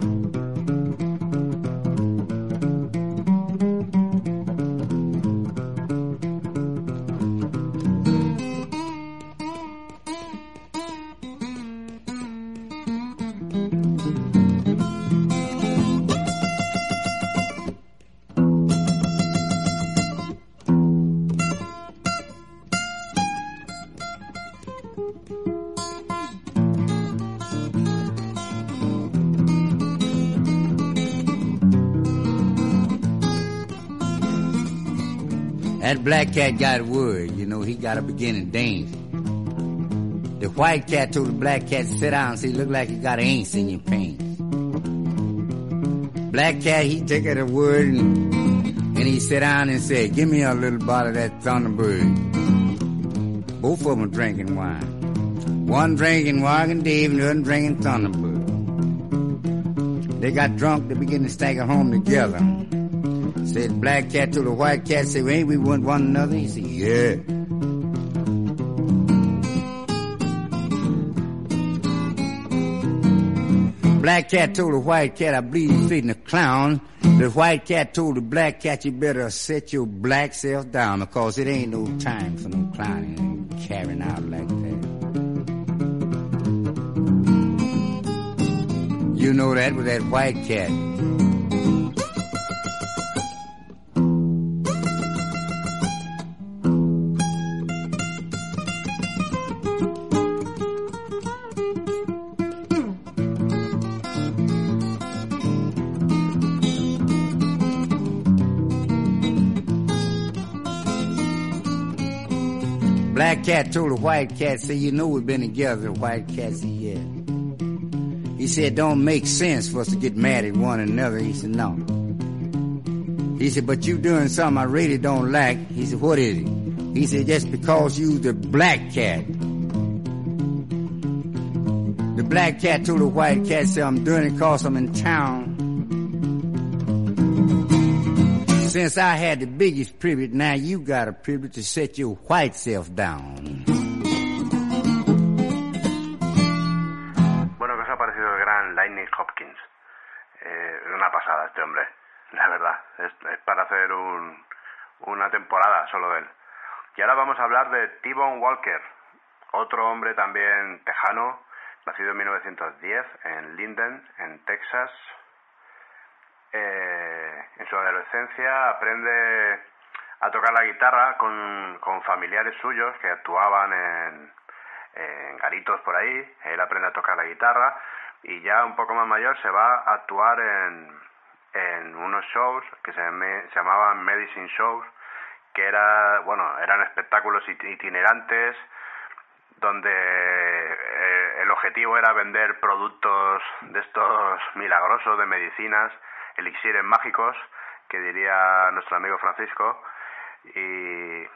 Black cat got word, you know, he got to begin to dance. The white cat told the black cat to sit down, see, look like you got ants in your pants. Black cat, he took it a word and, and he sat down and said, give me a little bottle of that Thunderbird. Both of them drinking wine. One drinking Morgan Dave and the other drinking Thunderbird. They got drunk, they began to stagger home together. Said black cat to the white cat, say, ain't we want one another? He said, yeah. Black cat told the white cat, I believe you're feeding a clown. The white cat told the black cat, you better set your black self down because it ain't no time for no clowning and carrying out like that. You know that with that white cat. Cat told the white cat, say, you know we've been together. The white cat said, yeah. He said, don't make sense for us to get mad at one another. He said, no. He said, but you doing something I really don't like. He said, what is it? He said, just because you the black cat. The black cat told the white cat, said, I'm doing it cause I'm in town. Since I had the biggest privilege, now you got a privilege to set your white self down. Bueno, ¿qué os ha parecido el gran Lightning Hopkins? Eh, es una pasada este hombre, la verdad. Es, es para hacer un, una temporada solo de él. Y ahora vamos a hablar de T-Bone Walker, otro hombre también tejano, nacido en 1910 en Linden, en Texas. Eh, en su adolescencia aprende a tocar la guitarra con, familiares suyos que actuaban en, en garitos por ahí. Él aprende a tocar la guitarra y ya un poco más mayor se va a actuar en, en unos shows que se, me- llamaban Medicine Shows, que era, bueno, eran espectáculos it- itinerantes donde eh, el objetivo era vender productos de estos milagrosos de medicinas, elixires mágicos, que diría nuestro amigo Francisco, y,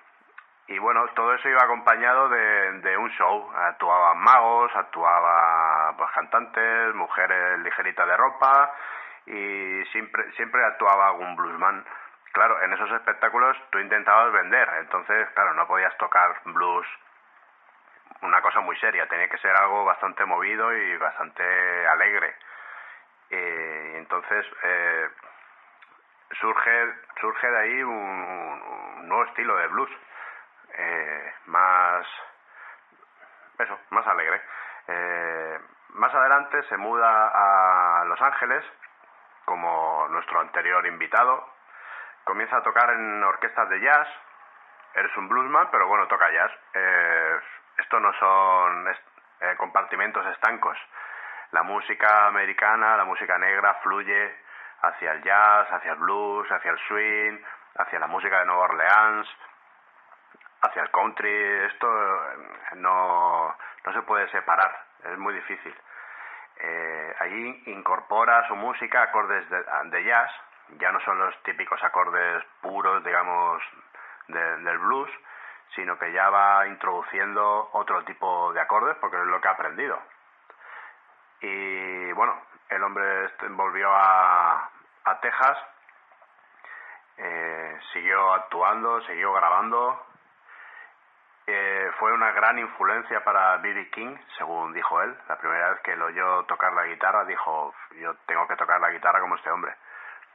y bueno, todo eso iba acompañado de, de un show. Actuaban magos, actuaban pues, cantantes, mujeres ligeritas de ropa y siempre, siempre actuaba algún bluesman. Claro, en esos espectáculos tú intentabas vender, entonces, claro, no podías tocar blues una cosa muy seria, tenía que ser algo bastante movido y bastante alegre. Eh, entonces, eh, surge, surge de ahí un, nuevo estilo de blues, eh, más, eso, más alegre. Eh, más adelante se muda a Los Ángeles, como nuestro anterior invitado, comienza a tocar en orquestas de jazz, eres un bluesman, pero bueno, toca jazz. Eh, esto no son es- eh, compartimentos estancos. La música americana, la música negra fluye hacia el jazz, hacia el blues, hacia el swing, hacia la música de Nueva Orleans, hacia el country. Esto eh, no, no se puede separar, es muy difícil. Eh, allí incorpora su música acordes de, de jazz, ya no son los típicos acordes puros, digamos, de- del blues, sino que ya va introduciendo otro tipo de acordes porque es lo que ha aprendido. Y bueno, el hombre este volvió a, Texas, eh, siguió actuando, siguió grabando. Eh, fue una gran influencia para B.B. King, según dijo él. La primera vez que lo oyó tocar la guitarra, dijo: Yo tengo que tocar la guitarra como este hombre.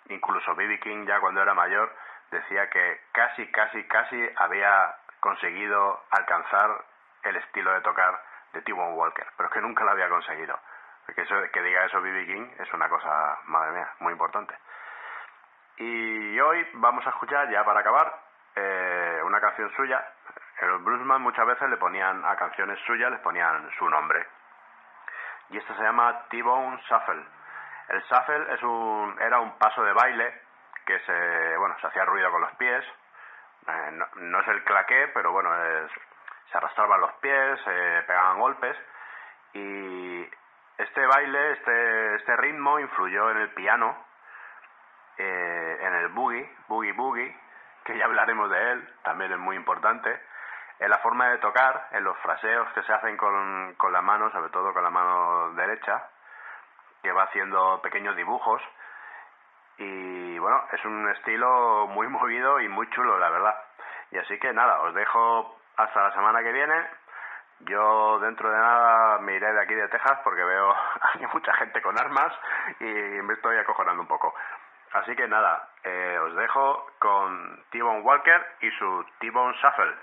Incluso B.B. King, ya cuando era mayor, decía que casi, casi, casi había conseguido alcanzar el estilo de tocar de T-Bone Walker, pero que nunca lo había conseguido. Porque eso, que diga eso B.B. King es una cosa, madre mía, muy importante. Y hoy vamos a escuchar, ya para acabar, eh, una canción suya. Los bluesman muchas veces le ponían a canciones suyas, les ponían su nombre. Y esta se llama T-Bone Shuffle. El shuffle es un, era un paso de baile que se, bueno, se hacía ruido con los pies. Eh, no, no es el claqué, pero bueno, es- se arrastraban los pies, se pegaban golpes. Y este baile, este, este ritmo influyó en el piano, eh, en el boogie, boogie boogie, que ya hablaremos de él, también es muy importante, en la forma de tocar, en los fraseos que se hacen con, con la mano, sobre todo con la mano derecha, que va haciendo pequeños dibujos. Y bueno, es un estilo muy movido y muy chulo, la verdad. Y así que nada, os dejo hasta la semana que viene. Yo dentro de nada me iré de aquí de Texas porque veo hay mucha gente con armas y me estoy acojonando un poco. Así que nada, eh, os dejo con T-Bone Walker y su T-Bone Shuffle.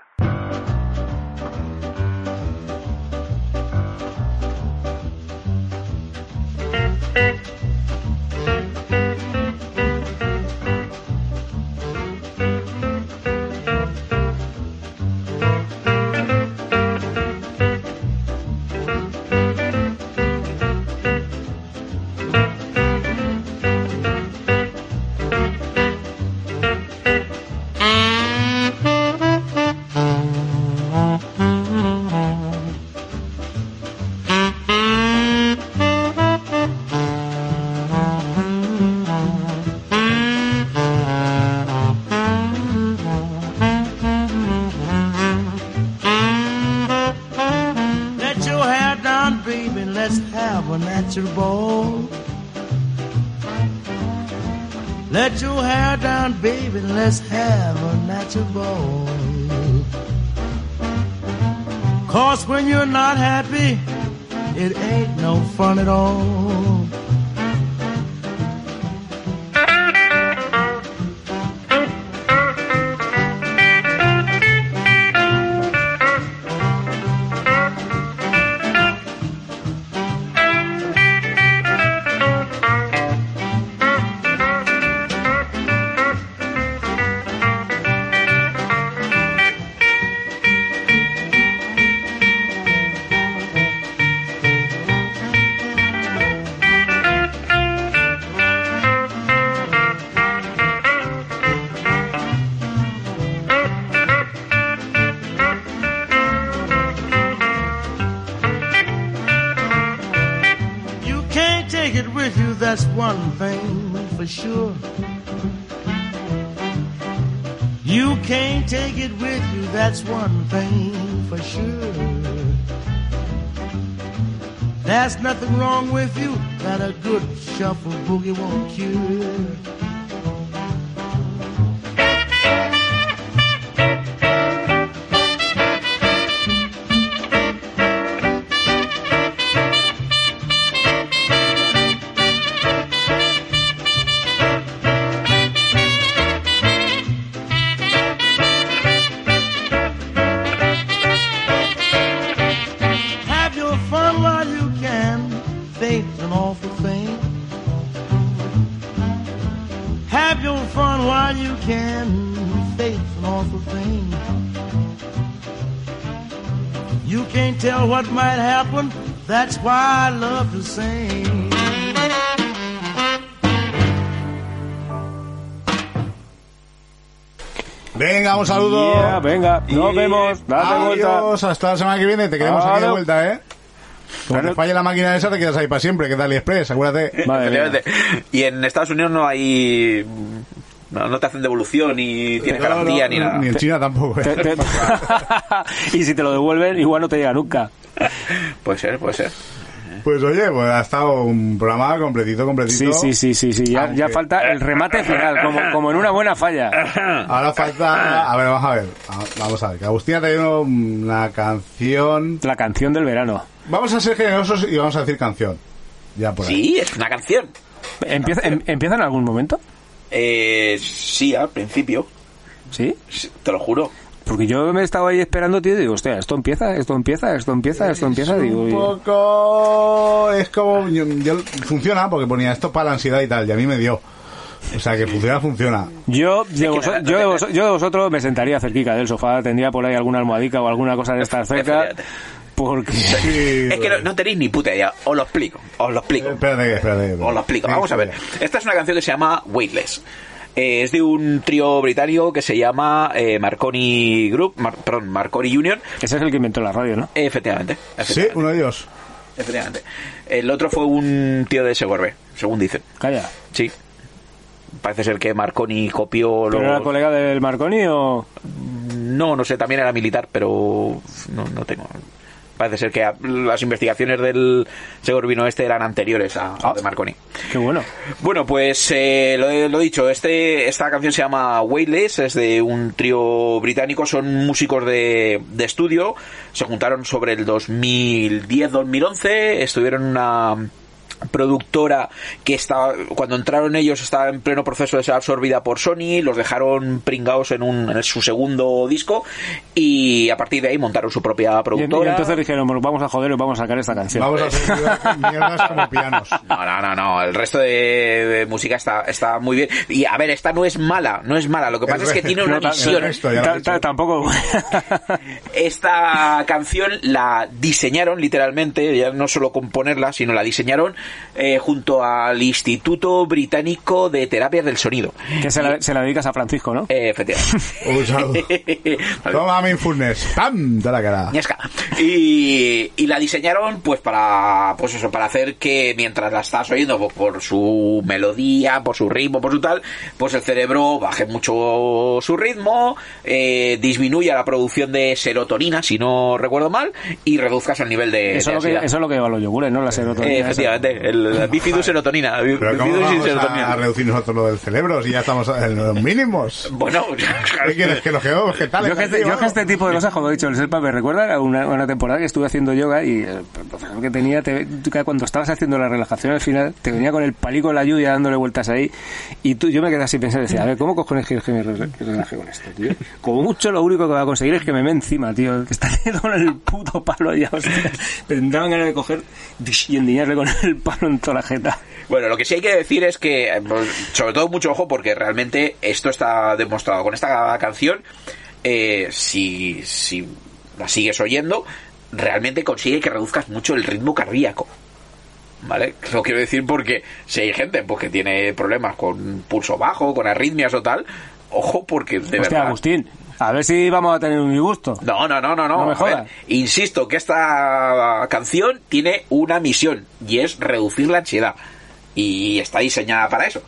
Let's have a natural ball. Cause when you're not happy, it ain't no fun at all. Why I love to sing. Venga, un saludo. Yeah, venga, nos vemos. Date vuelta. Hasta la semana que viene. Te queremos aquí de vuelta, ¿eh? Cuando te falle la máquina esa, te quedas ahí para siempre, que es AliExpress, acuérdate. Efectivamente. Y en Estados Unidos no hay. No, no te hacen devolución ni tienes No, no, garantía ni nada. Ni en China tampoco. ¿eh? Te- te- y si te lo devuelven, igual no te llega nunca. Puede ser, puede ser. Pues oye, pues ha estado un programa completito, completito. Sí, sí, sí, sí, sí. Ya, falta el remate final, como, como en una buena falla. Ahora falta... A ver, vamos a ver. Ah, Vamos a ver. Que Agustín ha traído una canción... La canción del verano. Vamos a ser generosos y vamos a decir canción. Ya por ahí. Sí, es una canción. ¿Empieza, em- ¿Empieza en algún momento? Eh, sí, al principio. Sí, Te lo juro. Porque yo me estaba ahí esperando, tío, y digo, hostia, esto empieza, esto empieza, esto empieza, esto empieza, digo, un y- poco es como yo, yo- funciona porque ponía esto para la ansiedad y tal y a mí me dio o sea que funciona funciona Yo de, vos- yo, de vos- yo de vosotros me sentaría cerquita del sofá, tendría por ahí alguna almohadica o alguna cosa de estar cerca, porque... Es que no, no tenéis ni puta idea. Os lo explico. Os lo explico. espérate espérate Os lo explico. Vamos a ver. Esta es una canción que se llama Weightless. Eh, es de un trío británico que se llama eh, Marconi Group, Mar- perdón, Marconi Union. Ese es el que inventó la radio, ¿no? Efectivamente. sí uno de ellos efectivamente. El otro fue un tío de Segorbe, según dicen. Calla. Sí. Parece ser que Marconi copió ¿Pero los... era colega del Marconi o...? No, no sé, también era militar, pero no, no tengo. Parece ser que las investigaciones del Segorbino este eran anteriores a, a de Marconi. Qué bueno. Bueno, pues eh, lo, he- lo dicho, este, esta canción se llama Weightless, es de un trío británico, son músicos de, de estudio, se juntaron sobre el 2010-2011, estuvieron en una productora que estaba cuando entraron ellos estaba en pleno proceso de ser absorbida por Sony los dejaron pringados en, un, en su segundo disco y a partir de ahí montaron su propia Y, y productora entonces dijeron, vamos a joder y vamos a sacar esta canción. vamos a hacer mierdas como pianos No, no, no, no. El resto de, de música está, está muy bien. Y a ver, esta no es mala, no es mala. Lo que pasa es que tiene una No, visión. ta- ta- tampoco... Esta canción la diseñaron literalmente, ya no solo componerla, sino la diseñaron eh, junto al Instituto Británico de Terapias del Sonido. que se la, se la dedicas a Francisco, ¿no? Eh, efectivamente. Toma mindfulness ¡pam! de la cara. Y, y la diseñaron pues para pues eso para hacer que mientras la estás oyendo pues, por su melodía por su ritmo por su tal pues el cerebro baje mucho su ritmo eh, disminuya la producción de serotonina si no recuerdo mal y reduzcas el nivel de, Eso de es, lo que, eso es lo que lleva los yogures, ¿no? La serotonina. Eh, esa. El, bifidus serotonina. Pero ¿cómo vamos a, serotonina. reducir nosotros lo del cerebro si ya estamos en los mínimos? Bueno, ¿Qué quieres? Que los geólogos, ¿qué tal? Yo que, este, yo que este tipo de cosas, como he dicho, el Selpa me recuerda a una, una temporada que estuve haciendo yoga y el profesor que tenía, te- cuando estabas haciendo la relajación al final, te venía con el palico en la lluvia dándole vueltas ahí y tú, yo me quedé así pensando, decía, a ver, ¿cómo cojones quieres que me re- relaje con esto, tío? Como mucho lo único que va a conseguir es que me me encima, tío, que está con el puto palo ya, hostia. Me daban ganas de coger y endiñarle con el palo en toda la jeta. Bueno, lo que sí hay que decir es que, eh, pues, sobre todo mucho ojo, porque realmente esto está demostrado con esta canción. eh, si, si la sigues oyendo, realmente consigue que reduzcas mucho el ritmo cardíaco. ¿Vale? Lo quiero decir porque si hay gente pues, que tiene problemas con pulso bajo, con arritmias o tal, ojo, porque de Hostia, verdad. Agustín, a ver si vamos a tener un disgusto. No, no, no, no, no. No me A jodas. ver, insisto que esta canción tiene una misión y es reducir la ansiedad. Y está diseñada para eso.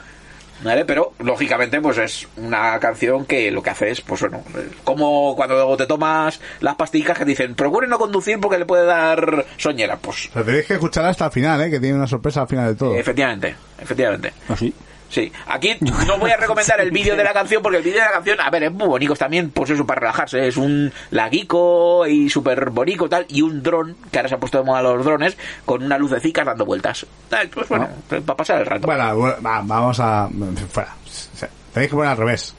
¿Vale? Pero, lógicamente, pues es una canción que lo que hace es, pues bueno, eh, como cuando te tomas las pastillas que te dicen, procure no conducir porque le puede dar soñera. Pues, Pero tenéis que escuchar hasta el final, ¿eh? Que tiene una sorpresa al final de todo. efectivamente, efectivamente. ¿Así? Sí, aquí no voy a recomendar el vídeo de la canción porque el vídeo de la canción, a ver, es muy bonito también, pues eso, para relajarse. Es un laguico y súper bonito tal, y un dron, que ahora se ha puesto de moda los drones, con una lucecica dando vueltas. Pues bueno, para pasar el rato. Bueno, bueno, va, vamos a... Fuera. Tenéis que poner al revés.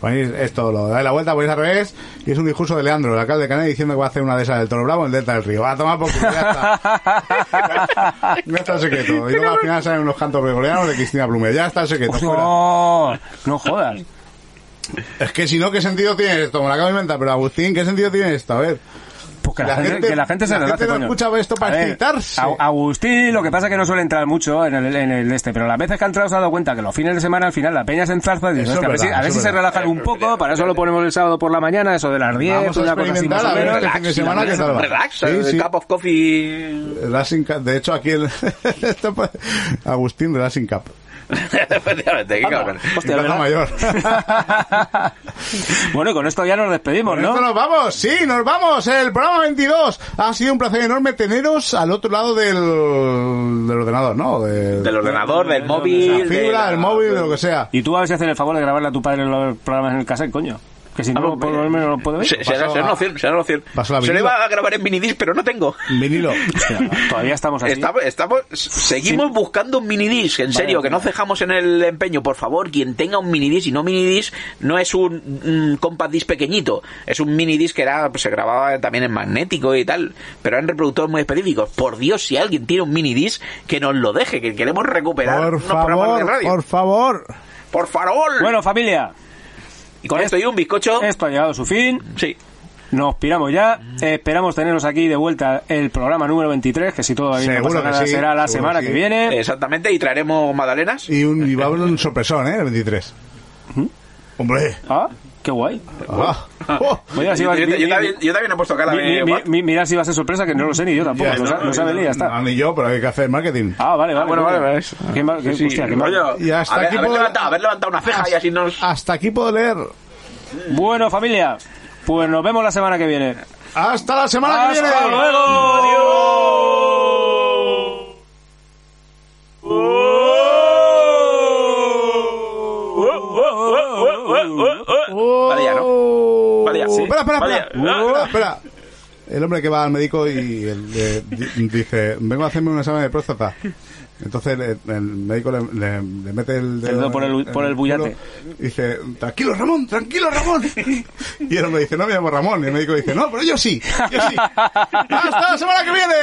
Ponéis esto, lo dais la vuelta, ponéis al revés, y es un discurso de Leandro, el alcalde de Canarias, diciendo que va a hacer una de esas del Toro Bravo en el Delta del Río. Va a tomar por culo, ya está. No está el secreto. Y luego al final salen unos cantos gregorianos de Cristina Blume. Ya está el secreto. fuera. No, no jodas. Es que si no, ¿qué sentido tiene esto? Me lo acabo de inventar, pero Agustín, ¿qué sentido tiene esto? A ver. Pues que la, gente, que la gente se la relaje, gente no coño. escucha esto para ver, excitarse. Agustín, lo que pasa es que no suele entrar mucho en el, en el este, pero las veces que ha entrado se ha dado cuenta que los fines de semana al final la peña se enzarza y dice, Eso es "Hostia, a ver si, a ver si se relajan un poco, para eso lo ponemos el sábado por la mañana, eso de las 10, Vamos a una cosa así más o a ver menos. este fin de semana qué tal va. Relax, Sí, el sí. cup of coffee. Relaxing. De hecho, aquí el... Agustín Relaxing Cup. Efectivamente, qué cabrón. Hostia, Plaza. Mayor. bueno, y con esto ya nos despedimos, Con ¿no? esto nos vamos, sí, nos vamos. El programa 22. Ha sido un placer enorme teneros al otro lado del, del ordenador, ¿no? De, Del ordenador, del móvil. de fibra, la- del móvil, de lo que sea. Y tú a ver si haces el favor de grabarle a tu padre los programas en el cassette, coño. Que si no, por lo menos no lo puedo ver. Se- Será Pasó será a- una opción, será una opción. pasó la Se le a grabar en minidisc, pero no tengo. Vinilo. Todavía estamos así. Estamos, estamos- seguimos buscando un minidisc, en serio, que no cejamos en el empeño. Por favor, quien tenga un minidisc y no minidisc, no es un, un compact disc pequeñito, es un minidisc que era, pues, se grababa también en magnético y tal, pero eran reproductores muy específicos. Por Dios, si alguien tiene un minidisc, que nos lo deje, que queremos recuperar Por unos programas de favor, radio. por favor. Por favor. Bueno, familia, y con esto y un bizcocho. esto ha llegado a su fin. Sí. Nos piramos ya. Esperamos teneros aquí de vuelta el programa número 23, que si todo va bien no pasa nada, sí, será la seguro semana que viene. Exactamente, y traeremos magdalenas. Y, un, y va a haber un sorpresón, ¿eh? El 23. Hombre. Ah, qué guay. Ah. Oh. Mira si Yo, va- yo- mi- yo mi- también, yo también he puesto cara mi- de... mi- what? mi- mira si va a ser sorpresa, que no lo sé ni yo tampoco. Ya, lo, no, sabe ya está. No, ni yo, pero hay que hacer marketing. Ah, vale, vale. bueno, vale, vale. Qué mal- qué- Sí, hostia, qué mal. rollo, Y hasta haber, aquí haber puedo- levantado, haber levantado una ceja y así nos... Hasta aquí puedo leer. Bueno, familia, pues nos vemos la semana que viene. Hasta la semana que viene. ¡Hasta luego! Vale, ya, ¿no? Vale, ya. Oh, Espera, espera, Vale, espera. Espera. El hombre que va al médico y el- dice, vengo a hacerme un examen de próstata. Entonces el médico le, le- le mete el El dedo por el- por el bullate. culo y dice, tranquilo Ramón, tranquilo Ramón. Y el hombre dice, no me llamo Ramón. Y el médico dice, no, pero yo sí, yo sí. ¡Hasta la semana que viene!